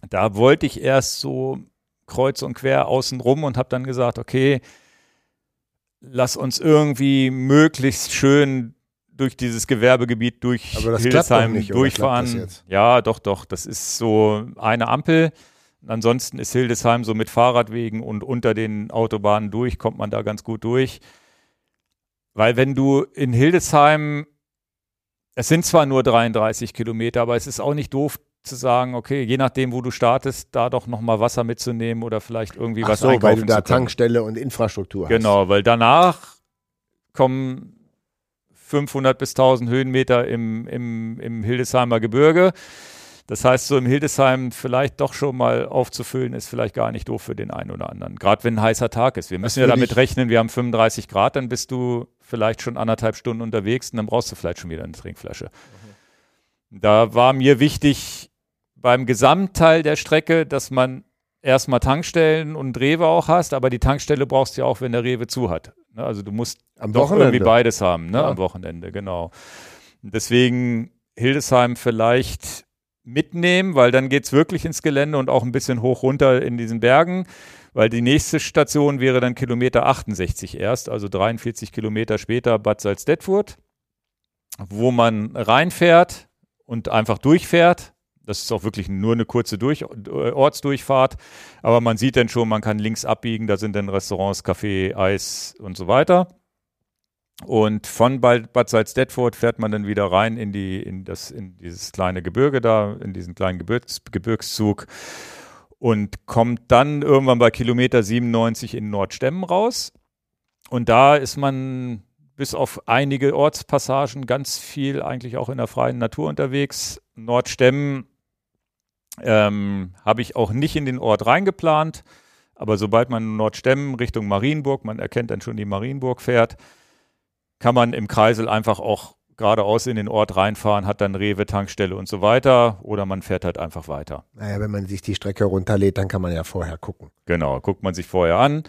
Da wollte ich erst so kreuz und quer außen rum und habe dann gesagt, okay, lass uns irgendwie möglichst schön durch dieses Gewerbegebiet durch Hildesheim nicht, durchfahren. Ja, doch, doch. Das ist so eine Ampel. Ansonsten ist Hildesheim so mit Fahrradwegen und unter den Autobahnen durch, kommt man da ganz gut durch. Weil wenn du in Hildesheim, es sind zwar nur 33 Kilometer, aber es ist auch nicht doof zu sagen, okay, je nachdem, wo du startest, da doch nochmal Wasser mitzunehmen oder vielleicht irgendwie Ach was so, weil du da Tankstelle und Infrastruktur hast. Genau, weil danach kommen 500 bis 1000 Höhenmeter im, im, im Hildesheimer Gebirge. Das heißt, so im Hildesheim vielleicht doch schon mal aufzufüllen, ist vielleicht gar nicht doof für den einen oder anderen. Gerade wenn ein heißer Tag ist. Wir müssen ja damit rechnen, wir haben 35 Grad, dann bist du vielleicht schon anderthalb Stunden unterwegs und dann brauchst du vielleicht schon wieder eine Trinkflasche. Mhm. Da war mir wichtig beim Gesamtteil der Strecke, dass man erstmal Tankstellen und Rewe auch hast, aber die Tankstelle brauchst du ja auch, wenn der Rewe zu hat. Ne, also du musst am doch Wochenende. irgendwie beides haben, ne? Ja. am Wochenende, genau. Deswegen Hildesheim vielleicht mitnehmen, weil dann geht es wirklich ins Gelände und auch ein bisschen hoch runter in diesen Bergen, weil die nächste Station wäre dann Kilometer 68 erst, also 43 Kilometer später Bad Salzdetfurt, wo man reinfährt und einfach durchfährt. Das ist auch wirklich nur eine kurze Durch äh, Ortsdurchfahrt, aber man sieht dann schon, man kann links abbiegen, da sind dann Restaurants, Café, Eis und so weiter. Und von Bad Salzdetfurt fährt man dann wieder rein in, die, in, das, in dieses kleine Gebirge da, in diesen kleinen Gebirgs, Gebirgszug und kommt dann irgendwann bei Kilometer 97 in Nordstemmen raus. Und da ist man bis auf einige Ortspassagen ganz viel eigentlich auch in der freien Natur unterwegs. Nordstemmen ähm, habe ich auch nicht in den Ort reingeplant, aber sobald man Nordstemmen Richtung Marienburg, man erkennt dann schon die Marienburg fährt, kann man im Kreisel einfach auch geradeaus in den Ort reinfahren, hat dann Rewe, Tankstelle und so weiter oder man fährt halt einfach weiter. Naja, wenn man sich die Strecke runterlädt, dann kann man ja vorher gucken. Genau, guckt man sich vorher an.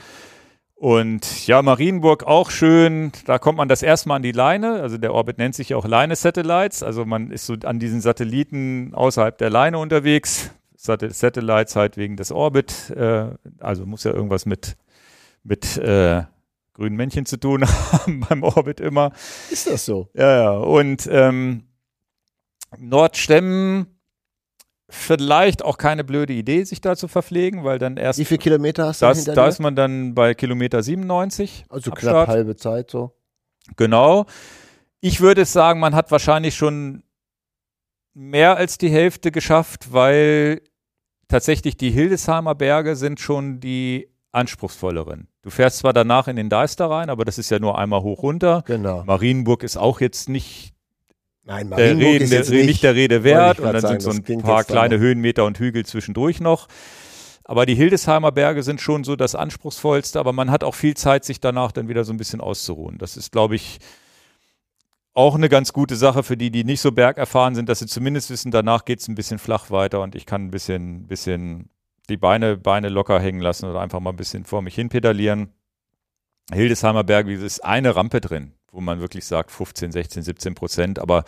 Und ja, Marienburg auch schön. Da kommt man das erste Mal an die Leine. Also der Orbit nennt sich ja auch Leine Satellites. Also man ist so an diesen Satelliten außerhalb der Leine unterwegs. Satellites halt wegen des Orbit. Äh, also muss ja irgendwas mit, mit äh, grünen Männchen zu tun haben beim Orbit immer. Ist das so? Ja, ja. Und ähm, Nordstemmen vielleicht auch keine blöde Idee, sich da zu verpflegen, weil dann erst. Wie viele Kilometer hast du das, Da ist man dann bei Kilometer 97. Also knapp halbe Zeit so. Genau. Ich würde sagen, man hat wahrscheinlich schon mehr als die Hälfte geschafft, weil tatsächlich die Hildesheimer Berge sind schon die anspruchsvolleren. Du fährst zwar danach in den Deister rein, aber das ist ja nur einmal hoch runter. Genau. Marienburg ist auch jetzt nicht Nein, der Rede, ist jetzt nicht, nicht der Rede wert. Und dann sagen, sind so ein paar kleine Höhenmeter und Hügel zwischendurch noch. Aber die Hildesheimer Berge sind schon so das anspruchsvollste, aber man hat auch viel Zeit, sich danach dann wieder so ein bisschen auszuruhen. Das ist, glaube ich, auch eine ganz gute Sache für die, die nicht so bergerfahren sind, dass sie zumindest wissen, danach geht es ein bisschen flach weiter und ich kann ein bisschen, bisschen die Beine, Beine locker hängen lassen oder einfach mal ein bisschen vor mich hin pedalieren. Hildesheimer Berg, es ist eine Rampe drin, wo man wirklich sagt 15, 16, 17 Prozent, aber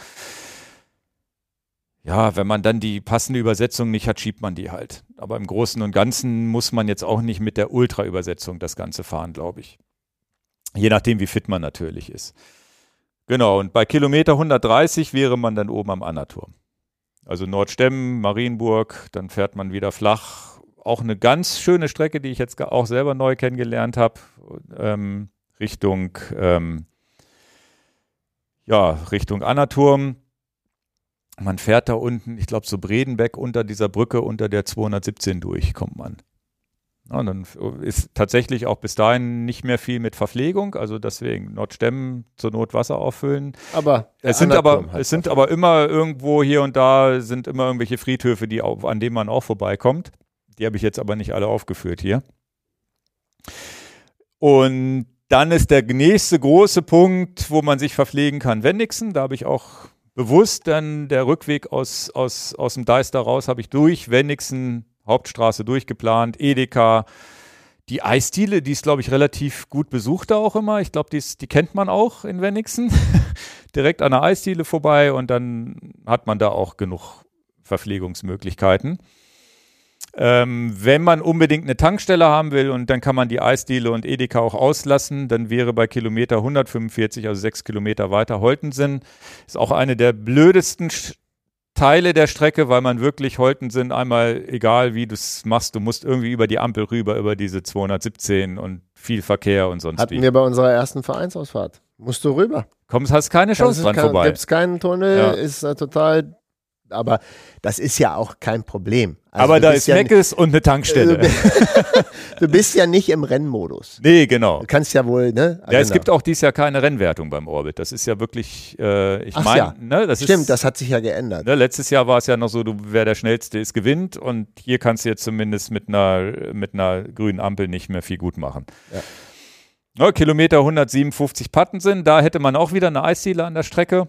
ja, wenn man dann die passende Übersetzung nicht hat, schiebt man die halt. Aber im Großen und Ganzen muss man jetzt auch nicht mit der Ultra-Übersetzung das Ganze fahren, glaube ich. Je nachdem, wie fit man natürlich ist. Genau, und bei Kilometer 130 wäre man dann oben am Annaturm. Also Nordstemmen, Marienburg, dann fährt man wieder flach. Auch eine ganz schöne Strecke, die ich jetzt auch selber neu kennengelernt habe, ähm, Richtung, ähm, ja, Richtung Annaturm. Man fährt da unten, ich glaube, so Bredenbeck unter dieser Brücke unter der 217 durch, kommt man. Ja, dann ist tatsächlich auch bis dahin nicht mehr viel mit Verpflegung, also deswegen Nordstemmen zur Not Wasser auffüllen. Aber es sind aber es sind aber immer irgendwo hier und da sind immer irgendwelche Friedhöfe, die an denen man auch vorbeikommt. Die habe ich jetzt aber nicht alle aufgeführt hier. Und dann ist der nächste große Punkt, wo man sich verpflegen kann, Wennigsen. Da habe ich auch bewusst dann der Rückweg aus, aus, aus dem Deister raus, habe ich durch Wennigsen Hauptstraße durchgeplant, Edeka. Die Eisdiele, die ist, glaube ich, relativ gut besucht da auch immer. Ich glaube, die, die kennt man auch in Wenigsen. Direkt an der Eisdiele vorbei und dann hat man da auch genug Verpflegungsmöglichkeiten. Ähm, wenn man unbedingt eine Tankstelle haben will und dann kann man die Eisdiele und Edeka auch auslassen, dann wäre bei Kilometer 145, also sechs Kilometer weiter, Holtensen. Ist auch eine der blödesten Teile der Strecke, weil man wirklich Holten sind, einmal egal wie du es machst, du musst irgendwie über die Ampel rüber, über diese 217 und viel Verkehr und sonst Hatten wie. wir bei unserer ersten Vereinsausfahrt. Musst du rüber. Kommst, hast keine Chance dran vorbei. Gibt es keinen Tunnel, ja. ist äh, total aber das ist ja auch kein Problem. Also aber da ist ja Meckes und eine Tankstelle. du bist ja nicht im Rennmodus. Nee, genau. Du kannst ja wohl, ne? Ja, genau. es gibt auch dieses Jahr keine Rennwertung beim Orbit. Das ist ja wirklich, äh, ich meine, ja. ne, das Stimmt, ist, das hat sich ja geändert. Ne, letztes Jahr war es ja noch so, du, wer der Schnellste ist, gewinnt. Und hier kannst du jetzt zumindest mit einer, mit einer grünen Ampel nicht mehr viel gut machen. Ja. Ne, Kilometer 157 Patten sind, da hätte man auch wieder eine Eisdiele an der Strecke.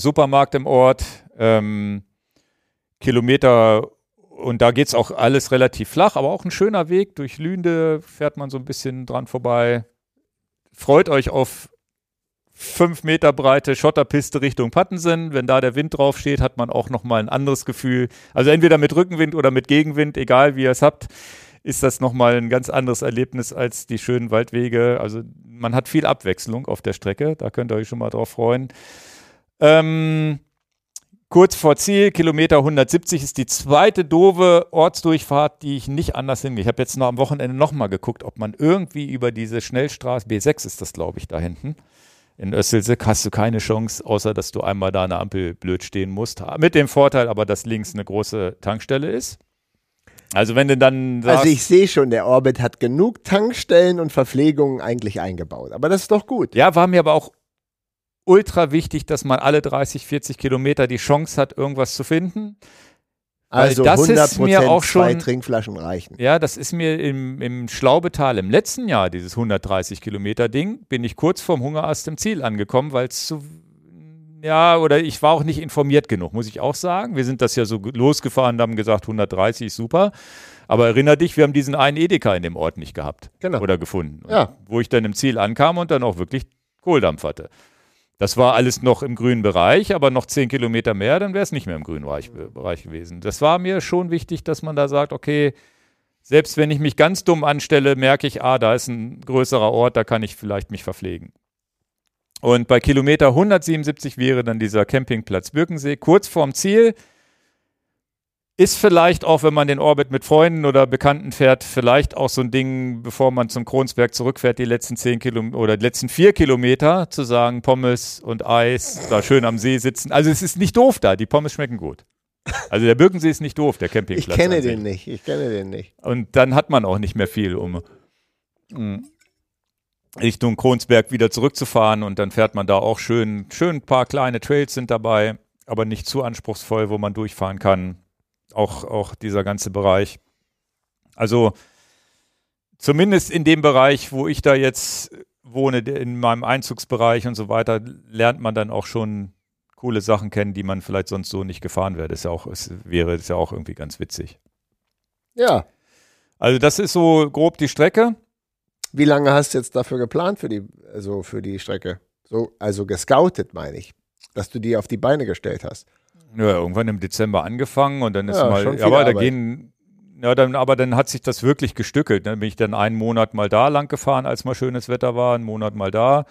Supermarkt im Ort, ähm, Kilometer und da geht es auch alles relativ flach, aber auch ein schöner Weg. Durch Lünde fährt man so ein bisschen dran vorbei. Freut euch auf fünf Meter breite Schotterpiste Richtung Pattensen. Wenn da der Wind drauf steht, hat man auch nochmal ein anderes Gefühl. Also entweder mit Rückenwind oder mit Gegenwind, egal wie ihr es habt, ist das nochmal ein ganz anderes Erlebnis als die schönen Waldwege. Also man hat viel Abwechslung auf der Strecke, da könnt ihr euch schon mal drauf freuen. Ähm, kurz vor Ziel, Kilometer 170, ist die zweite doofe Ortsdurchfahrt, die ich nicht anders hingehe. Ich habe jetzt noch am Wochenende nochmal geguckt, ob man irgendwie über diese Schnellstraße, B6 ist das, glaube ich, da hinten, in Össelsick hast du keine Chance, außer dass du einmal da eine Ampel blöd stehen musst. Mit dem Vorteil aber, dass links eine große Tankstelle ist. Also wenn du dann sagst, Also ich sehe schon, der Orbit hat genug Tankstellen und Verpflegungen eigentlich eingebaut. Aber das ist doch gut. Ja, war mir aber auch ultra wichtig, dass man alle 30, 40 Kilometer die Chance hat, irgendwas zu finden. Also das 100 ist mir auch schon, zwei Trinkflaschen reichen. Ja, das ist mir im, im Schlaubetal im letzten Jahr, dieses 130 Kilometer Ding, bin ich kurz vorm Hungerast im Ziel angekommen, weil es zu, ja, oder ich war auch nicht informiert genug, muss ich auch sagen. Wir sind das ja so losgefahren und haben gesagt, 130 super. Aber erinner dich, wir haben diesen einen Edeka in dem Ort nicht gehabt genau. oder gefunden. Ja. Wo ich dann im Ziel ankam und dann auch wirklich Kohldampf hatte. Das war alles noch im grünen Bereich, aber noch zehn Kilometer mehr, dann wäre es nicht mehr im grünen Bereich, Bereich, gewesen. Das war mir schon wichtig, dass man da sagt, okay, selbst wenn ich mich ganz dumm anstelle, merke ich, ah, da ist ein größerer Ort, da kann ich vielleicht mich verpflegen. Und bei Kilometer 177 wäre dann dieser Campingplatz Birkensee kurz vorm Ziel. Ist vielleicht auch, wenn man den Orbit mit Freunden oder Bekannten fährt, vielleicht auch so ein Ding, bevor man zum Kronsberg zurückfährt, die letzten zehn Kilometer oder die letzten vier Kilometer zu sagen, Pommes und Eis, da schön am See sitzen. Also es ist nicht doof da, die Pommes schmecken gut. Also der Birkensee ist nicht doof, der Campingplatz. Ich kenne den nicht, ich kenne den nicht. Und dann hat man auch nicht mehr viel, um Richtung Kronsberg wieder zurückzufahren und dann fährt man da auch schön, schön ein paar kleine Trails sind dabei, aber nicht zu anspruchsvoll, wo man durchfahren kann auch, auch dieser ganze Bereich. Also zumindest in dem Bereich, wo ich da jetzt wohne, in meinem Einzugsbereich und so weiter, lernt man dann auch schon coole Sachen kennen, die man vielleicht sonst so nicht gefahren wäre. Das ist ja auch, es wäre ist ja auch irgendwie ganz witzig. Ja. Also das ist so grob die Strecke. Wie lange hast du jetzt dafür geplant für die, also für die Strecke? So, also gescoutet, meine ich, dass du die auf die Beine gestellt hast. Ja, irgendwann im Dezember angefangen und dann ist Ja, mal, aber da Arbeit. gehen, ja, dann, aber dann hat sich das wirklich gestückelt. Dann bin ich dann einen Monat mal da lang gefahren, als mal schönes Wetter war, einen Monat mal da.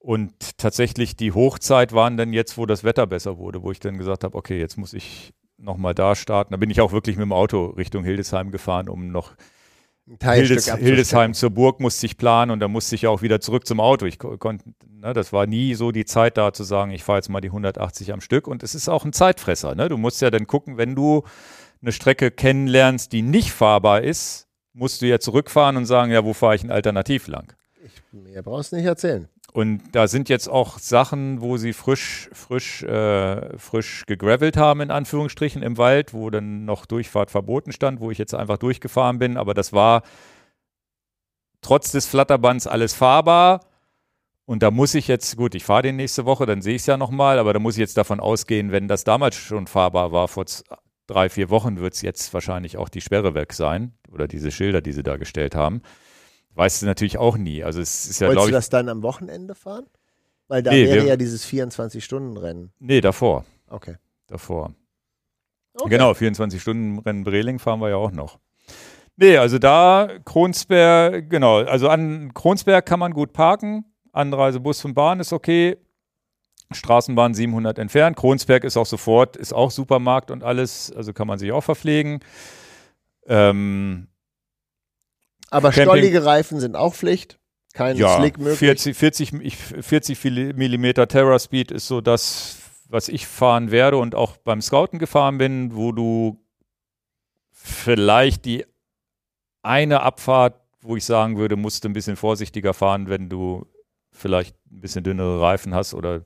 Und tatsächlich die Hochzeit waren dann jetzt, wo das Wetter besser wurde, wo ich dann gesagt habe, okay, jetzt muss ich nochmal da starten. Da bin ich auch wirklich mit dem Auto Richtung Hildesheim gefahren, um noch Hildes. Hildesheim zur Burg musste ich planen und dann musste ich auch wieder zurück zum Auto. Ich ko- konnte, ne, das war nie so die Zeit da zu sagen, ich fahre jetzt mal die 180 am Stück und es ist auch ein Zeitfresser. Ne? Du musst ja dann gucken, wenn du eine Strecke kennenlernst, die nicht fahrbar ist, musst du ja zurückfahren und sagen, ja, wo fahre ich ein Alternativ lang? Mehr brauchst du nicht erzählen. Und da sind jetzt auch Sachen, wo sie frisch, frisch, äh, frisch gegravelt haben, in Anführungsstrichen, im Wald, wo dann noch Durchfahrt verboten stand, wo ich jetzt einfach durchgefahren bin. Aber das war trotz des Flatterbands alles fahrbar. Und da muss ich jetzt, gut, ich fahre den nächste Woche, dann sehe ich es ja nochmal, aber da muss ich jetzt davon ausgehen, wenn das damals schon fahrbar war, vor drei, vier Wochen, wird es jetzt wahrscheinlich auch die Sperre weg sein. Oder diese Schilder, die sie da gestellt haben. Weißt du natürlich auch nie. Also es ist ja, Wolltest glaube du ich. das dann am Wochenende fahren? Weil da Nee, wäre wir- ja dieses 24-Stunden-Rennen. Nee, davor. Okay. Davor. okay. Genau, 24-Stunden-Rennen Breling fahren wir ja auch noch. Nee, also da Kronsberg, genau, also an Kronsberg kann man gut parken. Anreise Bus und Bahn ist okay. Straßenbahn 700 entfernt. Kronsberg ist auch sofort, ist auch Supermarkt und alles, also kann man sich auch verpflegen. Ähm, Aber Camping- stollige Reifen sind auch Pflicht. Kein ja, Slick möglich. 40, 40, ich, 40 Millimeter Terra Speed ist so das, was ich fahren werde und auch beim Scouten gefahren bin, wo du vielleicht die eine Abfahrt, wo ich sagen würde, musst du ein bisschen vorsichtiger fahren, wenn du vielleicht ein bisschen dünnere Reifen hast oder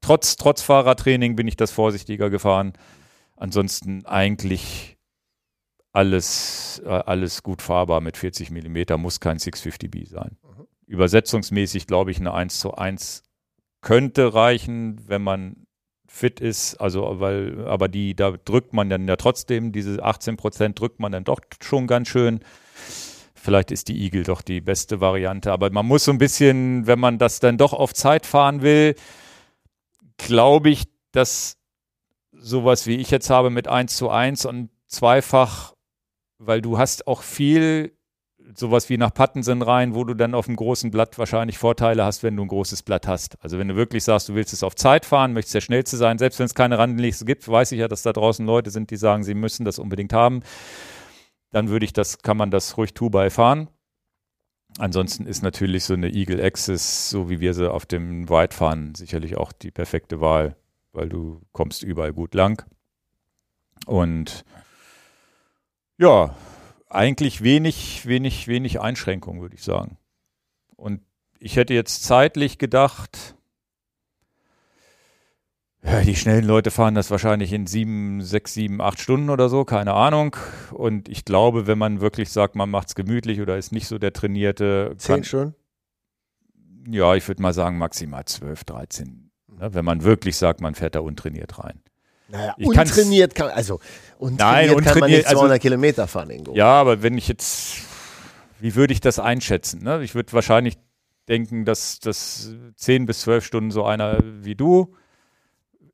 trotz, trotz Fahrradtraining bin ich das vorsichtiger gefahren. Ansonsten eigentlich alles, äh, alles gut fahrbar mit 40 Millimeter, muss kein 650B sein. Übersetzungsmäßig glaube ich eine 1 zu 1 könnte reichen, wenn man fit ist, also weil, aber die, da drückt man dann ja trotzdem, diese 18 Prozent drückt man dann doch schon ganz schön. Vielleicht ist die Eagle doch die beste Variante, aber man muss so ein bisschen, wenn man das dann doch auf Zeit fahren will, glaube ich, dass sowas wie ich jetzt habe mit 1 zu 1 und zweifach, weil du hast auch viel sowas wie nach Pattensen rein, wo du dann auf dem großen Blatt wahrscheinlich Vorteile hast, wenn du ein großes Blatt hast. Also wenn du wirklich sagst, du willst es auf Zeit fahren, möchtest der schnellste sein, selbst wenn es keine Randenliste gibt, weiß ich ja, dass da draußen Leute sind, die sagen, sie müssen das unbedingt haben, dann würde ich das, kann man das ruhig Two-by fahren. Ansonsten ist natürlich so eine Eagle Access, so wie wir sie auf dem White fahren, sicherlich auch die perfekte Wahl, weil du kommst überall gut lang. Und ja, eigentlich wenig, wenig, wenig Einschränkungen, würde ich sagen. Und ich hätte jetzt zeitlich gedacht, ja, die schnellen Leute fahren das wahrscheinlich in sieben, sechs, sieben, acht Stunden oder so, keine Ahnung. Und ich glaube, wenn man wirklich sagt, man macht es gemütlich oder ist nicht so der trainierte, Zehn schon. ja, ich würde mal sagen maximal 12, 13. Ne, wenn man wirklich sagt, man fährt da untrainiert rein. Naja, Ich untrainiert kann, also untrainiert Nein, kann man untrainiert, nicht also- 200 Kilometer fahren, Ingo. Ja, aber wenn ich jetzt, wie würde ich das einschätzen? Ne? Ich würde wahrscheinlich denken, dass das 10 bis 12 Stunden so einer wie du,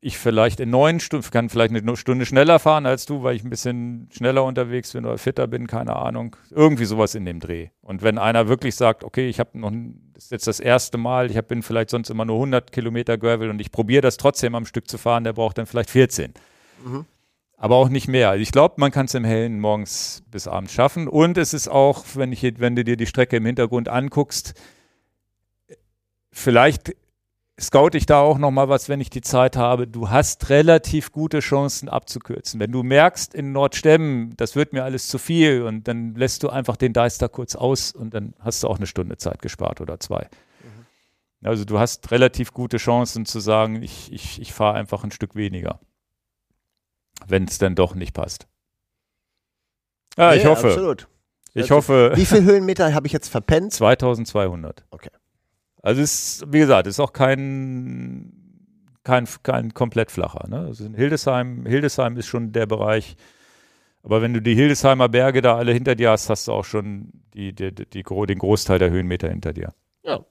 ich vielleicht in neun Stunden, kann vielleicht eine Stunde schneller fahren als du, weil ich ein bisschen schneller unterwegs bin oder fitter bin, keine Ahnung. Irgendwie sowas in dem Dreh. Und wenn einer wirklich sagt, okay, ich habe noch, das ist jetzt das erste Mal, ich hab, bin vielleicht sonst immer nur 100 Kilometer Gravel und ich probiere das trotzdem am Stück zu fahren, der braucht dann vielleicht 14 aber auch nicht mehr. Also ich glaube, man kann es im Hellen morgens bis abends schaffen. Und es ist auch, wenn, ich, wenn du dir die Strecke im Hintergrund anguckst, vielleicht scout ich da auch noch mal was, wenn ich die Zeit habe. Du hast relativ gute Chancen abzukürzen. Wenn du merkst in Nordstemmen, das wird mir alles zu viel und dann lässt du einfach den Deister kurz aus und dann hast du auch eine Stunde Zeit gespart oder zwei. Also du hast relativ gute Chancen zu sagen, ich, ich, ich fahre einfach ein Stück weniger wenn es dann doch nicht passt. Ja, ich hoffe. Absolut. Ich Also, hoffe Wie viele Höhenmeter habe ich jetzt verpennt? 2200. Okay. Also es ist, wie gesagt, ist auch kein kein, kein komplett flacher. Ne? Also in Hildesheim, Hildesheim ist schon der Bereich. Aber wenn du die Hildesheimer Berge da alle hinter dir hast, hast du auch schon die, die, die, die, den Großteil der Höhenmeter hinter dir. Ja.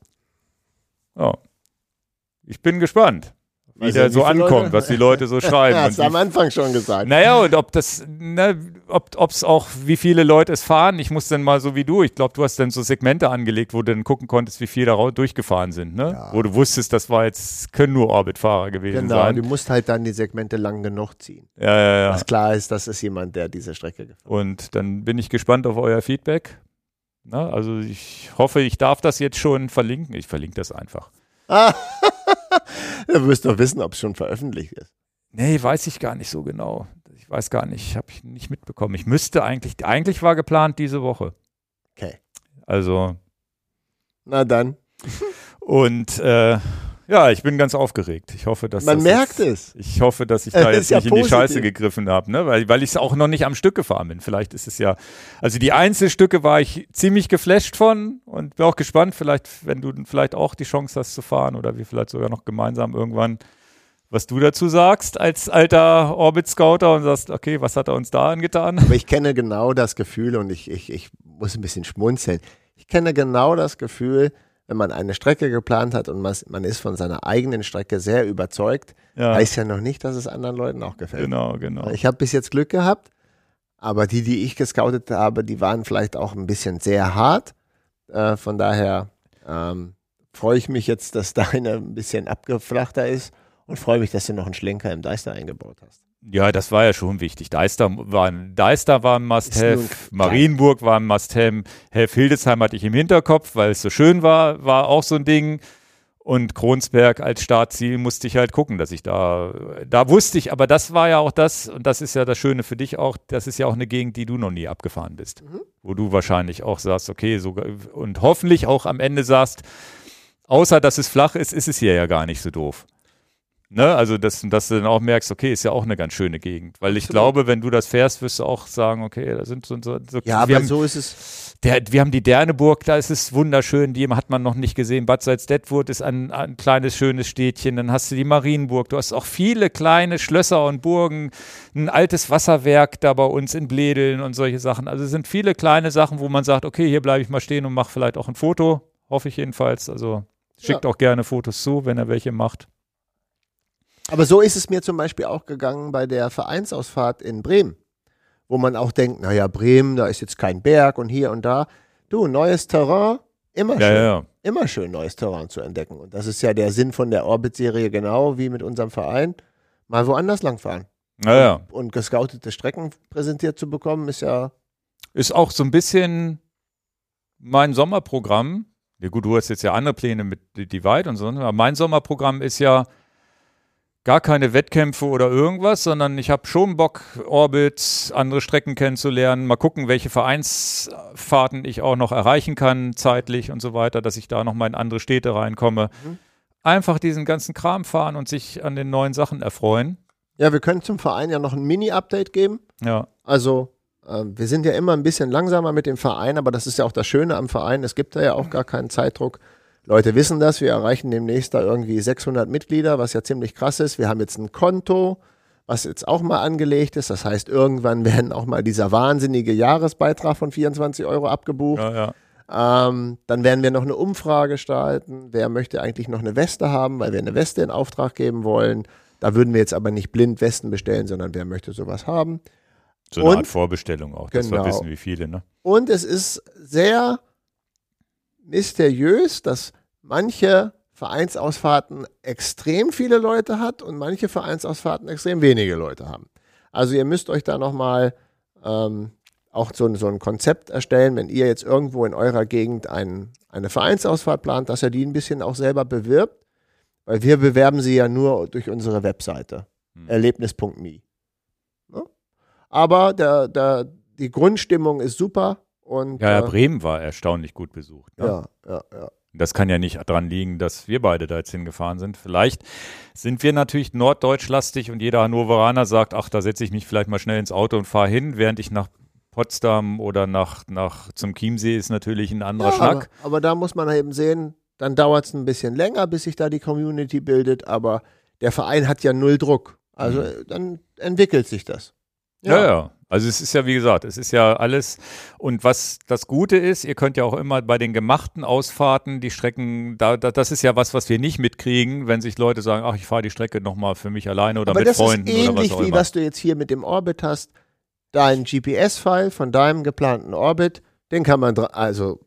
Ja. Ich bin gespannt. Wie also, der so ankommt, Leute? was die Leute so schreiben. Hast du am Anfang schon gesagt. Naja, und ob das, ne, ob es auch, wie viele Leute es fahren. Ich muss dann mal so wie du, ich glaube, du hast dann so Segmente angelegt, wo du dann gucken konntest, wie viele da durchgefahren sind, ne? Ja. Wo du wusstest, das war jetzt, können nur Orbitfahrer gewesen genau, sein. Genau, du musst halt dann die Segmente lang genug ziehen. Ja, ja, ja. Was klar ist, das ist jemand, der diese Strecke gefahren Und dann bin ich gespannt auf euer Feedback. Na, also ich hoffe, ich darf das jetzt schon verlinken. Ich verlinke das einfach. Ah. du wirst doch wissen, ob es schon veröffentlicht ist. Nee, weiß ich gar nicht so genau. Ich weiß gar nicht, habe ich nicht mitbekommen. Ich müsste eigentlich, eigentlich war geplant diese Woche. Okay. Also. Na dann. Und äh, ja, ich bin ganz aufgeregt. Ich hoffe, dass man das merkt jetzt, es. Ich hoffe, dass ich da jetzt nicht ja in die Scheiße gegriffen habe, ne? weil, weil ich es auch noch nicht am Stück gefahren bin. Vielleicht ist es ja, also die Einzelstücke war ich ziemlich geflasht von und bin auch gespannt, vielleicht, wenn du vielleicht auch die Chance hast zu fahren oder wir vielleicht sogar noch gemeinsam irgendwann, was du dazu sagst als alter Orbit-Scouter und sagst, okay, was hat er uns da angetan? Aber ich kenne genau das Gefühl und ich, ich, ich muss ein bisschen schmunzeln. Ich kenne genau das Gefühl, wenn man eine Strecke geplant hat und man ist von seiner eigenen Strecke sehr überzeugt, ja. heißt ja noch nicht, dass es anderen Leuten auch gefällt. Genau, genau. Ich habe bis jetzt Glück gehabt, aber die, die ich gescoutet habe, die waren vielleicht auch ein bisschen sehr hart. Äh, von daher ähm, freue ich mich jetzt, dass deine ein bisschen abgeflachter ist und freue mich, dass du noch einen Schlenker im Deister eingebaut hast. Ja, das war ja schon wichtig. Deister war, Deister war ein Must-Have, Marienburg war ein Must-Have, Hildesheim hatte ich im Hinterkopf, weil es so schön war, war auch so ein Ding. Und Kronsberg als Startziel musste ich halt gucken, dass ich da, da wusste ich, aber das war ja auch das, und das ist ja das Schöne für dich auch, das ist ja auch eine Gegend, die du noch nie abgefahren bist. Mhm. Wo du wahrscheinlich auch sagst, okay, sogar, und hoffentlich auch am Ende sagst, außer dass es flach ist, ist es hier ja gar nicht so doof. Ne? Also, dass, dass du dann auch merkst, okay, ist ja auch eine ganz schöne Gegend. Weil ich Absolut. glaube, wenn du das fährst, wirst du auch sagen, okay, da sind so, so, so Ja, aber haben, so ist es. Der, wir haben die Derneburg, da ist es wunderschön, die hat man noch nicht gesehen. Bad Salzdetwood ist ein, ein kleines, schönes Städtchen. Dann hast du die Marienburg. Du hast auch viele kleine Schlösser und Burgen. Ein altes Wasserwerk da bei uns in Bledeln und solche Sachen. Also es sind viele kleine Sachen, wo man sagt, okay, hier bleibe ich mal stehen und mache vielleicht auch ein Foto. Hoffe ich jedenfalls. Also schickt ja. auch gerne Fotos zu, wenn er welche macht. Aber so ist es mir zum Beispiel auch gegangen bei der Vereinsausfahrt in Bremen, wo man auch denkt, naja, Bremen, da ist jetzt kein Berg und hier und da. Du, neues Terrain, immer schön. Ja, ja. Immer schön, neues Terrain zu entdecken. Und das ist ja der Sinn von der Orbit-Serie, genau wie mit unserem Verein. Mal woanders langfahren. Ja, und, und gescoutete Strecken präsentiert zu bekommen, ist ja. Ist auch so ein bisschen mein Sommerprogramm. Ja, gut, du hast jetzt ja andere Pläne mit Divide und so, aber mein Sommerprogramm ist ja, gar keine Wettkämpfe oder irgendwas, sondern ich habe schon Bock, Orbit, andere Strecken kennenzulernen, mal gucken, welche Vereinsfahrten ich auch noch erreichen kann, zeitlich und so weiter, dass ich da nochmal in andere Städte reinkomme. Mhm. Einfach diesen ganzen Kram fahren und sich an den neuen Sachen erfreuen. Ja, wir können zum Verein ja noch ein Mini-Update geben. Ja. Also, äh, wir sind ja immer ein bisschen langsamer mit dem Verein, aber das ist ja auch das Schöne am Verein. Es gibt da ja auch gar keinen Zeitdruck. Leute wissen das, wir erreichen demnächst da irgendwie 600 Mitglieder, was ja ziemlich krass ist. Wir haben jetzt ein Konto, was jetzt auch mal angelegt ist. Das heißt, irgendwann werden auch mal dieser wahnsinnige Jahresbeitrag von 24 Euro abgebucht. Ja, ja. Ähm, dann werden wir noch eine Umfrage starten. Wer möchte eigentlich noch eine Weste haben, weil wir eine Weste in Auftrag geben wollen. Da würden wir jetzt aber nicht blind Westen bestellen, sondern wer möchte sowas haben. So eine Und, Art Vorbestellung auch, dass genau. wir wissen, wie viele. Ne? Und es ist sehr mysteriös, dass manche Vereinsausfahrten extrem viele Leute hat und manche Vereinsausfahrten extrem wenige Leute haben. Also ihr müsst euch da nochmal ähm, auch so, so ein Konzept erstellen, wenn ihr jetzt irgendwo in eurer Gegend ein, eine Vereinsausfahrt plant, dass ihr die ein bisschen auch selber bewirbt, weil wir bewerben sie ja nur durch unsere Webseite, hm. erlebnis.me. Ne? Aber der, der, die Grundstimmung ist super. Und, ja, ja, äh, Bremen war erstaunlich gut besucht. Ne? Ja, ja, ja. Das kann ja nicht daran liegen, dass wir beide da jetzt hingefahren sind. Vielleicht sind wir natürlich norddeutschlastig und jeder Hannoveraner sagt, ach, da setze ich mich vielleicht mal schnell ins Auto und fahre hin, während ich nach Potsdam oder nach, nach zum Chiemsee ist natürlich ein anderer ja, Schnack. Aber, aber, da muss man eben sehen, dann dauert es ein bisschen länger, bis sich da die Community bildet, aber der Verein hat ja null Druck. Also mhm. dann entwickelt sich das. Ja, ja. Also es ist ja, wie gesagt, es ist ja alles. Und was das Gute ist, ihr könnt ja auch immer bei den gemachten Ausfahrten die Strecken, da, da das ist ja was, was wir nicht mitkriegen, wenn sich Leute sagen, ach, ich fahre die Strecke nochmal für mich alleine oder Aber mit das Freunden ist ähnlich oder was auch wie immer. was du jetzt hier mit dem Orbit hast. Dein GPS-File von deinem geplanten Orbit, den kann man, also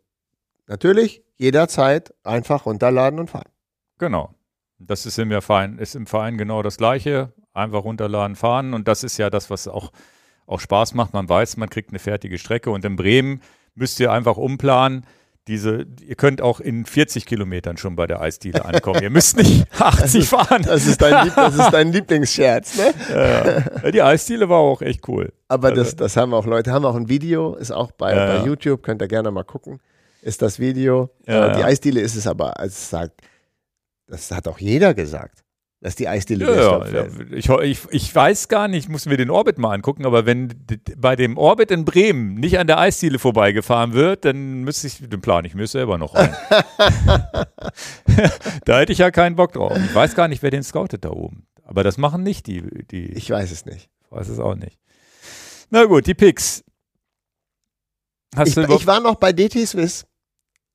natürlich jederzeit einfach runterladen und fahren. Genau. Das ist im Verein, ist im Verein genau das Gleiche. Einfach runterladen, fahren. Und das ist ja das, was auch, auch Spaß macht. Man weiß, man kriegt eine fertige Strecke. Und in Bremen müsst ihr einfach umplanen. Diese, ihr könnt auch in 40 Kilometern schon bei der Eisdiele ankommen. ihr müsst nicht 80 fahren. Das ist dein, Lieb das ist dein Lieblingsscherz, ne? Ja, die Eisdiele war auch echt cool. Aber das, das haben auch Leute, haben auch ein Video, ist auch bei, Ja, bei. YouTube, könnt ihr gerne mal gucken. Ist das Video. Ja, äh, die. Eisdiele ist es aber, als es sagt, das hat auch jeder gesagt, dass die Eisdiele Ja, ja, ich, ich, ich weiß gar nicht, ich muss mir den Orbit mal angucken, aber wenn bei dem Orbit in Bremen nicht an der Eisdiele vorbeigefahren wird, dann müsste ich, den plane ich mir selber noch ein. da hätte ich ja keinen Bock drauf. Ich weiß gar nicht, wer den scoutet da oben. Aber das machen nicht die, die ich Ich weiß es nicht. weiß es auch nicht. Na gut, die Picks. Hast Ich, ich war noch bei DT Swiss,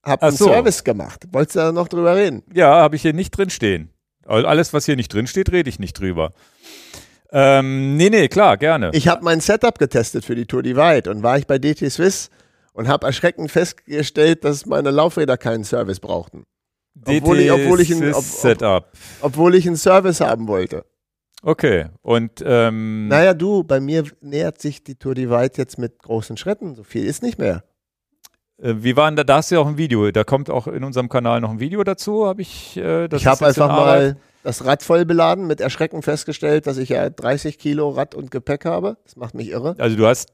hab Ach einen so. Service gemacht. Wolltest du da noch drüber reden? Ja, habe ich hier nicht drin stehen. Alles, was hier nicht drin steht, rede ich nicht drüber. Ähm, nee, nee, klar, gerne. Ich habe mein Setup getestet für die Tour Divide und war ich bei DT Swiss und habe erschreckend festgestellt, dass meine Laufräder keinen Service brauchten. Obwohl ich- obwohl ich ein- DT ob- ob- Setup. Obwohl ich einen Service haben wollte. Okay. Und ähm, Naja, du, bei mir nähert sich die Tour Divide jetzt mit großen Schritten. So viel ist nicht mehr. Äh, wie war denn da? Da hast du ja auch ein Video. Da kommt auch in unserem Kanal noch ein Video dazu. Habe ich. Äh, das ich habe einfach mal das Rad voll beladen, mit Erschrecken festgestellt, dass ich ja 30 Kilo Rad und Gepäck habe. Das macht mich irre. Also du hast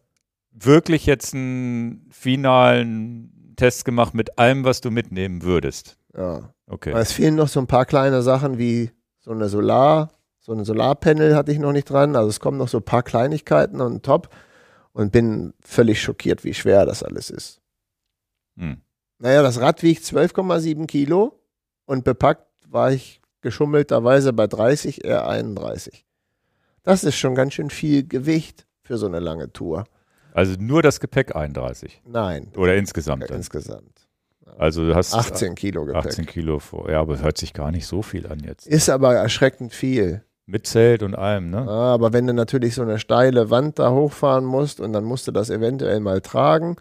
wirklich jetzt einen finalen Test gemacht mit allem, was du mitnehmen würdest. Ja. Okay. Es fehlen noch so ein paar kleine Sachen wie so eine Solar, so eine Solarpanel hatte ich noch nicht dran. Also es kommen noch so ein paar Kleinigkeiten und top und bin völlig schockiert, wie schwer das alles ist. Hm. Naja, das Rad wiegt 12,7 Kilo und bepackt war ich geschummelterweise bei 30, eher 31. Das ist schon ganz schön viel Gewicht für so eine lange Tour. Also nur das Gepäck 31. Nein, Oder insgesamt. Dann. insgesamt. Also du hast 18 Kilo Gepäck. 18 Kilo vor. Ja, aber hört sich gar nicht so viel an jetzt. Ist aber erschreckend viel. Mit Zelt und allem, ne? Ja, aber wenn du natürlich so eine steile Wand da hochfahren musst und dann musst du das eventuell mal tragen,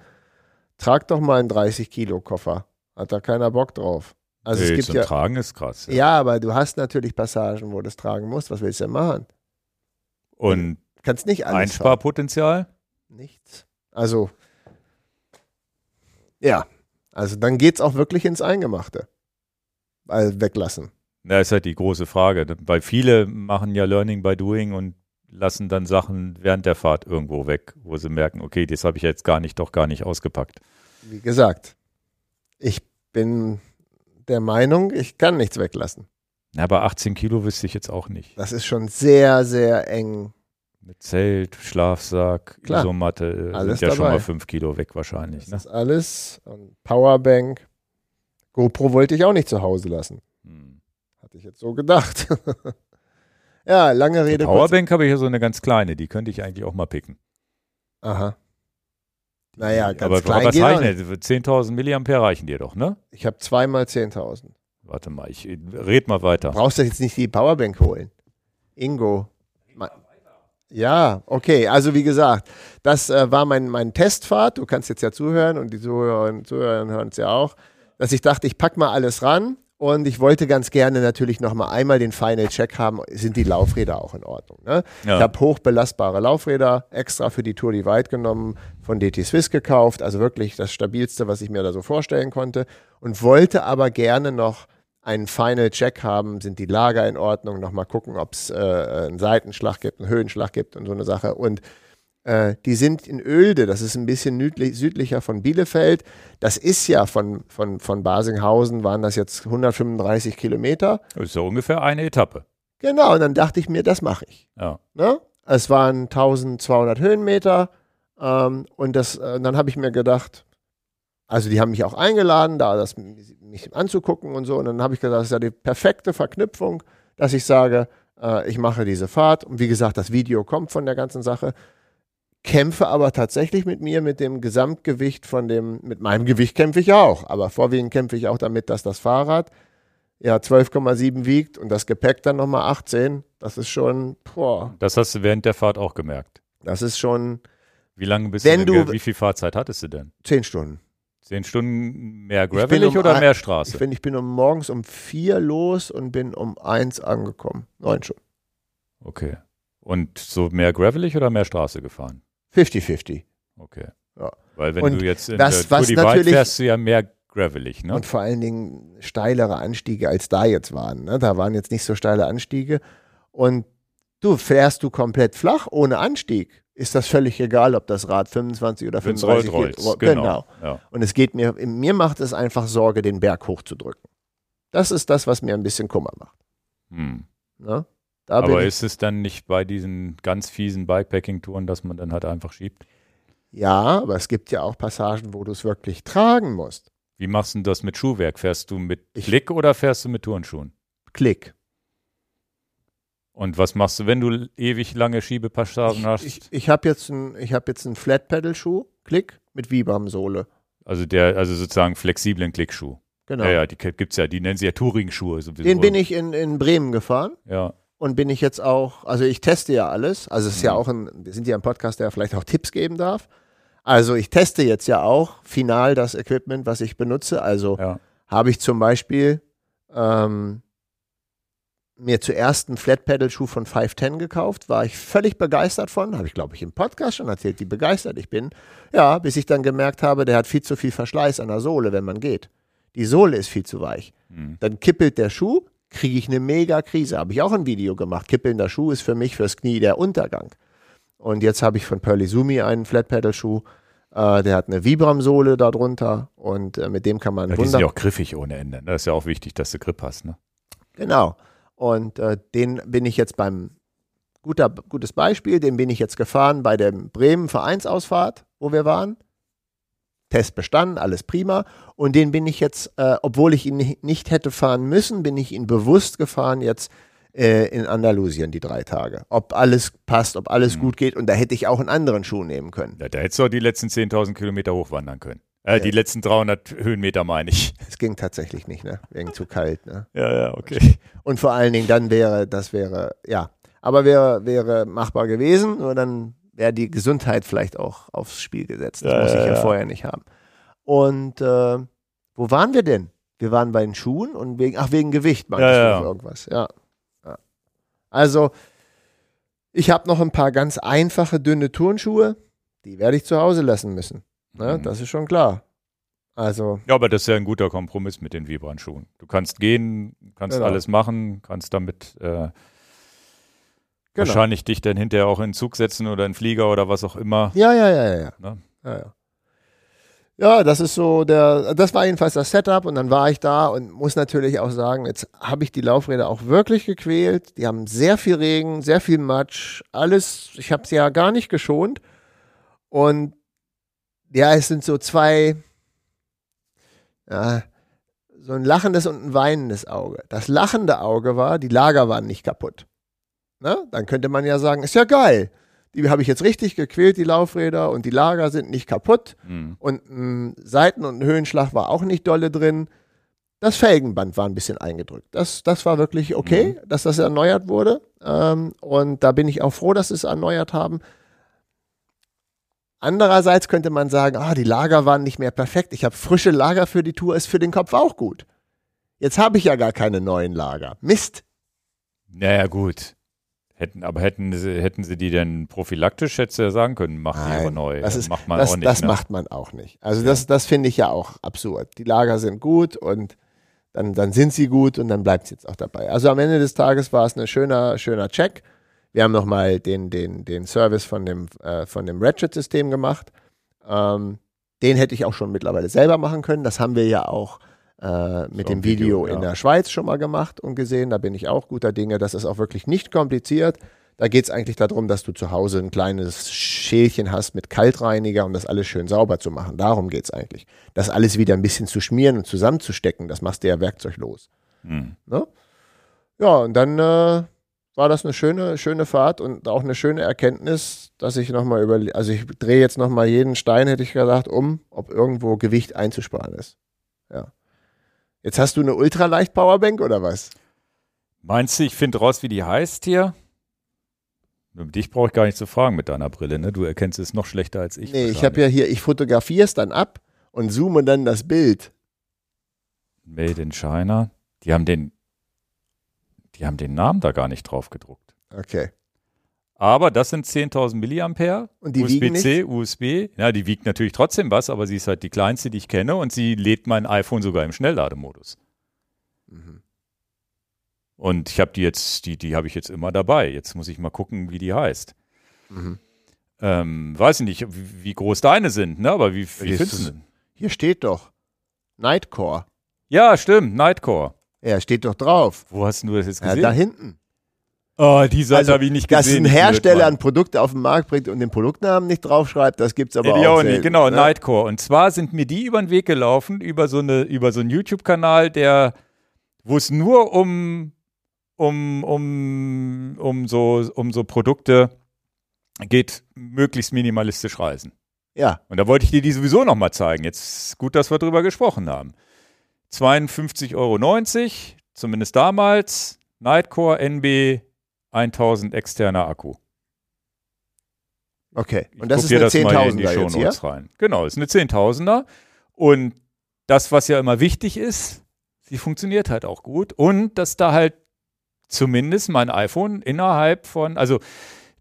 trag doch mal einen 30 Kilo Koffer. Hat da keiner Bock drauf. Also Nee, es gibt ja, Tragen ist krass. Ja. ja, aber du hast natürlich Passagen, wo du es tragen musst. Was willst du denn machen? Und Kannst nicht alles Einsparpotenzial? fahren. Nichts. Also, ja. Also dann geht's auch wirklich ins Eingemachte. Also weglassen. Da ist halt die große Frage. Weil viele machen ja Learning by Doing und lassen dann Sachen während der Fahrt irgendwo weg, wo sie merken, okay, das habe ich jetzt gar nicht, doch gar nicht ausgepackt. Wie gesagt, ich bin der Meinung, ich kann nichts weglassen. Na, aber 18 Kilo wüsste ich jetzt auch nicht. Das ist schon sehr, sehr eng. Mit Zelt, Schlafsack, Klar. Isomatte äh, Alles sind ja schon dabei. mal 5 Kilo weg wahrscheinlich. Das Ne? ist alles. Und Powerbank. GoPro wollte ich auch nicht zu Hause lassen. Hm. Hatte ich jetzt so gedacht. ja, lange Die Rede. kurz- Powerbank habe ich ja so eine ganz kleine, die könnte ich eigentlich auch mal picken. Aha. Naja, ganz aber klein was geht auch reichen denn? 10.000 Milliampere reichen dir doch, ne? Ich habe zweimal 10.000. Warte mal, ich red mal weiter. Brauchst du jetzt nicht die Powerbank holen. Ingo. Ja, okay. Also wie gesagt, das äh, war mein, mein Testfahrt. Du kannst jetzt ja zuhören und die Zuhörerinnen und Zuhörer hören es ja auch, dass ich dachte, ich pack mal alles ran und ich wollte ganz gerne natürlich noch mal einmal den Final Check haben, sind die Laufräder auch in Ordnung. Ne? Ja. Ich habe hochbelastbare Laufräder extra für die Tour Divide genommen, von DT Swiss gekauft, also wirklich das stabilste, was ich mir da so vorstellen konnte und wollte aber gerne noch einen Final Check haben, sind die Lager in Ordnung, nochmal gucken, ob es äh, einen Seitenschlag gibt, einen Höhenschlag gibt und so eine Sache. Und äh, die sind in Oelde, das ist ein bisschen südlich, südlicher von Bielefeld. Das ist ja von, von, von Basinghausen, waren das jetzt 135 Kilometer. Das ist ja ungefähr eine Etappe. Genau, und dann dachte ich mir, das mache ich. Ja. Ne? Es waren 1200 Höhenmeter ähm, und das, äh, dann habe ich mir gedacht, also die haben mich auch eingeladen, da das mich anzugucken und so. Und dann habe ich gesagt, das ist ja die perfekte Verknüpfung, dass ich sage, äh, ich mache diese Fahrt. Und wie gesagt, das Video kommt von der ganzen Sache. Kämpfe aber tatsächlich mit mir, mit dem Gesamtgewicht von dem, mit meinem Gewicht kämpfe ich auch. Aber vorwiegend kämpfe ich auch damit, dass das Fahrrad ja 12,7 wiegt und das Gepäck dann nochmal 18. Das ist schon, boah, Das hast du während der Fahrt auch gemerkt. das ist schon Wie lange bist Wenn du, denn, du- wie viel Fahrzeit hattest du denn? 10 Stunden. Zehn Stunden mehr gravelig um oder ein- mehr Ich Straße? bin, ich bin um morgens um 4 los und bin um 1 angekommen. 9 Stunden. Okay. Und so mehr gravelig oder mehr Straße gefahren? 50-50. Okay. Ja. Weil wenn Und du jetzt in das, der Tour was Divide natürlich- fährst, du ja mehr gravelig, ne? Und vor allen Dingen steilere Anstiege, als da jetzt waren. Ne? Da waren jetzt nicht so steile Anstiege. Und du fährst du komplett flach ohne Anstieg. Ist das völlig egal, ob das Rad 25 oder Wenn's 35 rollt, geht. Genau. Genau. Ja. Und es geht mir, mir macht es einfach Sorge, den Berg hochzudrücken. Das ist das, was mir ein bisschen Kummer macht. Hm. Ne? Da Aber ist es dann nicht bei diesen ganz fiesen Bikepacking-Touren, dass man dann halt einfach schiebt? ja, aber es gibt ja auch Passagen, wo du es wirklich tragen musst. Wie machst du das mit Schuhwerk? Fährst du mit Ich- Klick oder fährst du mit Turnschuhen? Klick. Und was machst du, wenn du ewig lange Schiebepassagen hast? Ich, ich, habe jetzt einen hab jetzt einen Flat-Pedal-Schuh, Klick, mit Vibram-Sohle. also der, also sozusagen flexiblen Klickschuh. Genau. Ja, ja, die gibt's ja, die nennen sie ja Touring-Schuhe. Den bin ich in, in Bremen gefahren Ja, und bin ich jetzt auch, also ich teste ja alles. Also es ist ja Mhm. auch ein, wir sind ja ein Podcast, der vielleicht auch Tipps geben darf. Also ich teste jetzt ja auch final das Equipment, was ich benutze. Also ja. habe ich zum Beispiel ähm, mir zuerst einen Flat-Pedal-Schuh von 510 gekauft, war ich völlig begeistert von, habe ich glaube ich im Podcast schon erzählt, wie begeistert ich bin. Ja, bis ich dann gemerkt habe, der hat viel zu viel Verschleiß an der Sohle, wenn man geht. Die Sohle ist viel zu weich. Hm. Dann kippelt der Schuh, kriege ich eine mega Krise. Habe ich auch ein Video gemacht. Kippelnder Schuh ist für mich fürs Knie der Untergang. Und jetzt habe ich von Pearly Sumi einen Flat-Pedal-Schuh. Äh, der hat eine Vibram-Sohle darunter und äh, mit dem kann man ja die sind ja auch griffig ohne Ende. ne? Das ist ja auch wichtig, dass du Grip hast. Ne? Genau. Und äh, den bin ich jetzt beim guter, gutes Beispiel, den bin ich jetzt gefahren bei der Bremen Vereinsausfahrt, wo wir waren. Test bestanden, alles prima. Und den bin ich jetzt, äh, obwohl ich ihn ni- nicht hätte fahren müssen, bin ich ihn bewusst gefahren jetzt äh, in Andalusien die drei Tage. Ob alles passt, ob alles Mhm. gut geht. Und da hätte ich auch einen anderen Schuh nehmen können. Ja, da hättest du auch die letzten 10.000 Kilometer hochwandern können. Äh, Ja. Die letzten 300 Höhenmeter meine ich. Es ging tatsächlich nicht, ne? Wegen zu kalt, ne? Ja, ja, okay. Und vor allen Dingen dann wäre, das wäre, ja, aber wäre, wäre machbar gewesen, nur dann wäre die Gesundheit vielleicht auch aufs Spiel gesetzt. Das Ja, muss ich ja, ja, vorher nicht haben. Und äh, wo waren wir denn? Wir waren bei den Schuhen und wegen, ach, wegen Gewicht meintest Ja, du ja. irgendwas. Ja. ja. Also, ich habe noch ein paar ganz einfache, dünne Turnschuhe, die werde ich zu Hause lassen müssen. Ne? Mhm. Das ist schon klar. Also, Ja, aber das ist ja ein guter Kompromiss mit den Vibran-Schuhen. Du kannst gehen, kannst Genau. alles machen, kannst damit äh, Genau. wahrscheinlich dich dann hinterher auch in den Zug setzen oder in den Flieger oder was auch immer. Ja, ja, ja, ja. ja. Ne? Ja, ja. Ja, das ist so der, das war jedenfalls das Setup und dann war ich da und muss natürlich auch sagen, jetzt habe ich die Laufräder auch wirklich gequält. Die haben sehr viel Regen, sehr viel Matsch, alles, ich habe sie ja gar nicht geschont. Und ja, es sind so zwei, ja, so ein lachendes und ein weinendes Auge. Das lachende Auge war, die Lager waren nicht kaputt. Ne? Dann könnte man ja sagen, ist ja geil. Die habe ich jetzt richtig gequält, die Laufräder, und die Lager sind nicht kaputt. Hm. Und ein Seiten- und ein Höhenschlag war auch nicht dolle drin. Das Felgenband war ein bisschen eingedrückt. Das, das war wirklich okay, dass das erneuert wurde. Ähm, und da bin ich auch froh, dass sie es erneuert haben. Andererseits könnte man sagen, ah, die Lager waren nicht mehr perfekt. Ich habe frische Lager für die Tour, ist für den Kopf auch gut. Jetzt habe ich ja gar keine neuen Lager. Mist. Naja, gut. Hätten, aber hätten sie, hätten sie die denn prophylaktisch, hättest du ja sagen können, mach die aber neu. das ist- macht man das auch nicht. das ne? macht man auch nicht. Also das, das finde ich ja auch absurd. Die Lager sind gut und dann, dann sind sie gut und dann bleibt es jetzt auch dabei. Also am Ende des Tages war es ein schöner, schöner Check. Wir haben nochmal den, den, den Service von dem, äh, von dem Ratchet-System gemacht. Ähm, den hätte ich auch schon mittlerweile selber machen können. Das haben wir ja auch äh, mit So dem Video, Video, in ja. der Schweiz schon mal gemacht und gesehen. Da bin ich auch guter Dinge. Das ist auch wirklich nicht kompliziert. Da geht es eigentlich darum, dass du zu Hause ein kleines Schälchen hast mit Kaltreiniger, um das alles schön sauber zu machen. Darum geht es eigentlich. Das alles wieder ein bisschen zu schmieren und zusammenzustecken, das machst du ja werkzeuglos. Hm. Ne? Ja, und dann äh, war das eine schöne, schöne Fahrt und auch eine schöne Erkenntnis, dass ich nochmal über, also ich drehe jetzt nochmal jeden Stein, hätte ich gesagt, um, ob irgendwo Gewicht einzusparen ist. Ja. Jetzt hast du eine ultraleicht Powerbank oder was? Meinst du, ich finde raus, wie die heißt hier? Dich brauche ich gar nicht zu fragen mit deiner Brille, ne? Du erkennst es noch schlechter als ich. Nee, ich habe ja hier, ich fotografiere es dann ab und zoome dann das Bild. Made in China. Die haben den, die haben den Namen da gar nicht drauf gedruckt. Okay. Aber das sind 10.000 Milliampere. Und die USB-C, USB. Ja, die wiegt natürlich trotzdem was, aber sie ist halt die kleinste, die ich kenne und sie lädt mein iPhone sogar im Schnelllademodus. Mhm. Und ich habe die jetzt, die, die habe ich jetzt immer dabei. Jetzt muss ich mal gucken, wie die heißt. Mhm. Ähm, weiß ich nicht, wie, wie, groß deine sind, ne? Aber wie, wie findest du denn? Hier steht doch Nightcore. Ja, stimmt, Nightcore. Ja, steht doch drauf. Wo hast du das jetzt gesehen? Ja, da hinten. Oh, die Seite also, habe ich nicht gesehen. Dass ein Hersteller ein Produkt auf den Markt bringt und den Produktnamen nicht draufschreibt, das gibt es aber auch, auch nicht. Genau, ne? Nightcore. Und zwar sind mir die über den Weg gelaufen, über so, eine, über so einen YouTube-Kanal, der, wo es nur um, um, um, um, so, um so Produkte geht, möglichst minimalistisch reisen. Ja. Und da wollte ich dir die sowieso nochmal zeigen. Jetzt gut, dass wir drüber gesprochen haben. 52,90 Euro, zumindest damals. Nightcore NB 1000 externer Akku. Okay, und das ist eine 10.000er jetzt hier? Rein. Genau, ist eine 10.000er. Und das, was ja immer wichtig ist, sie funktioniert halt auch gut. Und dass da halt zumindest mein iPhone innerhalb von, also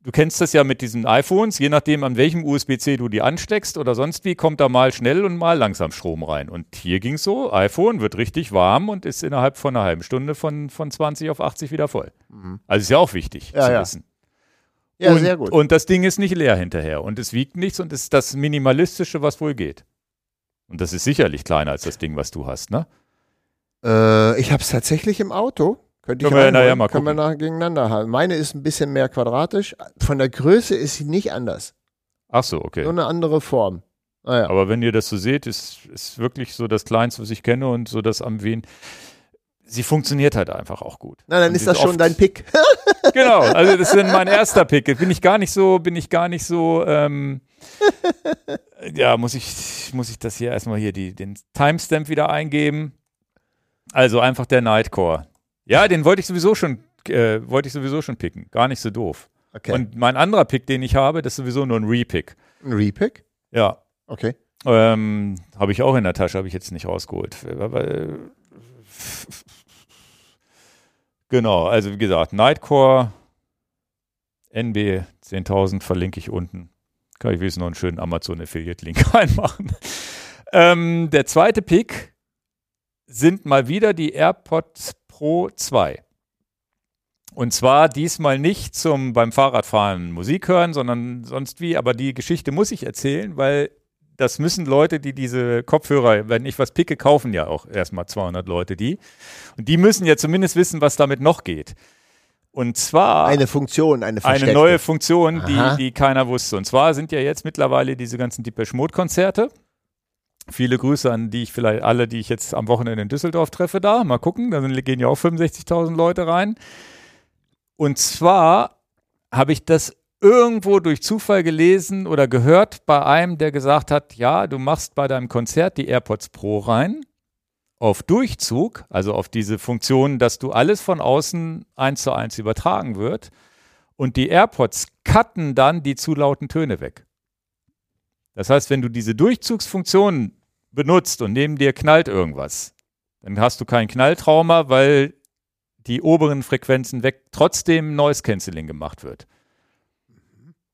du kennst das ja mit diesen iPhones, je nachdem, an welchem USB-C du die ansteckst oder sonst wie, kommt da mal schnell und mal langsam Strom rein. Und hier ging es so, iPhone wird richtig warm und ist innerhalb von einer halben Stunde von, von 20 auf 80 wieder voll. Mhm. Also ist ja auch wichtig ja, zu ja. wissen. Ja, und, sehr gut. Und das Ding ist nicht leer hinterher und es wiegt nichts und ist das Minimalistische, was wohl geht. Und das ist sicherlich kleiner als das Ding, was du hast, ne? Äh, ich habe es tatsächlich im Auto. Könnte Können ich wir nachher mal Können wir nachher gegeneinander haben. Meine ist ein bisschen mehr quadratisch. Von der Größe ist sie nicht anders. Ach so, okay. Nur eine andere Form. Ah, ja. Aber wenn ihr das so seht, ist, ist wirklich so das Kleinste, was ich kenne und so das am wen. Sie funktioniert halt einfach auch gut. Na, dann und ist das schon dein Pick. genau, also das ist mein erster Pick. Bin ich gar nicht so, bin ich gar nicht so, ähm, ja, muss ich, muss ich das hier erstmal hier die, den Timestamp wieder eingeben. Also einfach der Nightcore. Ja, den wollte ich sowieso schon, äh, wollte ich sowieso schon picken. Gar nicht so doof. Okay. Und mein anderer Pick, den ich habe, das ist sowieso nur ein Repick. Ein Repick? Ja. Okay. Ähm, habe ich auch in der Tasche, habe ich jetzt nicht rausgeholt. Genau, also wie gesagt, Nightcore NB 10.000 verlinke ich unten. Kann ich wenigstens noch einen schönen Amazon-Affiliate-Link reinmachen. Ähm, der zweite Pick sind mal wieder die AirPods Pro 2. Und zwar diesmal nicht zum beim Fahrradfahren Musik hören, sondern sonst wie. Aber die Geschichte muss ich erzählen, weil das müssen Leute, die diese Kopfhörer, wenn ich was picke, kaufen ja auch erstmal 200 Leute die. Und die müssen ja zumindest wissen, was damit noch geht. Und zwar eine Funktion, eine Eine neue Funktion, die, die keiner wusste. Und zwar sind ja jetzt mittlerweile diese ganzen Deepesh Mode Konzerte Viele Grüße an die ich vielleicht alle, die ich jetzt am Wochenende in Düsseldorf treffe, da. Mal gucken, da gehen ja auch 65.000 Leute rein. Und zwar habe ich das irgendwo durch Zufall gelesen oder gehört bei einem, der gesagt hat, ja, du machst bei deinem Konzert die AirPods Pro rein auf Durchzug, also auf diese Funktion, dass du alles von außen eins zu eins übertragen wird und die AirPods cutten dann die zu lauten Töne weg. Das heißt, wenn du diese Durchzugsfunktion benutzt und neben dir knallt irgendwas, dann hast du kein Knalltrauma, weil die oberen Frequenzen weg trotzdem Noise Cancelling gemacht wird.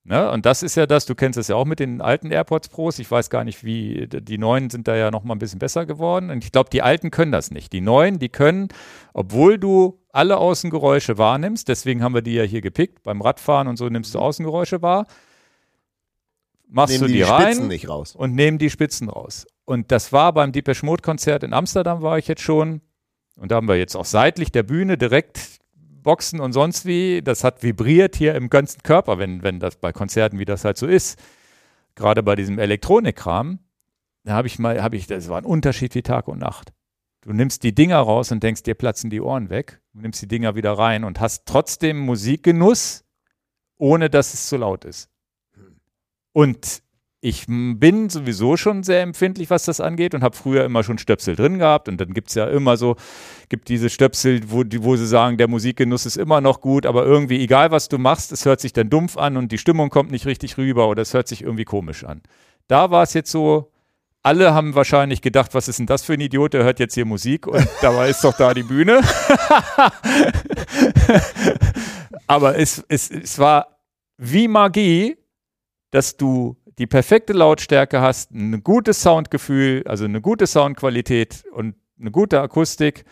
Ne? Und das ist ja das, du kennst es ja auch mit den alten AirPods Pros. Ich weiß gar nicht, wie, die neuen sind da ja noch mal ein bisschen besser geworden. Und ich glaube, die alten können das nicht. Die neuen, die können, obwohl du alle Außengeräusche wahrnimmst, deswegen haben wir die ja hier gepickt, beim Radfahren und so nimmst du Außengeräusche wahr, machst nehmen du die, die rein Spitzen nicht raus. und nehmen die Spitzen raus. Und das war beim Deepesh Mode Konzert in Amsterdam war ich jetzt schon. Und da haben wir jetzt auch seitlich der Bühne direkt Boxen und sonst wie. Das hat vibriert hier im ganzen Körper, wenn, wenn das bei Konzerten, wie das halt so ist. Gerade bei diesem Elektronikkram, da habe ich mal, habe ich, das war ein Unterschied wie Tag und Nacht. Du nimmst die Dinger raus und denkst, dir platzen die Ohren weg. Du nimmst die Dinger wieder rein und hast trotzdem Musikgenuss, ohne dass es zu laut ist. Und ich bin sowieso schon sehr empfindlich, was das angeht und habe früher immer schon Stöpsel drin gehabt. Und dann gibt es ja immer so, gibt diese Stöpsel, wo, wo sie sagen, der Musikgenuss ist immer noch gut, aber irgendwie, egal was du machst, es hört sich dann dumpf an und die Stimmung kommt nicht richtig rüber oder es hört sich irgendwie komisch an. Da war es jetzt so, alle haben wahrscheinlich gedacht, was ist denn das für ein Idiot, der hört jetzt hier Musik und dabei ist doch da die Bühne. Aber es, es, es war wie Magie, dass du die perfekte Lautstärke hast, ein gutes Soundgefühl, also eine gute Soundqualität und eine gute Akustik.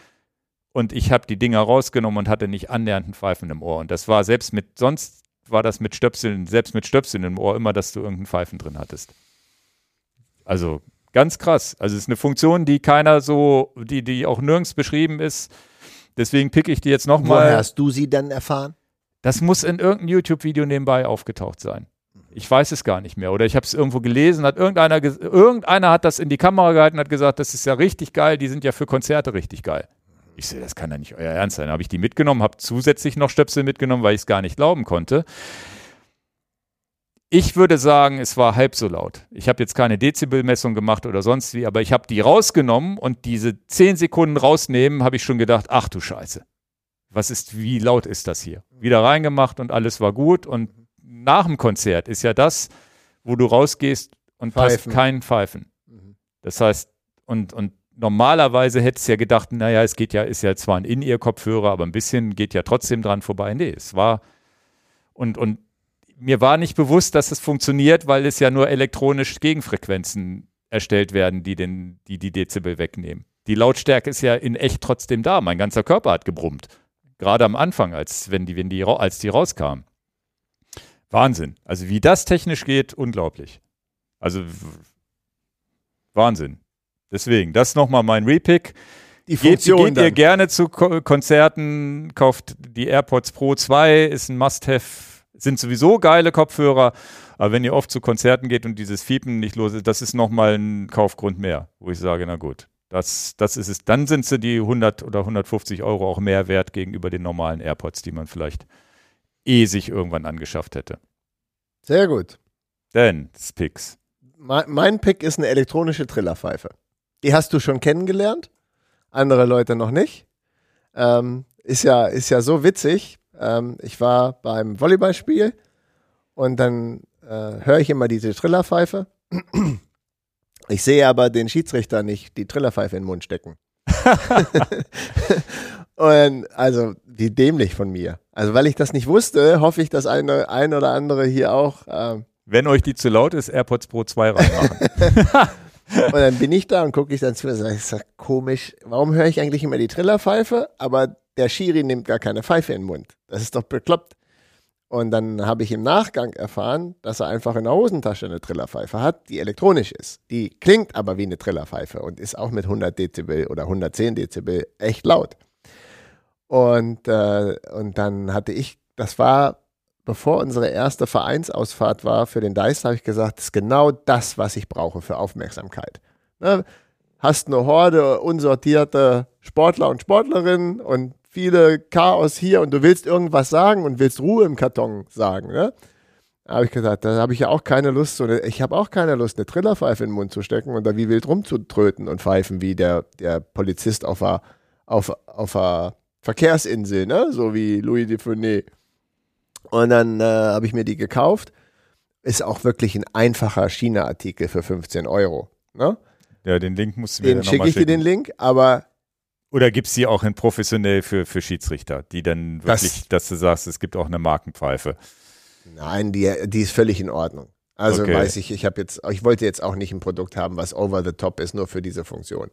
Und ich habe die Dinger rausgenommen und hatte nicht annähernd ein Pfeifen im Ohr. Und das war selbst mit, sonst war das mit Stöpseln, selbst mit Stöpseln im Ohr immer, dass du irgendeinen Pfeifen drin hattest. Also Ganz krass. Also es ist eine Funktion, die keiner so, die, die auch nirgends beschrieben ist. Deswegen picke ich die jetzt nochmal. Woher hast du sie dann erfahren? Das muss in irgendeinem YouTube-Video nebenbei aufgetaucht sein. Ich weiß es gar nicht mehr. Oder ich habe es irgendwo gelesen, hat irgendeiner, irgendeiner hat das in die Kamera gehalten und hat gesagt, das ist ja richtig geil, die sind ja für Konzerte richtig geil. Ich sehe, das kann ja nicht euer Ernst sein. Habe ich die mitgenommen, habe zusätzlich noch Stöpsel mitgenommen, weil ich es gar nicht glauben konnte. Ich würde sagen, es war halb so laut. Ich habe jetzt keine Dezibelmessung gemacht oder sonst wie, aber ich habe die rausgenommen und diese zehn Sekunden rausnehmen, habe ich schon gedacht, ach du Scheiße. Was ist, wie laut ist das hier? Wieder reingemacht und alles war gut. Und nach dem Konzert ist ja das, wo du rausgehst und Pfeifen. hast kein Pfeifen. Mhm. Das heißt, und, und normalerweise hättest du ja gedacht, naja, es geht ja, ist ja zwar ein In-Ear-Kopfhörer, aber ein bisschen geht ja trotzdem dran vorbei. Nee, es war, und, und mir war nicht bewusst, dass es funktioniert, weil es ja nur elektronisch Gegenfrequenzen erstellt werden, die den, die, die Dezibel wegnehmen. Die Lautstärke ist ja in echt trotzdem da. Mein ganzer Körper hat gebrummt. Gerade am Anfang, als, wenn die, wenn die, als die rauskamen. Wahnsinn. Also wie das technisch geht, unglaublich. Also Wahnsinn. Deswegen, das ist nochmal mein Repick. Die Funktion geht, geht ihr gerne zu Ko Konzerten, kauft die AirPods Pro 2, ist ein Must-Have sind sowieso geile Kopfhörer, aber wenn ihr oft zu Konzerten geht und dieses Fiepen nicht los ist, das ist nochmal ein Kaufgrund mehr, wo ich sage, na gut, das, das ist es. Dann sind sie die 100 oder 150 Euro auch mehr wert gegenüber den normalen AirPods, die man vielleicht eh sich irgendwann angeschafft hätte. Sehr gut. Denn, Picks. Mein, mein Pick ist eine elektronische Trillerpfeife. Die hast du schon kennengelernt, andere Leute noch nicht. Ähm, ist, ja, ist ja so witzig. Ähm, ich war beim Volleyballspiel und dann äh, höre ich immer diese Trillerpfeife. Ich sehe aber den Schiedsrichter nicht die Trillerpfeife in den Mund stecken. und also wie dämlich von mir. Also weil ich das nicht wusste, hoffe ich, dass eine ein oder andere hier auch. Ähm, Wenn euch die zu laut ist, AirPods Pro 2 reinmachen. und dann bin ich da und gucke ich dann zu und sage, ist das komisch. Warum höre ich eigentlich immer die Trillerpfeife, aber der Schiri nimmt gar keine Pfeife in den Mund. Das ist doch bekloppt. Und dann habe ich im Nachgang erfahren, dass er einfach in der Hosentasche eine Trillerpfeife hat, die elektronisch ist. Die klingt aber wie eine Trillerpfeife und ist auch mit 100 Dezibel oder 110 Dezibel echt laut. Und, äh, und dann hatte ich, das war, bevor unsere erste Vereinsausfahrt war für den Dice, habe ich gesagt, das ist genau das, was ich brauche für Aufmerksamkeit. Ne? Hast eine Horde unsortierte Sportler und Sportlerinnen und viele Chaos hier und du willst irgendwas sagen und willst Ruhe im Karton sagen, ne? Habe ich gesagt, da habe ich ja auch keine Lust, so eine, ich habe auch keine Lust, eine Trillerpfeife in den Mund zu stecken und da wie wild rumzutröten und pfeifen, wie der, der Polizist auf einer auf, auf a Verkehrsinsel, ne? So wie Louis de Funès. Und dann äh, habe ich mir die gekauft. Ist auch wirklich ein einfacher China-Artikel für 15 Euro. Ne? Ja, den Link musst du mir Den schicke ich dir den Link, aber oder gibt es die auch in professionell für, für Schiedsrichter, die dann wirklich, das, dass du sagst, es gibt auch eine Markenpfeife? Nein, die, die ist völlig in Ordnung. Also okay. weiß ich, ich habe jetzt, ich wollte jetzt auch nicht ein Produkt haben, was over the top ist, nur für diese Funktion.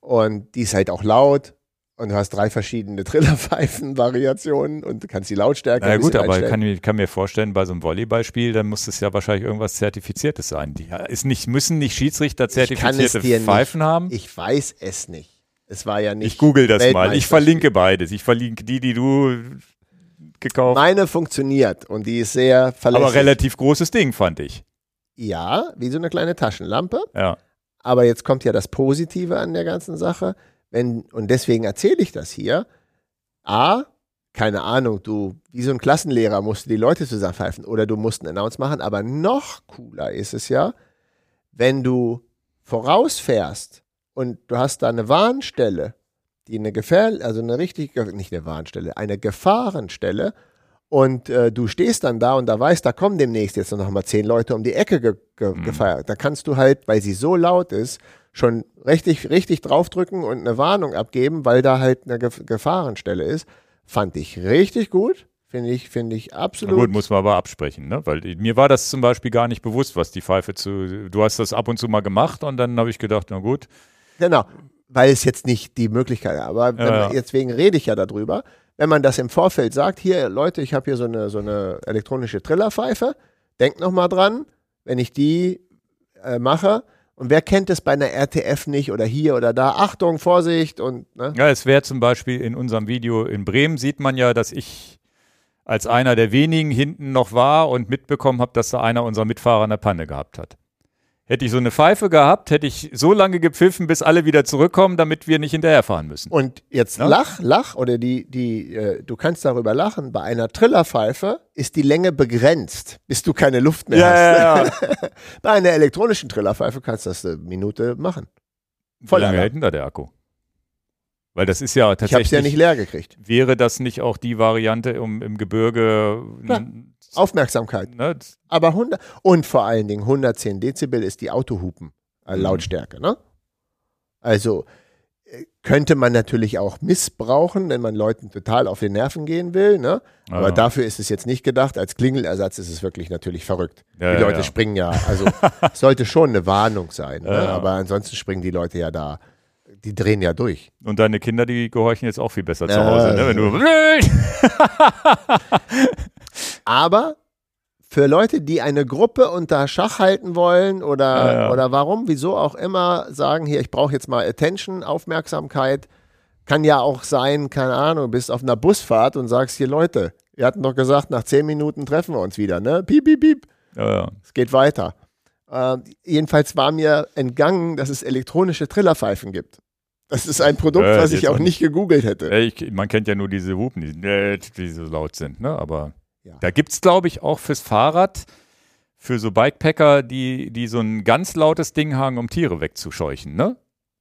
Und die ist halt auch laut und du hast drei verschiedene Trillerpfeifen-Variationen und kannst die Lautstärke. Na gut, aber ich kann mir vorstellen, bei so einem Volleyballspiel, dann muss es ja wahrscheinlich irgendwas Zertifiziertes sein. Die ist nicht, müssen nicht Schiedsrichter zertifizierte Pfeifen nicht, haben? Ich weiß es nicht. Es war ja nicht. Ich google das mal. Ich verlinke beides. Ich verlinke die, die du gekauft hast. Meine funktioniert und die ist sehr verlässlich. Aber relativ großes Ding, fand ich. Ja, wie so eine kleine Taschenlampe. Ja. Aber jetzt kommt ja das Positive an der ganzen Sache. Wenn, und deswegen erzähle ich das hier, A, keine Ahnung, du, wie so ein Klassenlehrer musst du die Leute zusammenpfeifen oder du musst einen Announce machen, aber noch cooler ist es ja, wenn du vorausfährst und du hast da eine Warnstelle, die eine Gefähr, also eine richtig, nicht eine Warnstelle, eine Gefahrenstelle und äh, du stehst dann da und da weißt, da kommen demnächst jetzt noch mal zehn Leute um die Ecke ge ge Mhm. gefeiert. Da kannst du halt, weil sie so laut ist, schon richtig, richtig draufdrücken und eine Warnung abgeben, weil da halt eine Gef Gefahrenstelle ist. Fand ich richtig gut. Finde ich, finde ich Na absolut. gut, muss man aber absprechen, ne? Weil mir war das zum Beispiel gar nicht bewusst, was die Pfeife zu. Du hast das ab und zu mal gemacht und dann habe ich gedacht, na gut. Genau, weil es jetzt nicht die Möglichkeit ist. Aber Ja, man, ja. deswegen rede ich ja darüber. Wenn man das im Vorfeld sagt, hier Leute, ich habe hier so eine, so eine elektronische Trillerpfeife, denkt noch mal dran, wenn ich die äh, mache. Und wer kennt es bei einer RTF nicht oder hier oder da? Achtung, Vorsicht und ne? Ja, es wäre zum Beispiel in unserem Video in Bremen, sieht man ja, dass ich als einer der wenigen hinten noch war und mitbekommen habe, dass da einer unserer Mitfahrer eine Panne gehabt hat. Hätte ich so eine Pfeife gehabt, hätte ich so lange gepfiffen, bis alle wieder zurückkommen, damit wir nicht hinterherfahren müssen. Und jetzt Ja? lach, lach oder die, die, äh, du kannst darüber lachen. Bei einer Trillerpfeife ist die Länge begrenzt, bis du keine Luft mehr hast. ja, ja. Bei einer elektronischen Trillerpfeife kannst du das eine Lange machen. Wie Voll lange Alarm. hält denn da der Akku? Weil das ist ja Ich habe tatsächlich. es ja nicht leer gekriegt. wäre das nicht auch die Variante, um im Gebirge. Klar. Aufmerksamkeit. Ne, Aber 100, und vor allen Dingen 110 Dezibel ist die Autohupen äh, Mhm. Lautstärke, ne? Also äh, könnte man natürlich auch missbrauchen, wenn man Leuten total auf den Nerven gehen will, ne? Aber Ja. dafür ist es jetzt nicht gedacht. Als Klingelersatz ist es wirklich natürlich verrückt. Ja, die Leute ja. springen ja, also es sollte schon eine Warnung sein, ne? Aber ansonsten springen die Leute ja da, die drehen ja durch. Und deine Kinder, die gehorchen jetzt auch viel besser zu Hause, ne? Wenn du. Aber für Leute, die eine Gruppe unter Schach halten wollen oder, Ja, ja. oder warum, wieso auch immer, sagen hier, ich brauche jetzt mal Attention, Aufmerksamkeit, kann ja auch sein, keine Ahnung, bist auf einer Busfahrt und sagst hier, Leute, wir hatten doch gesagt, nach zehn Minuten treffen wir uns wieder, ne? Piep, piep, piep. Ja. Es geht weiter. Äh, jedenfalls war mir entgangen, dass es elektronische Trillerpfeifen gibt. Das ist ein Produkt, was ich auch nicht gegoogelt hätte. Ich, man kennt ja nur diese Hupen, die, äh, die so laut sind, ne? Aber Ja. da gibt es, glaube ich, auch fürs Fahrrad, für so Bikepacker, die, die so ein ganz lautes Ding haben, um Tiere wegzuscheuchen, ne?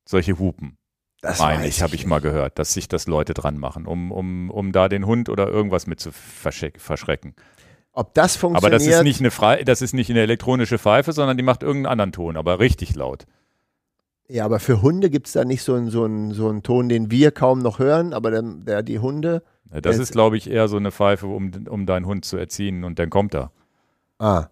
Solche Hupen. Das meine ich, habe ich mal gehört, dass sich das Leute dran machen, um, um, um da den Hund oder irgendwas mit zu verschreck- verschrecken. Ob das Aber funktioniert, das ist nicht eine frei, das ist nicht eine elektronische Pfeife, sondern die macht irgendeinen anderen Ton, aber richtig laut. Ja, aber für Hunde gibt es da nicht so einen so einen- so einen Ton, den wir kaum noch hören, aber der, der die Hunde. Ja, Das ist, glaube ich, eher so eine Pfeife, um, um deinen Hund zu erziehen und dann kommt er. Ah.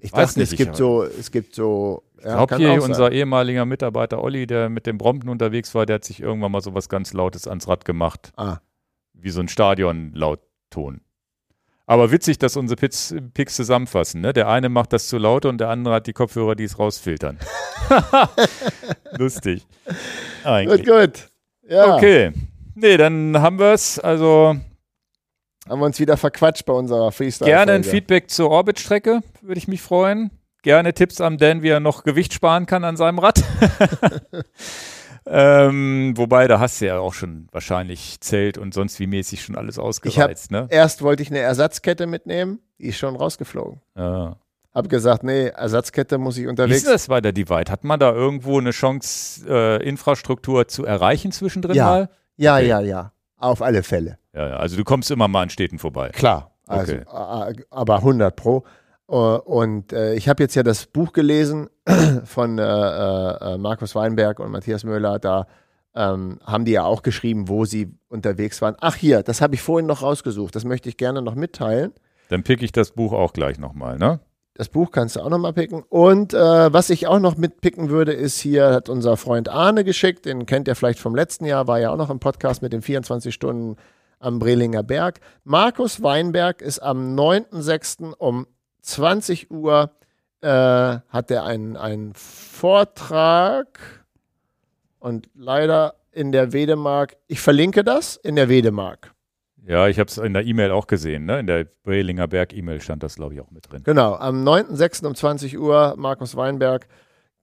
Ich Weiß dachte, nicht, es gibt so, es gibt so. Ich ja, glaube, hier auch sein. unser ehemaliger Mitarbeiter Olli, der mit dem Brompton unterwegs war, der hat sich irgendwann mal so was ganz Lautes ans Rad gemacht. Ah. Wie so ein Stadion-Lautton. Aber witzig, dass unsere Pits, Picks zusammenfassen. Ne? Der eine macht das zu laut und der andere hat die Kopfhörer, die es rausfiltern. Lustig. Gut, Eigentlich. gut. Ja, Okay. Nee, dann haben wir es. Also haben wir uns wieder verquatscht bei unserer Freestyle. gerne ein Feedback zur Orbit-Strecke, würde ich mich freuen. Gerne Tipps am Dan, wie er noch Gewicht sparen kann an seinem Rad. ähm, wobei, da hast du ja auch schon wahrscheinlich Zelt und sonst wie mäßig schon alles ausgereizt, ne? Erst wollte ich eine Ersatzkette mitnehmen, die ist schon rausgeflogen. Ja. Hab gesagt, nee, Ersatzkette muss ich Wie unterwegs. ist das bei der Divide? Hat man da irgendwo eine Chance, äh, Infrastruktur zu erreichen zwischendrin Ja. mal? Ja, Okay. ja, ja. Auf alle Fälle. Ja, ja, also du kommst immer mal an Städten vorbei. Klar. Also, Okay. aber 100 Pro. Äh, Und äh, ich habe jetzt ja das Buch gelesen von äh, Markus Weinberg und Matthias Möller. Da ähm, haben die ja auch geschrieben, wo sie unterwegs waren. Ach hier, das habe ich vorhin noch rausgesucht. Das möchte ich gerne noch mitteilen. Dann pick ich das Buch auch gleich nochmal, ne? Das Buch kannst du auch noch mal picken. Und äh, was ich auch noch mitpicken würde, ist hier, hat unser Freund Arne geschickt, den kennt ihr vielleicht vom letzten Jahr, war ja auch noch im Podcast mit den 24 Stunden am Brelinger Berg. Markus Weinberg ist am 9.6. um 20 Uhr, äh, hat er einen, einen Vortrag und leider in der Wedemark, ich verlinke das, in der Wedemark. Ja, ich habe es in der E-Mail auch gesehen, ne? In der Brelinger Berg E-Mail stand das, glaube ich, auch mit drin. Genau, am 9.6. um 20 Uhr, Markus Weinberg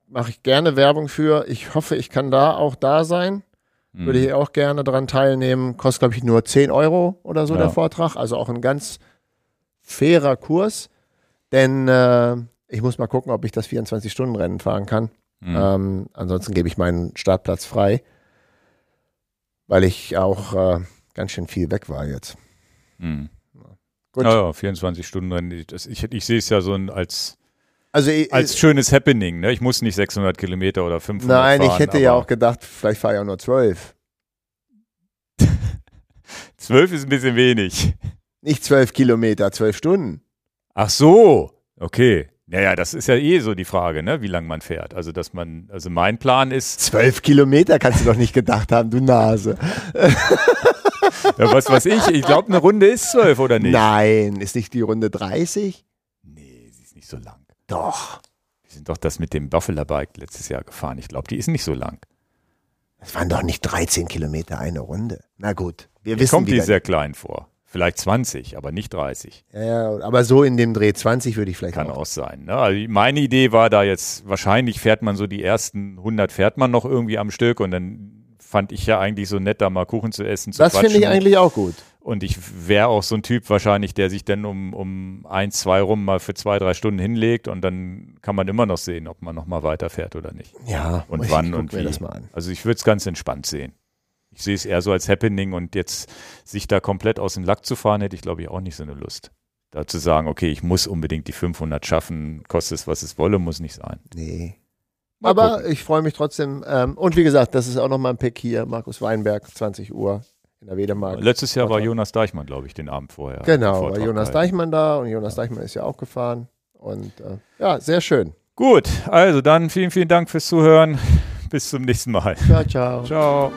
mache ich gerne Werbung für. Ich hoffe, ich kann da auch da sein. Mhm. Würde ich auch gerne dran teilnehmen. Kostet, glaube ich, nur 10 Euro oder so Ja. der Vortrag. Also auch ein ganz fairer Kurs. Denn äh, ich muss mal gucken, ob ich das 24-Stunden-Rennen fahren kann. Mhm. Ähm, ansonsten gebe ich meinen Startplatz frei, weil ich auch äh, ganz schön viel weg war jetzt. Mhm. Gut. Ja, ja, 24 Stunden Rennen. Das- Ich, ich sehe es ja so als, Also ich, als schönes Happening. Ne? Ich muss nicht 600 Kilometer oder 500 nein, fahren. ich hätte ja auch gedacht, vielleicht fahre ich auch nur 12. 12 ist ein bisschen wenig. Nicht 12 Kilometer, 12 Stunden. Ach so, okay. Naja, das ist ja eh so die Frage, ne? wie lange man fährt. Also, dass man, also mein Plan ist, 12 Kilometer kannst du doch nicht gedacht haben, du Nase. ja, was weiß ich, ich glaube, eine Runde ist 12 oder nicht? Nein, ist nicht die Runde 30? Nee, sie ist nicht so lang. Doch. Wir sind doch das mit dem Buffalo Bike letztes Jahr gefahren. Ich glaube, die ist nicht so lang. Es waren doch nicht 13 Kilometer eine Runde. Na gut, wir Mir wissen kommt die sehr klein vor. Vielleicht 20, aber nicht 30. Ja, ja, aber so in dem Dreh 20 würde ich vielleicht Kann auch. auch sein. Ne? Also meine Idee war da jetzt, wahrscheinlich fährt man so die ersten 100 fährt man noch irgendwie am Stück und dann fand ich ja eigentlich so nett, da mal Kuchen zu essen, zu Das finde ich eigentlich auch gut. Und ich wäre auch so ein Typ wahrscheinlich, der sich dann um, um eins, zwei rum mal für zwei, drei Stunden hinlegt und dann kann man immer noch sehen, ob man noch mal weiterfährt oder nicht. Ja, Und ich wann und wie. das mal an. Also ich würde es ganz entspannt sehen. Ich sehe es eher so als Happening und jetzt sich da komplett aus dem Lack zu fahren, hätte ich glaube ich auch nicht so eine Lust. Da zu sagen, okay, ich muss unbedingt die 500 schaffen, kostet es, was es wolle, muss nicht sein. Nee. Mal Aber gucken. ich freue mich trotzdem. Ähm, und wie gesagt, das ist auch nochmal ein Pick hier. Markus Weinberg, 20 Uhr in der Wedemark. Letztes Jahr war Vortrag. Jonas Deichmann, glaube ich, den Abend vorher. Genau, war Jonas gehalten. Deichmann da und Jonas Deichmann ist ja auch gefahren. Und äh, ja, sehr schön. Gut, also dann vielen, vielen Dank fürs Zuhören. Bis zum nächsten Mal. Ciao, ciao. Ciao.